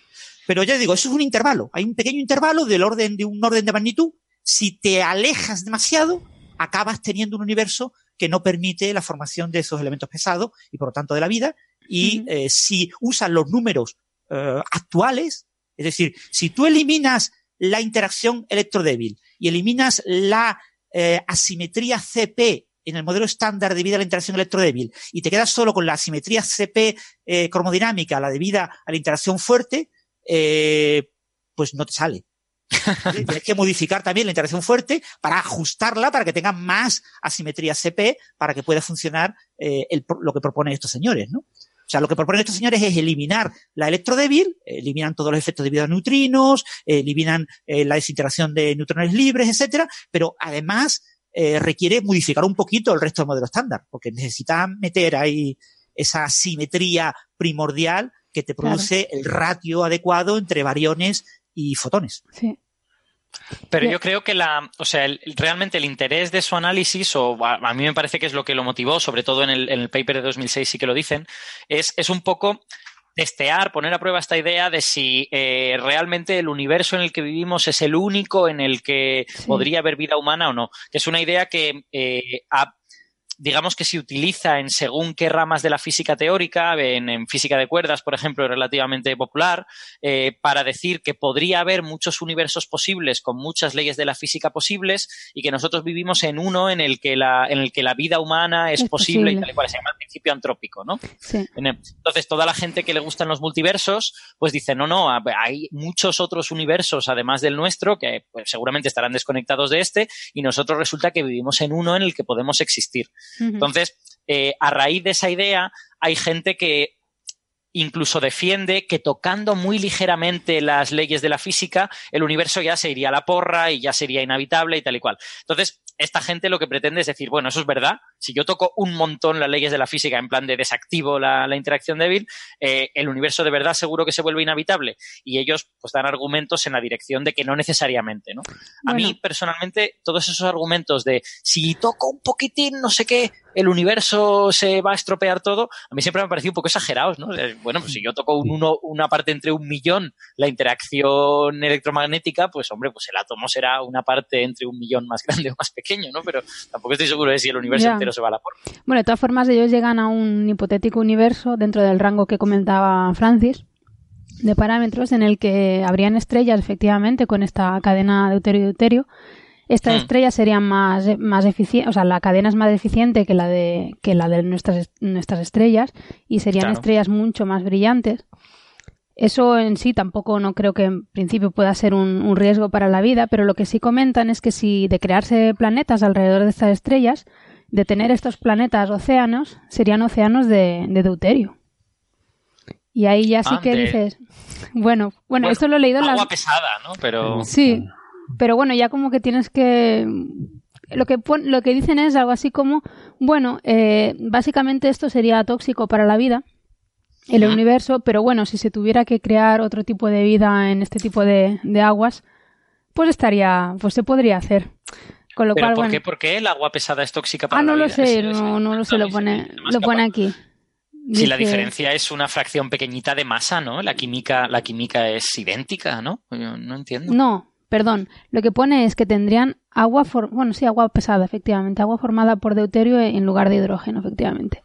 Pero ya digo, eso es un intervalo. Hay un pequeño intervalo del orden de un orden de magnitud. Si te alejas demasiado, acabas teniendo un universo que no permite la formación de esos elementos pesados y por lo tanto de la vida y eh, si usas los números eh, actuales, es decir, si tú eliminas la interacción electrodébil y eliminas la eh, asimetría CP en el modelo estándar debida a la interacción electrodébil y te quedas solo con la asimetría CP eh, cromodinámica, la debida a la interacción fuerte, eh, pues no te sale. (laughs) Tienes que modificar también la interacción fuerte para ajustarla para que tenga más asimetría CP para que pueda funcionar eh, el, lo que proponen estos señores, ¿no? O sea, lo que proponen estos señores es eliminar la electrodébil, eliminan todos los efectos debido a neutrinos, eliminan eh, la desintegración de neutrones libres, etcétera, pero además eh, requiere modificar un poquito el resto del modelo estándar, porque necesita meter ahí esa simetría primordial que te produce el ratio adecuado entre variones y fotones. Sí. Pero yo creo que la, o sea, el- realmente el interés de su análisis, o a, a mí me parece que es lo que lo motivó, sobre todo en el, en el paper de 2006 sí que lo dicen, es, es un poco testear, poner a prueba esta idea de si eh, realmente el universo en el que vivimos es el único en el que Sí. podría haber vida humana o no. Que es una idea que eh, ha- digamos que se utiliza en según qué ramas de la física teórica, en, en física de cuerdas, por ejemplo, es relativamente popular, eh, para decir que podría haber muchos universos posibles con muchas leyes de la física posibles y que nosotros vivimos en uno en el que la, en el que la vida humana es, Es posible, y tal y cual, se llama el principio antrópico, ¿no? Sí. Entonces, toda la gente que le gustan los multiversos, pues dice, no, no, hay muchos otros universos además del nuestro que pues, seguramente estarán desconectados de este y nosotros resulta que vivimos en uno en el que podemos existir. Entonces, eh, a raíz de esa idea, hay gente que incluso defiende que tocando muy ligeramente las leyes de la física, el universo ya se iría a la porra y ya sería inhabitable y tal y cual. Entonces, esta gente lo que pretende es decir, bueno, eso es verdad, si yo toco un montón las leyes de la física en plan de desactivo la, la interacción débil, eh, el universo de verdad seguro que se vuelve inhabitable. Y ellos pues dan argumentos en la dirección de que no necesariamente, ¿no? A Bueno. mí, personalmente, todos esos argumentos de si toco un poquitín, no sé qué, el universo se va a estropear todo, a mí siempre me han parecido un poco exagerados, ¿no? Bueno, pues si yo toco un uno, una parte entre un millón, la interacción electromagnética, pues hombre, pues el átomo será una parte entre un millón más (laughs) grande o más pequeño, ¿no? Pero tampoco estoy seguro de si el universo entero se va a la. Bueno, de todas formas, ellos llegan a un hipotético universo dentro del rango que comentaba Francis de parámetros en el que habrían estrellas, efectivamente, con esta cadena deuterio-deuterio. Estas Hmm. estrellas serían más, más eficientes, o sea, la cadena es más eficiente que la de, que la de nuestras, nuestras estrellas y serían Claro. estrellas mucho más brillantes. Eso en sí tampoco no creo que en principio pueda ser un, un riesgo para la vida, pero lo que sí comentan es que si de crearse planetas alrededor de estas estrellas, de tener estos planetas océanos, serían océanos de, de deuterio. Y ahí ya sí Ah, que dices, bueno, bueno, Bueno, esto lo he leído en Agua las... pesada, ¿no? Pero Sí, pero bueno, ya como que tienes que... Lo que, pon- lo que dicen es algo así como, bueno, eh, básicamente esto sería tóxico para la vida, el Ujú. universo, pero bueno, si se tuviera que crear otro tipo de vida en este tipo de, de aguas, pues estaría, pues se podría hacer. Con lo ¿Pero cual, por bueno. qué? ¿Por qué el agua pesada es tóxica para Ah, no la lo vida? sé, Es- es- no, no lo sé, lo pone, lo pone aquí. Si la diferencia es una fracción pequeñita de masa, ¿no? La química, la química es idéntica, ¿no? Yo no entiendo. No, perdón. Lo que pone es que tendrían agua, for- bueno, sí, agua pesada, efectivamente. Agua formada por deuterio en lugar de hidrógeno, efectivamente.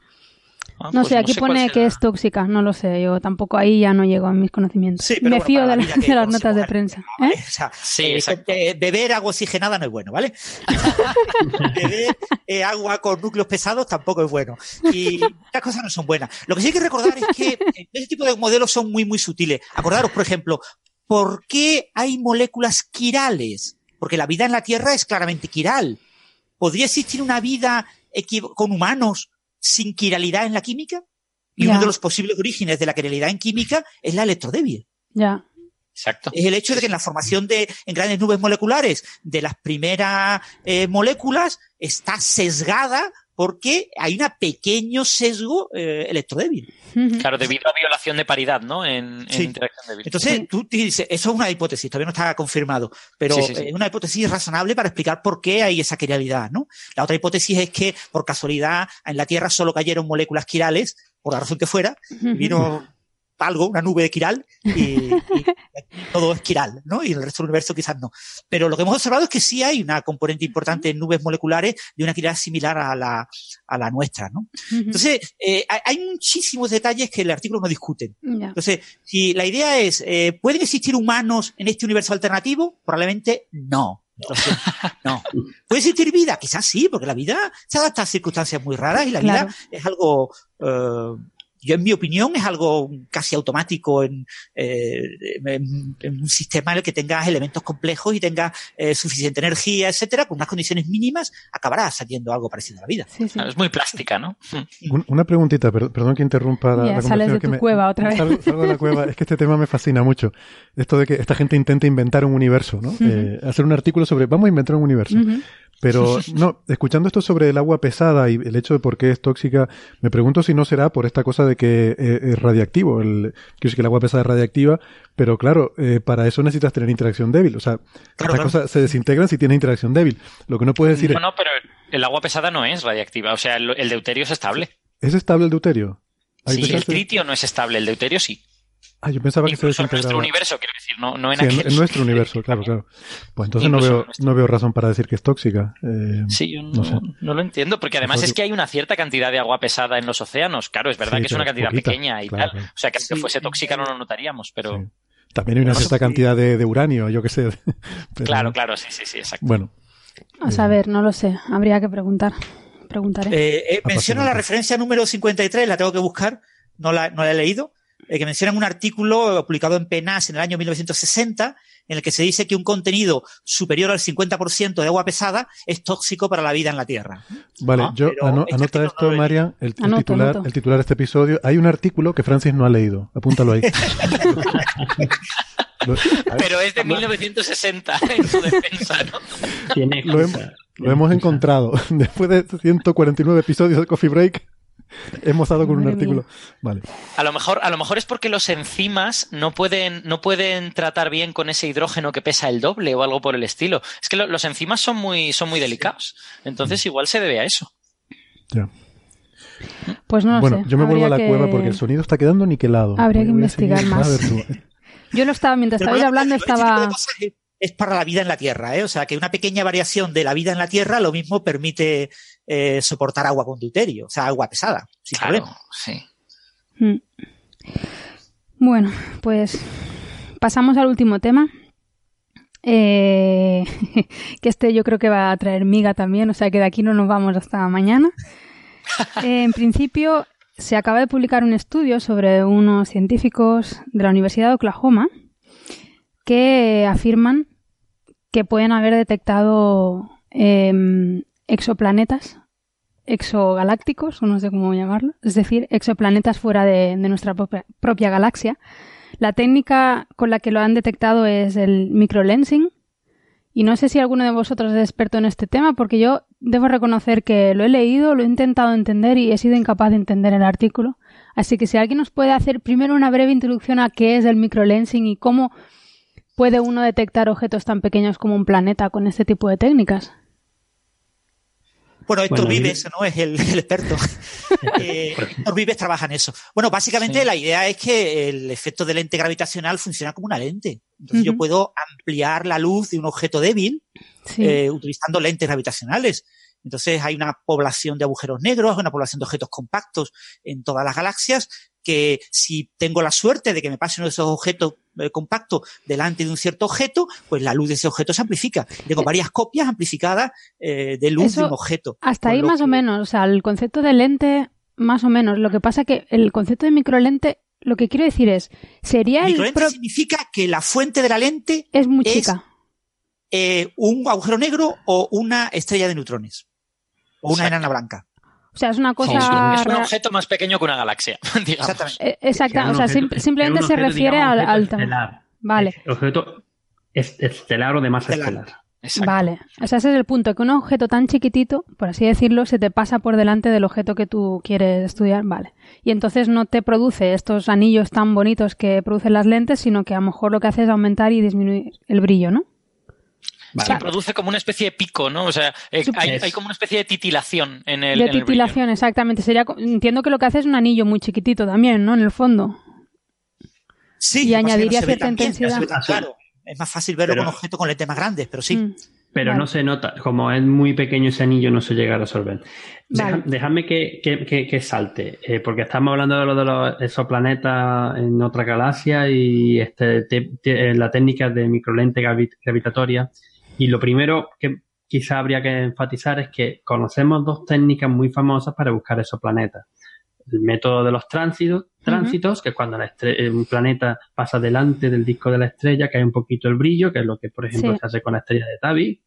Ah, No pues sé, aquí pone que es tóxica, no lo sé. Yo tampoco ahí ya no llego a mis conocimientos. Sí, pero Me bueno, fío de, la de las notas de prensa. ¿eh? O sea, Sí, eh, eh, beber agua oxigenada no es bueno, ¿vale? (laughs) beber eh, agua con núcleos pesados tampoco es bueno. Y estas cosas no son buenas. Lo que sí hay que recordar es que este tipo de modelos son muy, muy sutiles. Acordaros, por ejemplo, ¿por qué hay moléculas quirales? Porque la vida en la Tierra es claramente quiral. ¿Podría existir una vida con humanos sin quiralidad en la química? Y uno de los posibles orígenes de la quiralidad en química es la electrodébil Ya. Exacto. es el hecho de que en la formación de en grandes nubes moleculares de las primeras eh, moléculas está sesgada porque hay un pequeño sesgo eh, electrodébil. Claro, debido a violación de paridad, ¿no? En, en Sí. interacción débil. Entonces, tú dices, eso es una hipótesis, todavía no está confirmado, pero Sí, sí, sí. es una hipótesis razonable para explicar por qué hay esa quiralidad, ¿no? La otra hipótesis es que, por casualidad, en la Tierra solo cayeron moléculas quirales, por la razón que fuera, y vino algo, una nube de quiral, y, (laughs) y todo es quiral, ¿no? Y el resto del universo quizás no. Pero lo que hemos observado es que sí hay una componente importante en nubes moleculares de una quiralidad similar a la, a la nuestra, ¿no? Entonces, eh, hay- muchísimos detalles que el artículo no discuten. Ya. Entonces, si la idea es, eh, ¿pueden existir humanos en este universo alternativo? Probablemente no. No. (laughs) ¿Puede existir vida? Quizás sí, porque la vida se adapta a circunstancias muy raras y la vida es algo eh, yo en mi opinión es algo casi automático en, eh, en, un sistema en el que tengas elementos complejos y tengas eh, suficiente energía, etcétera, con unas condiciones mínimas, acabará saliendo algo parecido a la vida. Es muy plástica, ¿no? Una preguntita, perdón que interrumpa la, ya, sales de tu cueva otra vez. Salgo, de la cueva. Es que este tema me fascina mucho. Esto de que esta gente intenta inventar un universo, ¿no? eh, hacer un artículo sobre vamos a inventar un universo. Pero (laughs) no, escuchando esto sobre el agua pesada y el hecho de por qué es tóxica, me pregunto si no será por esta cosa de que eh, es radiactivo. El, quiero decir que el agua pesada es radiactiva, pero claro, eh, para eso necesitas tener interacción débil. O sea, estas cosas se desintegran si tienes interacción débil. Lo que no puedes decir no, No, pero el agua pesada no es radiactiva. O sea, el, deuterio es estable. ¿Es estable el deuterio? Sí, el tritio no es estable, el deuterio sí. Ah, yo pensaba que se desintegraba. en nuestro universo, quiero decir, no, no en sí, En, nuestro universo, claro, claro. Pues entonces no veo, no veo razón para decir que es tóxica. Eh, sí, yo no, no, lo entiendo, porque además es que hay una cierta cantidad de agua pesada en los océanos. Claro, es verdad que es una cantidad pequeña y tal. O sea, que aunque fuese tóxica no lo notaríamos, pero... También hay una cierta cantidad de, de, uranio, yo qué sé. (laughs) Claro, claro, sí, sí, sí, exacto. Bueno. A saber, no lo sé, habría que preguntar. Preguntaré. Eh, eh, menciono la referencia número 53, la tengo que buscar, no la, no la he leído, eh, que mencionan un artículo publicado en PENAS en el año 1960 en el que se dice que un contenido superior al 50% de agua pesada es tóxico para la vida en la Tierra. Vale, ¿No? yo ano- este anota esto, no Marian, el, el Anoto, titular, anoto. el titular de este episodio. Hay un artículo que Francis no ha leído. Apúntalo ahí. (laughs) Lo- Pero es de 1960 (laughs) en su defensa, ¿no? Tiene lo, hem- hemos encontrado. (laughs) Después de 149 episodios de Coffee Break, hemos dado con un artículo. Vale. A lo mejor, a lo mejor es porque los enzimas no pueden, no pueden tratar bien con ese hidrógeno que pesa el doble o algo por el estilo. Es que lo- los enzimas son muy, son muy delicados. Entonces igual se debe a eso. Ya. Pues no lo bueno, sé. yo me vuelvo a la que- cueva porque el sonido está quedando niquelado. Habría que investigar a más. ver tú. (laughs) Yo lo estaba, mientras estabais hablando, estaba... es para la vida en la Tierra, ¿eh? O sea, que una pequeña variación de la vida en la Tierra lo mismo permite eh, soportar agua con deuterio, o sea, agua pesada, sin Claro, problema. sí. Mm. Bueno, pues pasamos al último tema. Eh, (laughs) que este yo creo que va a traer miga también, o sea que de aquí no nos vamos hasta mañana. Eh, (laughs) en principio, se acaba de publicar un estudio sobre unos científicos de la Universidad de Oklahoma que afirman que pueden haber detectado em, exoplanetas exogalácticos, o no sé cómo llamarlo, es decir, exoplanetas fuera de, nuestra propia, propia galaxia. La técnica con la que lo han detectado es el microlensing. Y no sé si alguno de vosotros es experto en este tema, porque yo debo reconocer que lo he leído, lo he intentado entender y he sido incapaz de entender el artículo. Así que si alguien nos puede hacer primero una breve introducción a qué es el microlensing y cómo puede uno detectar objetos tan pequeños como un planeta con este tipo de técnicas. Bueno, Héctor Bueno, y- Vives, ¿no? Es el, el experto. (laughs) Eh, Héctor Vives trabaja en eso. Bueno, básicamente la idea es que el efecto de lente gravitacional funciona como una lente. Entonces yo puedo ampliar la luz de un objeto débil Sí. eh, utilizando lentes gravitacionales. Entonces hay una población de agujeros negros, una población de objetos compactos en todas las galaxias que si tengo la suerte de que me pase uno de esos objetos eh, compactos delante de un cierto objeto, pues la luz de ese objeto se amplifica. Tengo varias copias amplificadas eh, de luz Eso- de un objeto. Hasta ahí más o menos, o sea, el concepto de lente, más o menos. Lo que pasa que el concepto de microlente, lo que quiero decir es, sería el Microlente pro- significa que la fuente de la lente es muy es- chica. eh, un agujero negro o una estrella de neutrones. O una enana blanca. O sea, es una cosa... es un objeto más pequeño que una galaxia, (laughs) digamos. Exactamente. eh, Exacta, Que o sea, objeto- simplemente se refiere digamos, al, objeto al tamaño. estelar. Vale, Es Objeto es- estelar o de masa Estelar. estelar. Exacto. vale. O sea, ese es el punto, que un objeto tan chiquitito, por así decirlo, se te pasa por delante del objeto que tú quieres estudiar, vale. Y entonces no te produce estos anillos tan bonitos que producen las lentes, sino que a lo mejor lo que hace es aumentar y disminuir el brillo, ¿no? Sí, produce como una especie de pico, ¿no? O sea, eh, hay, como una especie de titilación en el, de en el brillo. titilación, exactamente. Sería, entiendo que lo que hace es un anillo muy chiquitito también, ¿no? En el fondo. Sí, Y añadiría se cierta no se intensidad. claro. Es más fácil verlo Pero- con objetos con lentes más grandes, pero sí. Mm, Pero Vale. no se nota, como es muy pequeño ese anillo, no se llega a resolver. Vale. Dejadme que, que- que- que salte, eh, porque estamos hablando de lo de los exoplanetas en otra galaxia y este, te- te- eh, la técnica de microlente gravi- gravitatoria. Y lo primero que quizá habría que enfatizar es que conocemos dos técnicas muy famosas para buscar esos planetas. El método de los tránsitos, tránsitos que es cuando la estre- un planeta pasa delante del disco de la estrella, hay un poquito el brillo, que es lo que, por ejemplo, Sí. se hace con la estrella de Tabi.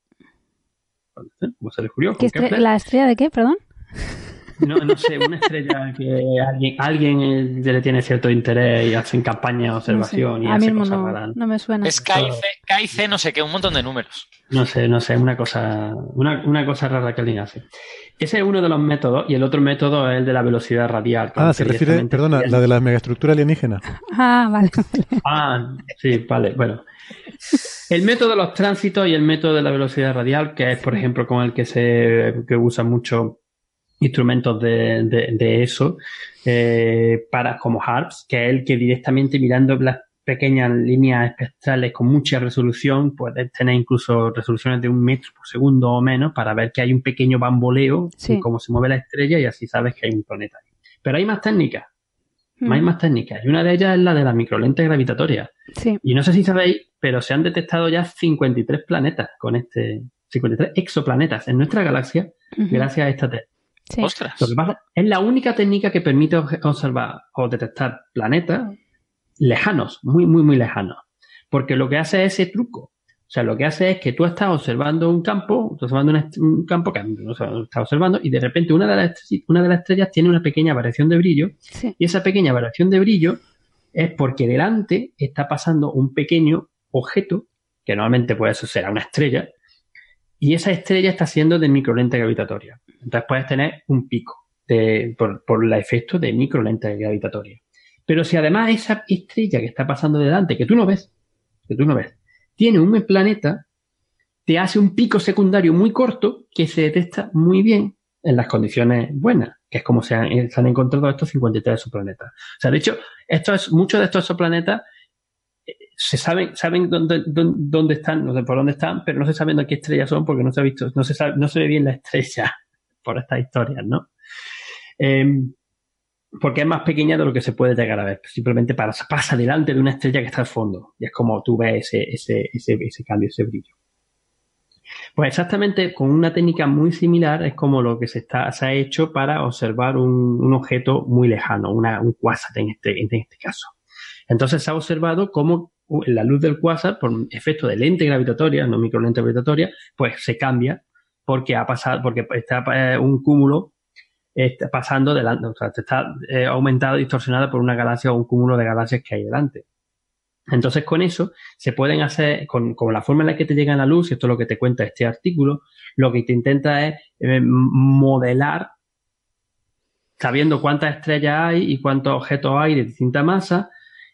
¿Cómo se descubrió? ¿Qué Con estre- Kepler. ¿La estrella de qué, perdón? No, no sé, una estrella que alguien, alguien eh, le tiene cierto interés y hacen campaña de observación No sé. y hace cosas no, raras. no me suena. Es KIC, no sé qué, un montón de números. No sé, no sé, una cosa, una, una cosa rara que alguien hace. Ese es uno de los métodos y el otro método es el de la velocidad radial. Ah, se refiere, perdona, la de la megaestructura alienígena. (laughs) Ah, vale. Ah, sí, vale, bueno. El método de los tránsitos y el método de la velocidad radial, que es, por ejemplo, con el que se que usan mucho instrumentos de, de- de eso, eh, para, como HARPS, que es el que directamente mirando las pequeñas líneas espectrales con mucha resolución, puedes tener incluso resoluciones de un metro por segundo o menos para ver que hay un pequeño bamboleo Sí. en cómo se mueve la estrella y así sabes que hay un planeta ahí. Pero hay más técnicas, Mm, hay más técnicas, y una de ellas es la de las microlentes gravitatorias. Sí. Y no sé si sabéis, pero se han detectado ya 53 planetas con este, 53 exoplanetas en nuestra galaxia gracias a esta técnica. Sí. Ostras. Lo que pasa es la única técnica que permite observar o detectar planetas lejanos, muy, muy, muy lejanos. Porque lo que hace es ese truco. O sea, lo que hace es que tú estás observando un campo, estás observando un campo que no estás observando, y de repente una de, las, una de las estrellas tiene una pequeña variación de brillo, Sí. y esa pequeña variación de brillo es porque delante está pasando un pequeño objeto, que normalmente puede ser una estrella, y esa estrella está siendo de microlente gravitatoria. Entonces puedes tener un pico por, por el efecto de microlente gravitatoria. Pero si además esa estrella que está pasando delante, que tú no ves, que tú no ves, tiene un planeta, te hace un pico secundario muy corto que se detecta muy bien en las condiciones buenas, que es como se han, se han encontrado estos 53 exoplanetas. O sea, de hecho, muchos de estos exoplanetas eh, se saben, saben dónde, dónde, dónde están, no sé por dónde están, pero no se saben de qué estrellas son porque no se ha visto, no se sabe, no se ve bien la estrella por estas historias, ¿no? Em, porque es más pequeña de lo que se puede llegar a ver. Simplemente pasa, pasa delante de una estrella que está al fondo. Y es como tú ves ese, cambio, ese brillo. Pues exactamente con una técnica muy similar es como lo que se, ha hecho para observar un, objeto muy lejano, un quasar en este, en este caso. Entonces se ha observado cómo la luz del quasar, por efecto de lente gravitatoria, no microlente gravitatoria, pues se cambia porque ha pasado, porque está eh, un cúmulo está pasando delante, o sea, está eh, aumentado, distorsionado por una galaxia o un cúmulo de galaxias que hay delante. Entonces, con eso se pueden hacer, con, la forma en la que te llega la luz, y esto es lo que te cuenta este artículo, lo que te intenta es eh, modelar, sabiendo cuántas estrellas hay y cuántos objetos hay de distinta masa,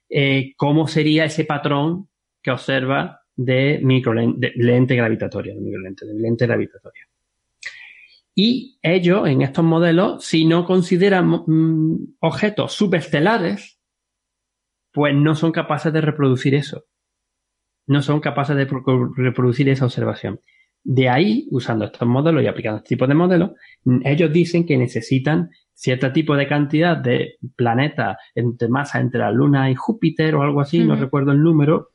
eh, cómo sería ese patrón que observa de, microlente, de lente gravitatoria, de microlente, de lente gravitatoria. Y ellos, en estos modelos, si no consideran mm, objetos subestelares, pues no son capaces de reproducir eso. No son capaces de reproducir esa observación. De ahí, usando estos modelos y aplicando este tipo de modelos, ellos dicen que necesitan cierto tipo de cantidad de planetas entre masa entre la Luna y Júpiter o algo así, uh -huh. no recuerdo el número,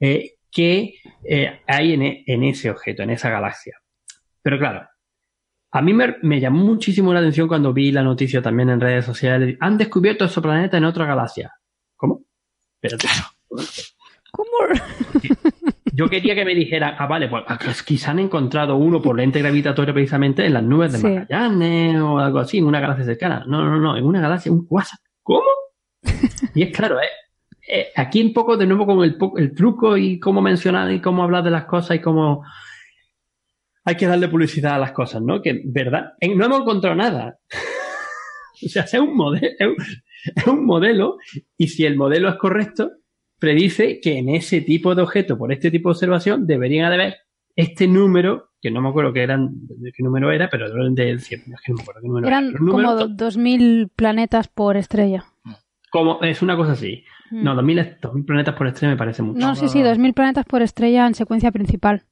eh, que eh, hay en, en, ese objeto, en esa galaxia. Pero claro, a mí me, me, llamó muchísimo la atención cuando vi la noticia también en redes sociales. Han descubierto ese planeta en otra galaxia. ¿Cómo? Pero claro. ¿Cómo? (laughs) Yo quería que me dijeran, ah, vale, pues quizá han encontrado uno por lente gravitatoria precisamente en las nubes de sí. Magallanes o algo así, en una galaxia cercana. No, no, no, en una galaxia, un quasar. ¿Cómo? y es claro, ¿eh? Eh, aquí un poco de nuevo con el, el truco y cómo mencionar y cómo hablar de las cosas y cómo hay que darle publicidad a las cosas, ¿no? Que, ¿verdad? No hemos encontrado nada. (laughs) o sea, es un, modelo, es un modelo y si el modelo es correcto, predice que en ese tipo de objeto, por este tipo de observación, deberían haber este número, que no me acuerdo qué, eran, de qué número era, pero de, es que no me acuerdo qué número eran era. como 2.000 planetas por estrella. Como, es una cosa así. Mm. No, 2.000, 2.000 planetas por estrella me parece mucho. No, sí, sí, 2.000 planetas por estrella en secuencia principal.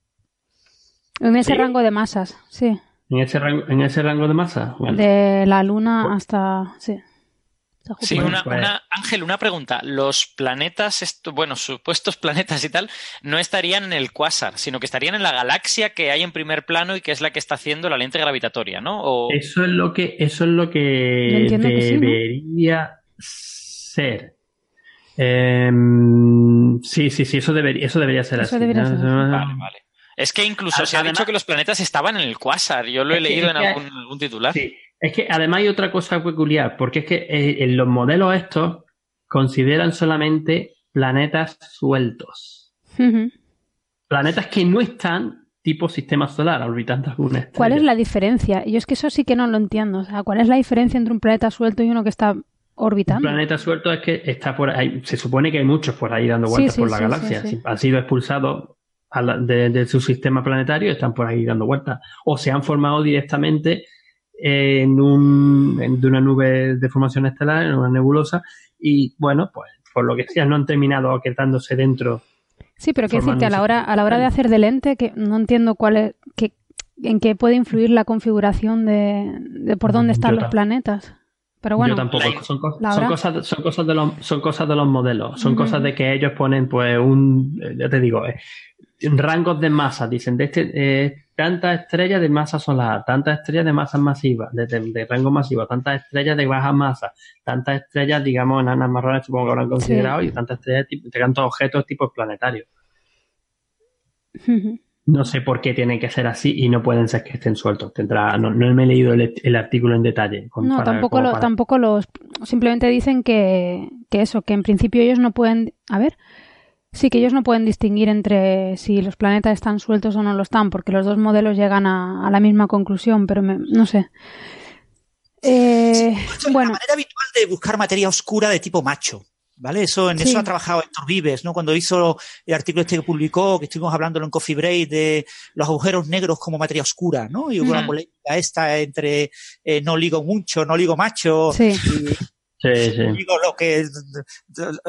En ese ¿Sí? rango de masas, sí. ¿En ese rango, en ese rango de masa? Bueno. De la Luna hasta. Sí. Sí, una, una, Ángel, una pregunta. Los planetas, esto, bueno, supuestos (laughs) planetas y tal, no estarían en el cuásar, sino que estarían en la galaxia que hay en primer plano y que es la que está haciendo la lente gravitatoria, ¿no? Eso es lo que, eso es lo que debería ser. Em, sí, sí, sí, eso debería, eso debería ser así. Vale, vale. Es que incluso se ha dicho que los planetas estaban en el cuásar. Yo lo he leído en algún, titular. Sí, es que además hay otra cosa peculiar, porque es que eh, en los modelos estos consideran solamente planetas sueltos. Planetas que no están tipo sistema solar, orbitando alguna estrella. ¿Cuál es la diferencia? Yo es que eso sí que no lo entiendo. O sea, ¿cuál es la diferencia entre un planeta suelto y uno que está orbitando? Un planeta suelto es que está por ahí. Se supone que hay muchos por ahí dando vueltas por la galaxia. Han sido expulsados de, su sistema planetario están por ahí dando vueltas. O se han formado directamente en, un, de una nube de formación estelar, en una nebulosa, y bueno, pues por lo que sea, no han terminado quedándose dentro. Sí, pero qué decirte, a la hora, a la hora de hacer de lente, que no entiendo cuál es, que, en qué puede influir la configuración de, por dónde están los planetas. Pero bueno, yo tampoco. Son, cosas, son cosas de los, son cosas de los modelos. Son cosas de que ellos ponen, pues, un, ya te digo, eh, rangos de masa, dicen, de este, eh, tantas estrellas de masa solar, tantas estrellas de masa masiva, de, rango masivo, tantas estrellas de baja masa, tantas estrellas, digamos, enanas marrones, supongo que habrán considerado, y tantas estrellas, de tantos objetos tipo planetarios. No sé por qué tienen que ser así y no pueden ser que estén sueltos. Tendrá, no, me he leído el, artículo en detalle. no, tampoco, lo, tampoco los. Simplemente dicen que, que eso, que en principio ellos no pueden. A ver, Sí, que ellos no pueden distinguir entre si los planetas están sueltos o no lo están, porque los dos modelos llegan a, la misma conclusión, pero no sé. Eh, bueno. La manera habitual de buscar materia oscura de tipo macho. ¿Vale? Eso, en eso ha trabajado Héctor Vives, ¿no? Cuando hizo el artículo este que publicó, que estuvimos hablando en Coffee Break, de los agujeros negros como materia oscura, ¿no? Y hubo una polémica esta entre eh, no ligo mucho, no ligo macho. Sí. Sí, sí. Ligo lo que.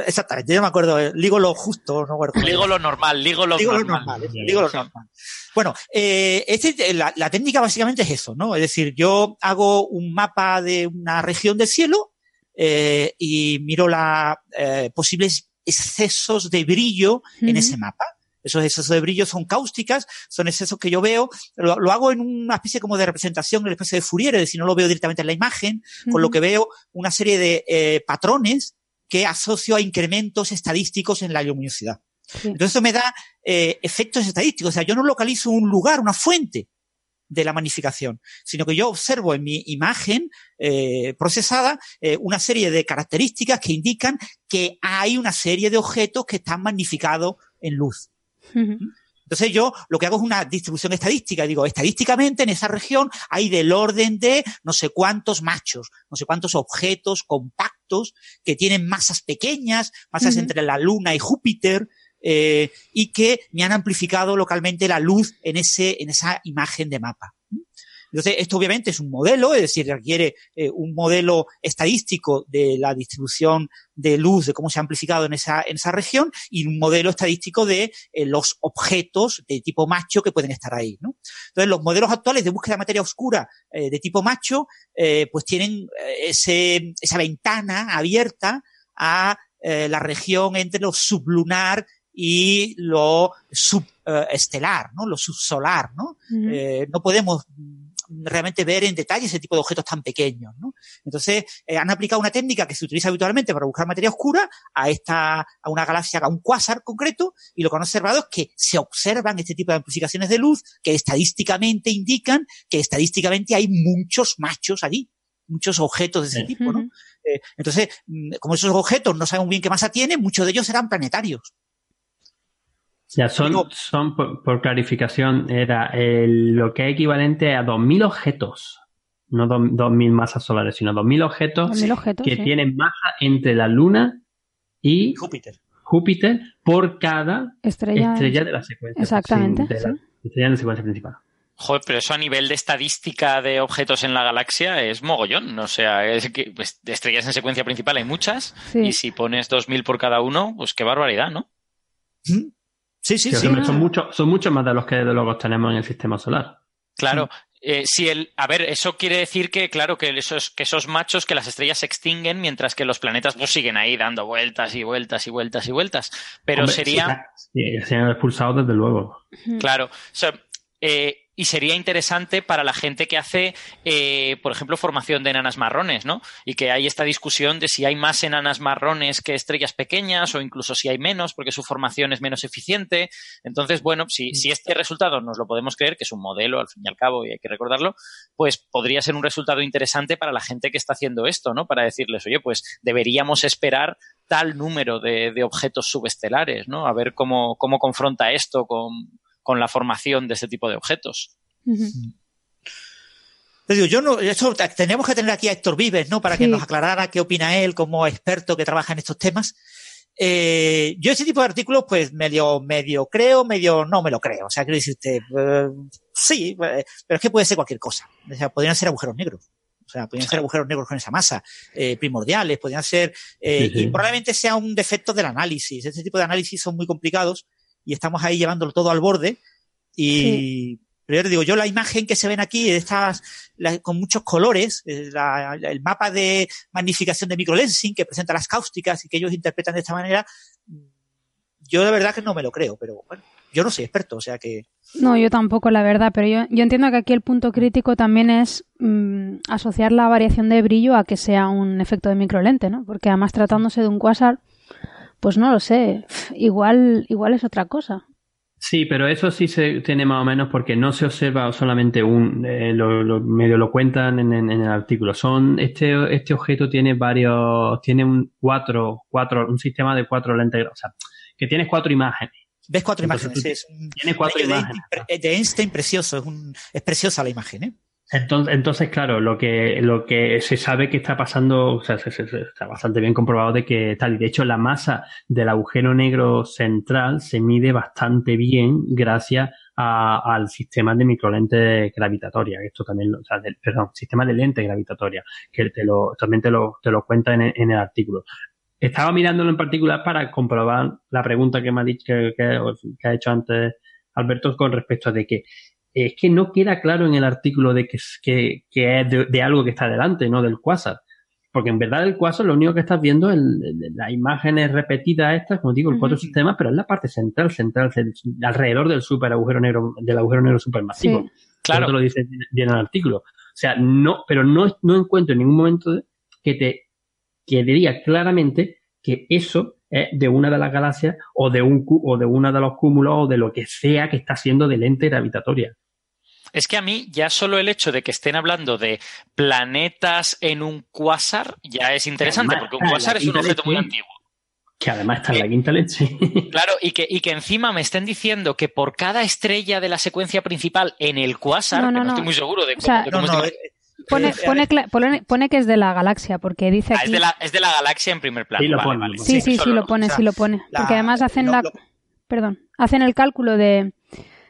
Exactamente, yo me acuerdo. Ligo lo justo, no acuerdo. Ligo lo normal, ligo lo normal. ligo lo normal. Bueno, eh, este, la, la, técnica básicamente es eso, ¿no? Es decir, yo hago un mapa de una región del cielo eh, y miro la eh, posibles excesos de brillo en ese mapa. Esos excesos de brillo son cáusticas, son excesos que yo veo, lo, hago en una especie como de representación, en una especie de Fourier, es decir, no lo veo directamente en la imagen, con lo que veo una serie de eh, patrones que asocio a incrementos estadísticos en la luminosidad. Entonces eso me da eh, efectos estadísticos, o sea, yo no localizo un lugar, una fuente de la magnificación, sino que yo observo en mi imagen eh, procesada eh, una serie de características que indican que hay una serie de objetos que están magnificados en luz. Entonces yo lo que hago es una distribución estadística. Digo, estadísticamente en esa región hay del orden de no sé cuántos machos, no sé cuántos objetos compactos que tienen masas pequeñas, masas entre la Luna y Júpiter, eh, y que me han amplificado localmente la luz en ese, en esa imagen de mapa. Entonces, esto obviamente es un modelo, es decir, requiere eh, un modelo estadístico de la distribución de luz, de cómo se ha amplificado en esa, en esa región, y un modelo estadístico de eh, los objetos de tipo macho que pueden estar ahí. ¿no? Entonces, los modelos actuales de búsqueda de materia oscura de tipo macho, pues tienen ese, esa ventana abierta a la región entre lo sublunar y lo subestelar, ¿no? Lo subsolar, ¿no? no podemos realmente ver en detalle ese tipo de objetos tan pequeños. ¿no? Entonces, eh, han aplicado una técnica que se utiliza habitualmente para buscar materia oscura a esta, a una galaxia, a un cuásar concreto, y lo que han observado es que se observan este tipo de amplificaciones de luz que estadísticamente indican que estadísticamente hay muchos machos allí muchos objetos de ese tipo, ¿no? Eh, entonces, mm, como esos objetos no sabemos bien qué masa tienen, muchos de ellos serán planetarios. Ya, son, son por, clarificación, era lo que es equivalente a 2.000 objetos, no 2.000 masas solares, sino 2.000 objetos, que tienen masa entre la Luna y Júpiter. Júpiter por cada estrella, de la secuencia. Exactamente. de la, estrella de la secuencia principal. Joder, pero eso a nivel de estadística de objetos en la galaxia es mogollón. O sea, es que pues, de estrellas en secuencia principal hay muchas. Y si pones 2.000 por cada uno, pues qué barbaridad, ¿no? ¿Mm? Sí, sí, sí. Son muchos son mucho más de los que de luego tenemos en el sistema solar. Claro, Eh, si el, a ver, eso quiere decir que, claro, que esos, que esos machos, que las estrellas se extinguen mientras que los planetas pues, siguen ahí dando vueltas y vueltas y vueltas y vueltas. Pero Hombre, sería. Sí, se han expulsado desde luego. Claro. O sea, eh, y sería interesante para la gente que hace, eh, por ejemplo, formación de enanas marrones, ¿no? Y que hay esta discusión de si hay más enanas marrones que estrellas pequeñas o incluso si hay menos porque su formación es menos eficiente. Entonces, bueno, si, si este resultado nos lo podemos creer, que es un modelo al fin y al cabo y hay que recordarlo, pues podría ser un resultado interesante para la gente que está haciendo esto, ¿no? Para decirles, oye, pues deberíamos esperar tal número de, de objetos subestelares, ¿no? A ver cómo, cómo confronta esto con, con la formación de este tipo de objetos. Te digo, yo no, esto, tenemos que tener aquí a Héctor Vives, ¿no? Para Sí. que nos aclarara qué opina él como experto que trabaja en estos temas. Eh, yo ese tipo de artículos, pues medio, medio creo, medio no me lo creo. O sea, quiero decirte, eh, sí, eh, pero es que puede ser cualquier cosa. O sea, podrían ser agujeros negros. O sea, podrían ser agujeros negros con esa masa, eh, primordiales, podrían ser, eh, Sí, sí. y probablemente sea un defecto del análisis. Este tipo de análisis son muy complicados y estamos ahí llevándolo todo al borde. Y, pero yo te digo, yo la imagen que se ven aquí, estas, la- con muchos colores, eh, la- la- el mapa de magnificación de microlensing que presenta las cáusticas y que ellos interpretan de esta manera, mm, yo de verdad que no me lo creo, pero bueno, yo no soy experto, o sea que No, yo tampoco, la verdad, pero yo, yo entiendo que aquí el punto crítico también es mm, asociar la variación de brillo a que sea un efecto de microlente, ¿no? Porque además tratándose de un quasar, pues no lo sé, igual, igual es otra cosa. Sí, pero eso sí se tiene más o menos porque no se observa solamente un, eh, lo, lo- medio lo cuentan en, en- en el artículo. Son, este, este objeto tiene varios, tiene un cuatro, cuatro, un sistema de cuatro lentes, o sea, que tienes cuatro imágenes. ves cuatro Entonces, imágenes. tú Es un tienes cuatro de imágenes. Einstein- de Einstein precioso, es, un, es preciosa la imagen, ¿eh? Entonces, entonces, claro, lo que, lo que se sabe que está pasando, o sea, se- se- se- está bastante bien comprobado de que tal. Y de hecho, la masa del agujero negro central se mide bastante bien gracias a- al sistema de microlentes gravitatoria. Esto también, o sea, del- perdón, sistema de lente gravitatoria, que te lo, también te lo, te lo cuenta en el artículo. Estaba mirándolo en particular para comprobar la pregunta que me ha dicho, que, que- que ha hecho antes Alberto con respecto a de que es que no queda claro en el artículo de que, es- que, que es de, de algo que está delante, no del quasar. Porque en verdad el quasar lo único que estás viendo es las imágenes repetidas estas, como digo, el cuatro sistemas, pero es la parte central, central, alrededor del super agujero negro, del agujero negro supermasivo. Sí. Claro. Eso lo dice bien- bien en el artículo. O sea, no, pero no, no encuentro en ningún momento que te, que diría claramente que eso es de una de las galaxias o de un o de una de los cúmulos o de lo que sea que está siendo de lente gravitatoria. Es que a mí ya solo el hecho de que estén hablando de planetas en un cuásar ya es interesante, porque un la cuásar es un objeto muy antiguo. Que además está en la quinta leche. (laughs) Claro, y que, y que encima me estén diciendo que por cada estrella de la secuencia principal en el cuásar, No, no, que no, no. estoy muy seguro de O cómo, sea, de No, cómo no, es, eh, Pone, eh, pone, cla- pone, pone que es de la galaxia, porque dice Ah, aquí... es, de la, es de la galaxia en primer plano. Sí, lo vale, pone, vale. lo Sí, sí, sí, lo pone, o sea, sí lo pone. la- Porque además hacen la... lo- Perdón. Hacen el cálculo de,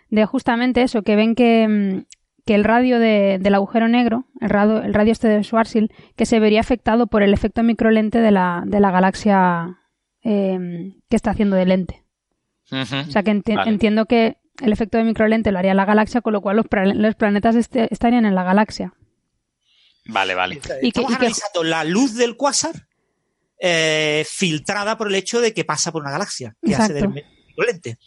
de justamente eso, que ven que, mm, que el radio de- del agujero negro, el radio, el radio este de Schwarzschild, que se vería afectado por el efecto microlente de la, de la galaxia eh, que está haciendo de lente. O sea que enti- Vale. entiendo que el efecto de microlente lo haría la galaxia, con lo cual los, los planetas este- estarían en la galaxia. Vale, vale. Y que- y que- la luz del cuásar eh, filtrada por el hecho de que pasa por una galaxia que hace del microlente.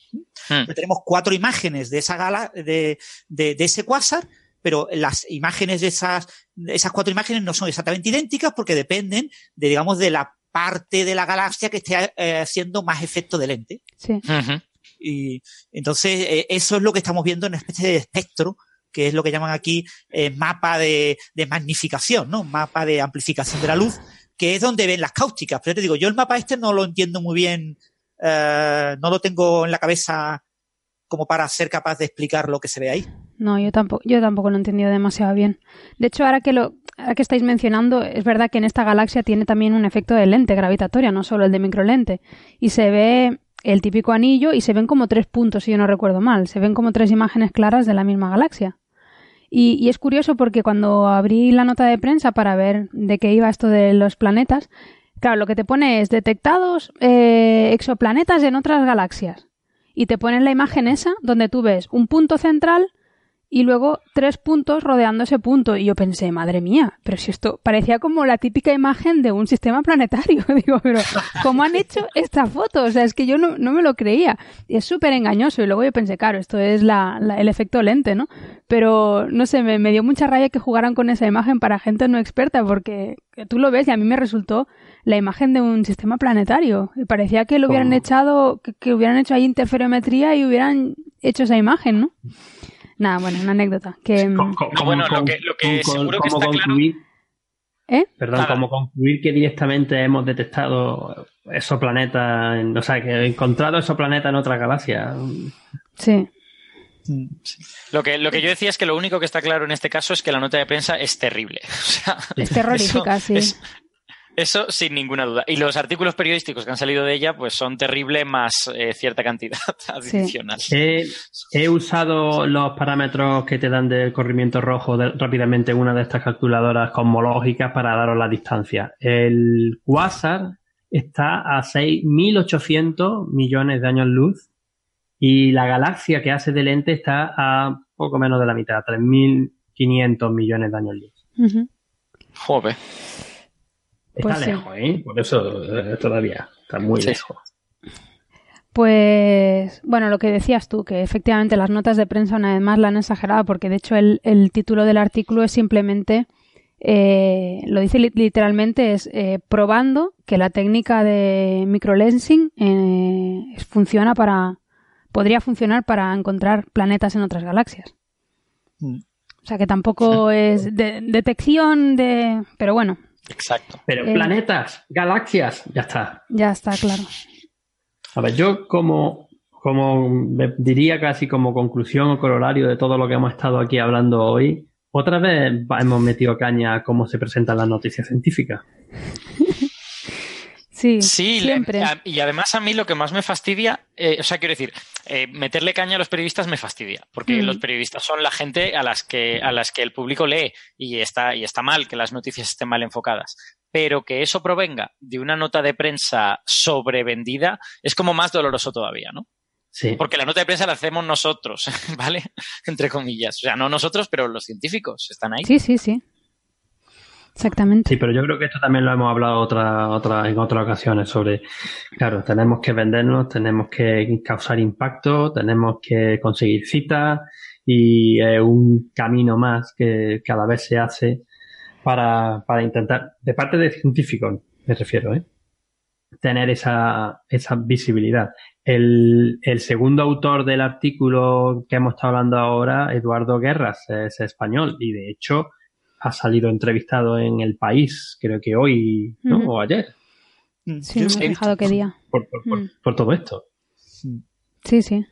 Hmm. Pero tenemos cuatro imágenes de esa gala, de, de, de ese cuásar, pero las imágenes de esas, de esas cuatro imágenes no son exactamente idénticas porque dependen de, digamos, de la parte de la galaxia que esté eh, haciendo más efecto de lente. Sí. Y entonces eh, eso es lo que estamos viendo en una especie de espectro, que es lo que llaman aquí eh, mapa de, de magnificación, ¿no? Mapa de amplificación de la luz, que es donde ven las cáusticas. Pero te digo, yo el mapa este no lo entiendo muy bien, eh, no lo tengo en la cabeza como para ser capaz de explicar lo que se ve ahí. No, yo tampoco, yo tampoco lo he entendido demasiado bien. De hecho, ahora que lo, ahora que estáis mencionando, es verdad que en esta galaxia tiene también un efecto de lente gravitatoria, no solo el de microlente. Y se ve el típico anillo y se ven como tres puntos, si yo no recuerdo mal. Se ven como tres imágenes claras de la misma galaxia. Y, y es curioso porque cuando abrí la nota de prensa para ver de qué iba esto de los planetas, claro, lo que te pone es detectados eh, exoplanetas en otras galaxias. Y te ponen la imagen esa, donde tú ves un punto central y luego tres puntos rodeando ese punto. Y yo pensé, madre mía, pero si esto parecía como la típica imagen de un sistema planetario. (laughs) Digo, pero ¿cómo han hecho esta foto? O sea, es que yo no, no me lo creía. Y es súper engañoso. Y luego yo pensé, claro, esto es la, el efecto lente, ¿no? Pero no sé, me, me dio mucha rabia que jugaran con esa imagen para gente no experta, porque tú lo ves y a mí me resultó la imagen de un sistema planetario. Y parecía que lo hubieran echado, que, que hubieran hecho ahí interferometría y hubieran hecho esa imagen, ¿no? Nada, bueno, una anécdota. Que, no, bueno, lo que, lo que seguro que está concluir, claro... ¿Eh? Perdón, como concluir que directamente hemos detectado esos planetas, o sea, que he encontrado esos planetas en otra galaxia. Sí. Lo que, lo que yo decía es que lo único que está claro en este caso es que la nota de prensa es terrible. (laughs) O sea, es terrorífica, sí. Es, eso sin ninguna duda. Y los artículos periodísticos que han salido de ella, pues son terribles más eh, cierta cantidad (laughs) adicional. He, he, usado los parámetros que te dan del corrimiento rojo de, rápidamente una de estas calculadoras cosmológicas para daros la distancia. El quasar está a 6.800 millones de años luz y la galaxia que hace de lente está a poco menos de la mitad, a 3.500 millones de años luz. Uh -huh. Joder. Está Pues sí. lejos, ¿eh? Por eso eh, todavía está muy Sí. lejos. Pues, bueno, lo que decías tú, que efectivamente las notas de prensa una vez más la han exagerado, porque de hecho el, el título del artículo es simplemente, eh, lo dice li- literalmente, es eh, probando que la técnica de microlensing eh, funciona para, podría funcionar para encontrar planetas en otras galaxias. Mm. O sea que tampoco es de- detección de, pero bueno, Exacto. Pero Eh. planetas, galaxias, ya está. ya está claro. A ver, yo como, como diría casi como conclusión o corolario de todo lo que hemos estado aquí hablando hoy, otra vez hemos metido caña a cómo se presentan las noticias científicas. (laughs) Sí, Sí, le- siempre. a- y además a mí lo que más me fastidia, eh, o sea, quiero decir, eh, meterle caña a los periodistas me fastidia, porque Mm. los periodistas son la gente a las que a las que el público lee y está y está mal que las noticias estén mal enfocadas, pero que eso provenga de una nota de prensa sobrevendida es como más doloroso todavía, ¿no? Sí. Porque la nota de prensa la hacemos nosotros, (laughs) ¿vale? Entre comillas, o sea, no nosotros, pero los científicos están ahí. Sí, sí, sí. Exactamente. Sí, pero yo creo que esto también lo hemos hablado otra, otra, en otras ocasiones sobre, claro, tenemos que vendernos, tenemos que causar impacto, tenemos que conseguir citas y es un camino más que cada vez se hace para, para intentar, de parte de científicos, me refiero, ¿eh? tener esa, esa visibilidad. El, el segundo autor del artículo que hemos estado hablando ahora, Eduardo Guerras, es español y de hecho ha salido entrevistado en El País, creo que hoy ¿no? Ujú. o ayer, Mm, Sí, yo no me he visto. qué día. por, por, por- Mm. por todo esto. Sí, sí.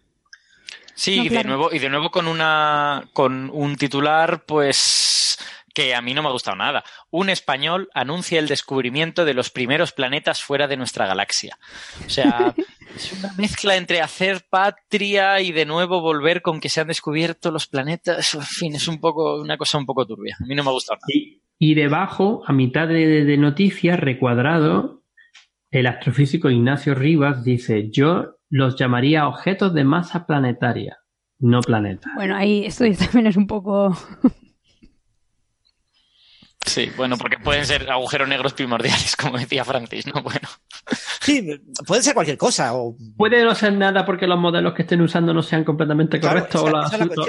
Sí, No, y de nuevo, y de nuevo con una con un titular, pues que a mí no me ha gustado nada. Un español anuncia el descubrimiento de los primeros planetas fuera de nuestra galaxia. O sea, (laughs) es una mezcla entre hacer patria y de nuevo volver con que se han descubierto los planetas. En fin, es un poco una cosa un poco turbia. A mí no me ha gustado nada. Y, y debajo, a mitad de, de noticias, recuadrado, el astrofísico Ignacio Rivas dice, yo los llamaría objetos de masa planetaria, no planetas. Bueno, ahí esto (laughs) también es un poco. Sí, bueno, porque pueden ser agujeros negros primordiales, como decía Francis, ¿no? Bueno. Sí, puede ser cualquier cosa. O, Puede no ser nada porque los modelos que estén usando no sean completamente Claro, correctos o, la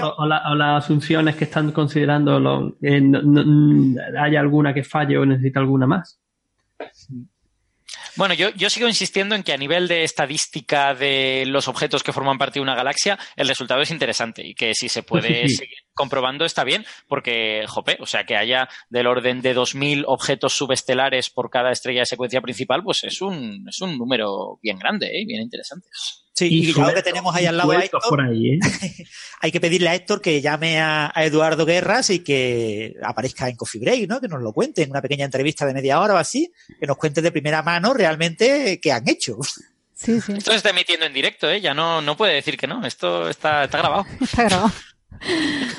o- o la- o las asunciones que están considerando lo- eh, no- no- hay alguna que falle o necesita alguna más. Bueno, yo, yo sigo insistiendo en que a nivel de estadística de los objetos que forman parte de una galaxia, el resultado es interesante y que si se puede Sí, seguir comprobando está bien, porque, jope, o sea, que haya del orden de 2.000 objetos subestelares por cada estrella de secuencia principal, pues es un, es un número bien grande, ¿eh? bien interesante. Sí, y, ya lo que tenemos ahí y al lado a Héctor, por ahí, ¿eh? (laughs) hay que pedirle a Héctor que llame a, a Eduardo Guerras y que aparezca en Coffee Break, ¿no? Que nos lo cuente en una pequeña entrevista de media hora o así, que nos cuente de primera mano realmente qué han hecho. Sí, sí. Esto se está emitiendo en directo, ¿eh? ya no, no puede decir que no, esto está, está grabado. (laughs) Está grabado.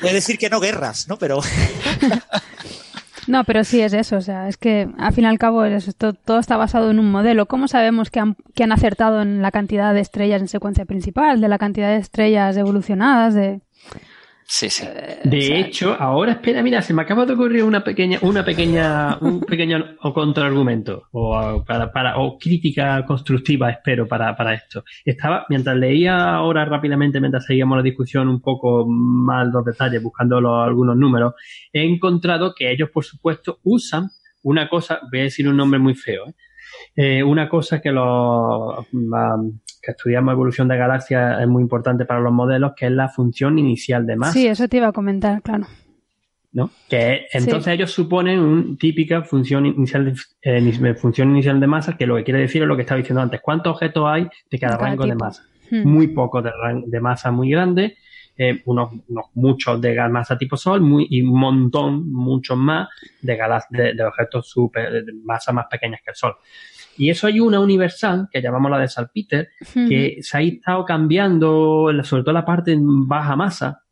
Puede decir que no guerras, ¿no? Pero (laughs) No, pero sí es eso. O sea, es que al fin y al cabo es eso, to- todo está basado en un modelo. ¿Cómo sabemos que han, que han acertado en la cantidad de estrellas en secuencia principal, de la cantidad de estrellas evolucionadas? De... Sí, sí. De hecho, ahora espera, mira, se me acaba de ocurrir una pequeña, una pequeña, un pequeño o contraargumento o para, para, o crítica constructiva, espero, para, para esto. Estaba, mientras leía ahora rápidamente, mientras seguíamos la discusión un poco más los detalles, buscando los, algunos números, he encontrado que ellos, por supuesto, usan una cosa, voy a decir un nombre muy feo, ¿eh? Eh, una cosa que los que estudiamos evolución de galaxias es muy importante para los modelos, que es la función inicial de masa. Sí, eso te iba a comentar, claro. ¿No? Que entonces ellos suponen una típica función inicial de, eh, función inicial de masa, que lo que quiere decir es lo que estaba diciendo antes. ¿Cuántos objetos hay de cada, rango de masa? Hmm. Muy pocos de, de, masa muy grande, eh, unos, unos, muchos de masa tipo Sol muy, y un montón, muchos más de, de, de objetos super, de masa más pequeñas que el Sol. Y eso hay una universal, que llamamos la de Salpeter, que se ha estado cambiando, sobre todo la parte en baja masa,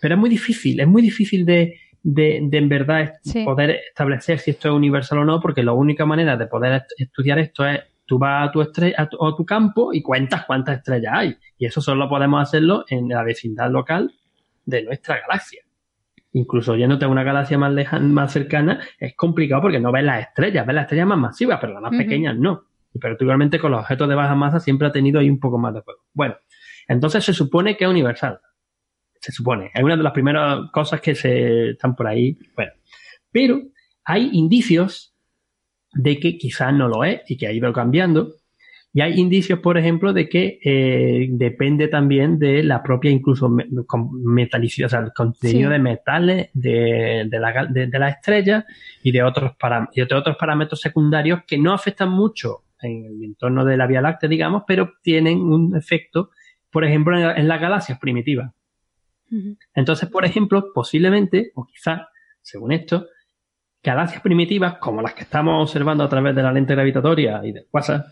pero es muy difícil, es muy difícil de, de, de en verdad poder establecer si esto es universal o no, porque la única manera de poder estudiar esto es tú vas a tu estrella a tu, a tu campo y cuentas cuántas estrellas hay. Y eso solo podemos hacerlo en la vecindad local de nuestra galaxia incluso yéndote a una galaxia más lejana, más cercana, es complicado porque no ves las estrellas, ves las estrellas más masivas, pero las más pequeñas no. Y particularmente con los objetos de baja masa siempre ha tenido ahí un poco más de juego. Bueno, entonces se supone que es universal. Se supone. Es una de las primeras cosas que se están por ahí. Bueno, pero hay indicios de que quizás no lo es y que ha ido cambiando. Y hay indicios, por ejemplo, de que eh, depende también de la propia incluso metalicidad, o sea, el contenido de metales de, de, la, de, la, estrella y de, otros y de otros parámetros secundarios que no afectan mucho en el entorno de la Vía Láctea, digamos, pero tienen un efecto, por ejemplo, en, las galaxias primitivas. Entonces, por ejemplo, posiblemente, o quizás, según esto, galaxias primitivas, como las que estamos observando a través de la lente gravitatoria y del quasar,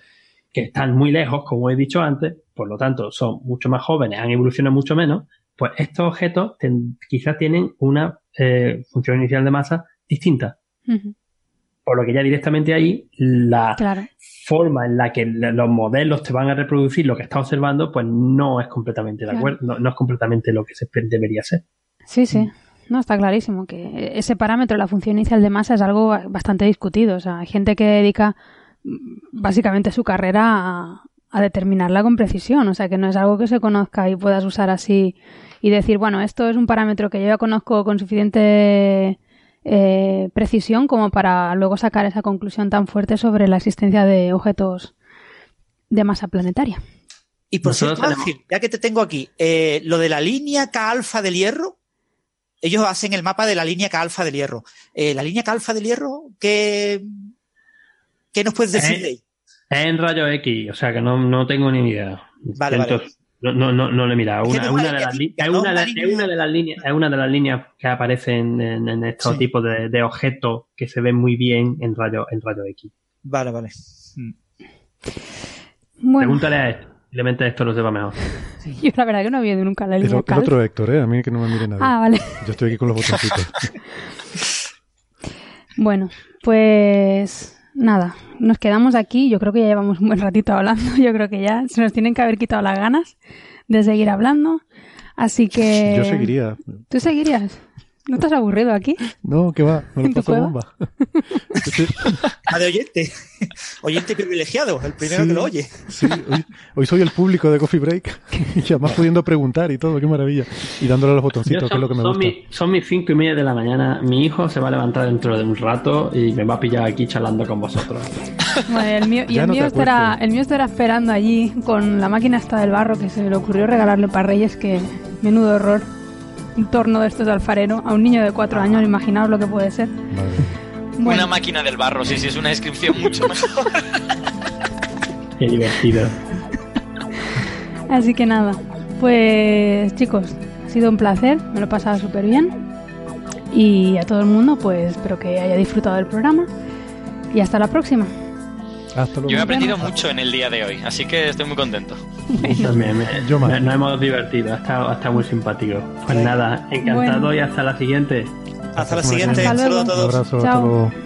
que están muy lejos, como he dicho antes, por lo tanto son mucho más jóvenes, han evolucionado mucho menos, pues estos objetos quizás tienen una eh, función inicial de masa distinta. Por lo que ya directamente ahí la forma en la que los modelos te van a reproducir lo que estás observando, pues no es completamente de acuerdo, no, es completamente lo que se debería ser. Sí, sí. No, está clarísimo que ese parámetro, la función inicial de masa, es algo bastante discutido. O sea, hay gente que dedica básicamente su carrera a, determinarla con precisión. O sea, que no es algo que se conozca y puedas usar así y decir, bueno, esto es un parámetro que yo ya conozco con suficiente eh, precisión como para luego sacar esa conclusión tan fuerte sobre la existencia de objetos de masa planetaria. Y por cierto, ya que te tengo aquí, eh, lo de la línea K alfa del hierro, ellos hacen el mapa de la línea K alfa del hierro. Eh, la línea K alfa del hierro, ¿qué, ¿Qué nos puedes decir de ahí? Es en rayo X, o sea que no, no tengo ni idea. Vale, vale. No, no, no, no le he mirado. Una, una, de las, es, una, una, de las líneas, es una de las líneas que aparecen en, en estos tipos de, de, objetos que se ven muy bien en rayo, en rayo X. Vale, vale. Mm. Bueno. Pregúntale a esto. Simplemente esto lo sepa mejor. Yo la verdad que no había nunca la línea. El, otro Héctor, ¿eh? A mí que no me mire nadie. Ah, vale. Yo estoy aquí con los botoncitos. (laughs) bueno, pues nada, nos quedamos aquí. Yo creo que ya llevamos un buen ratito hablando. (laughs) Yo creo que ya se nos tienen que haber quitado las ganas de seguir hablando. Así que. Yo seguiría. ¿Tú seguirías? ¿No te has aburrido aquí? No, que va, me lo paso bomba. (laughs) Ah, de oyente. Oyente privilegiado, el primero que lo oye. Sí, hoy, soy el público de Coffee Break. (laughs) Y además pudiendo preguntar y todo, qué maravilla. Y dándole los botoncitos, que es lo que me gusta. son mis cinco y media de la mañana. Mi hijo se va a levantar dentro de un rato y me va a pillar aquí charlando con vosotros. el mío, y el, mío estará, el mío estará esperando allí con la máquina hasta del barro que se le ocurrió regalarle para Reyes, que menudo horror un torno de estos de alfarero a un niño de cuatro años, imaginaos lo que puede ser. Una máquina del barro, sí, sí, es una descripción mucho (laughs) mejor. Qué divertido. Así que nada, pues chicos, ha sido un placer, me lo he pasado súper bien. Y a todo el mundo, pues espero que haya disfrutado del programa. Y hasta la próxima. Yo he aprendido mucho en el día de hoy, así que estoy muy contento. También, nos hemos divertido, ha estado, muy simpático. Pues nada, encantado y hasta la siguiente. Hasta la siguiente, saludos a todos. Un abrazo, Chao.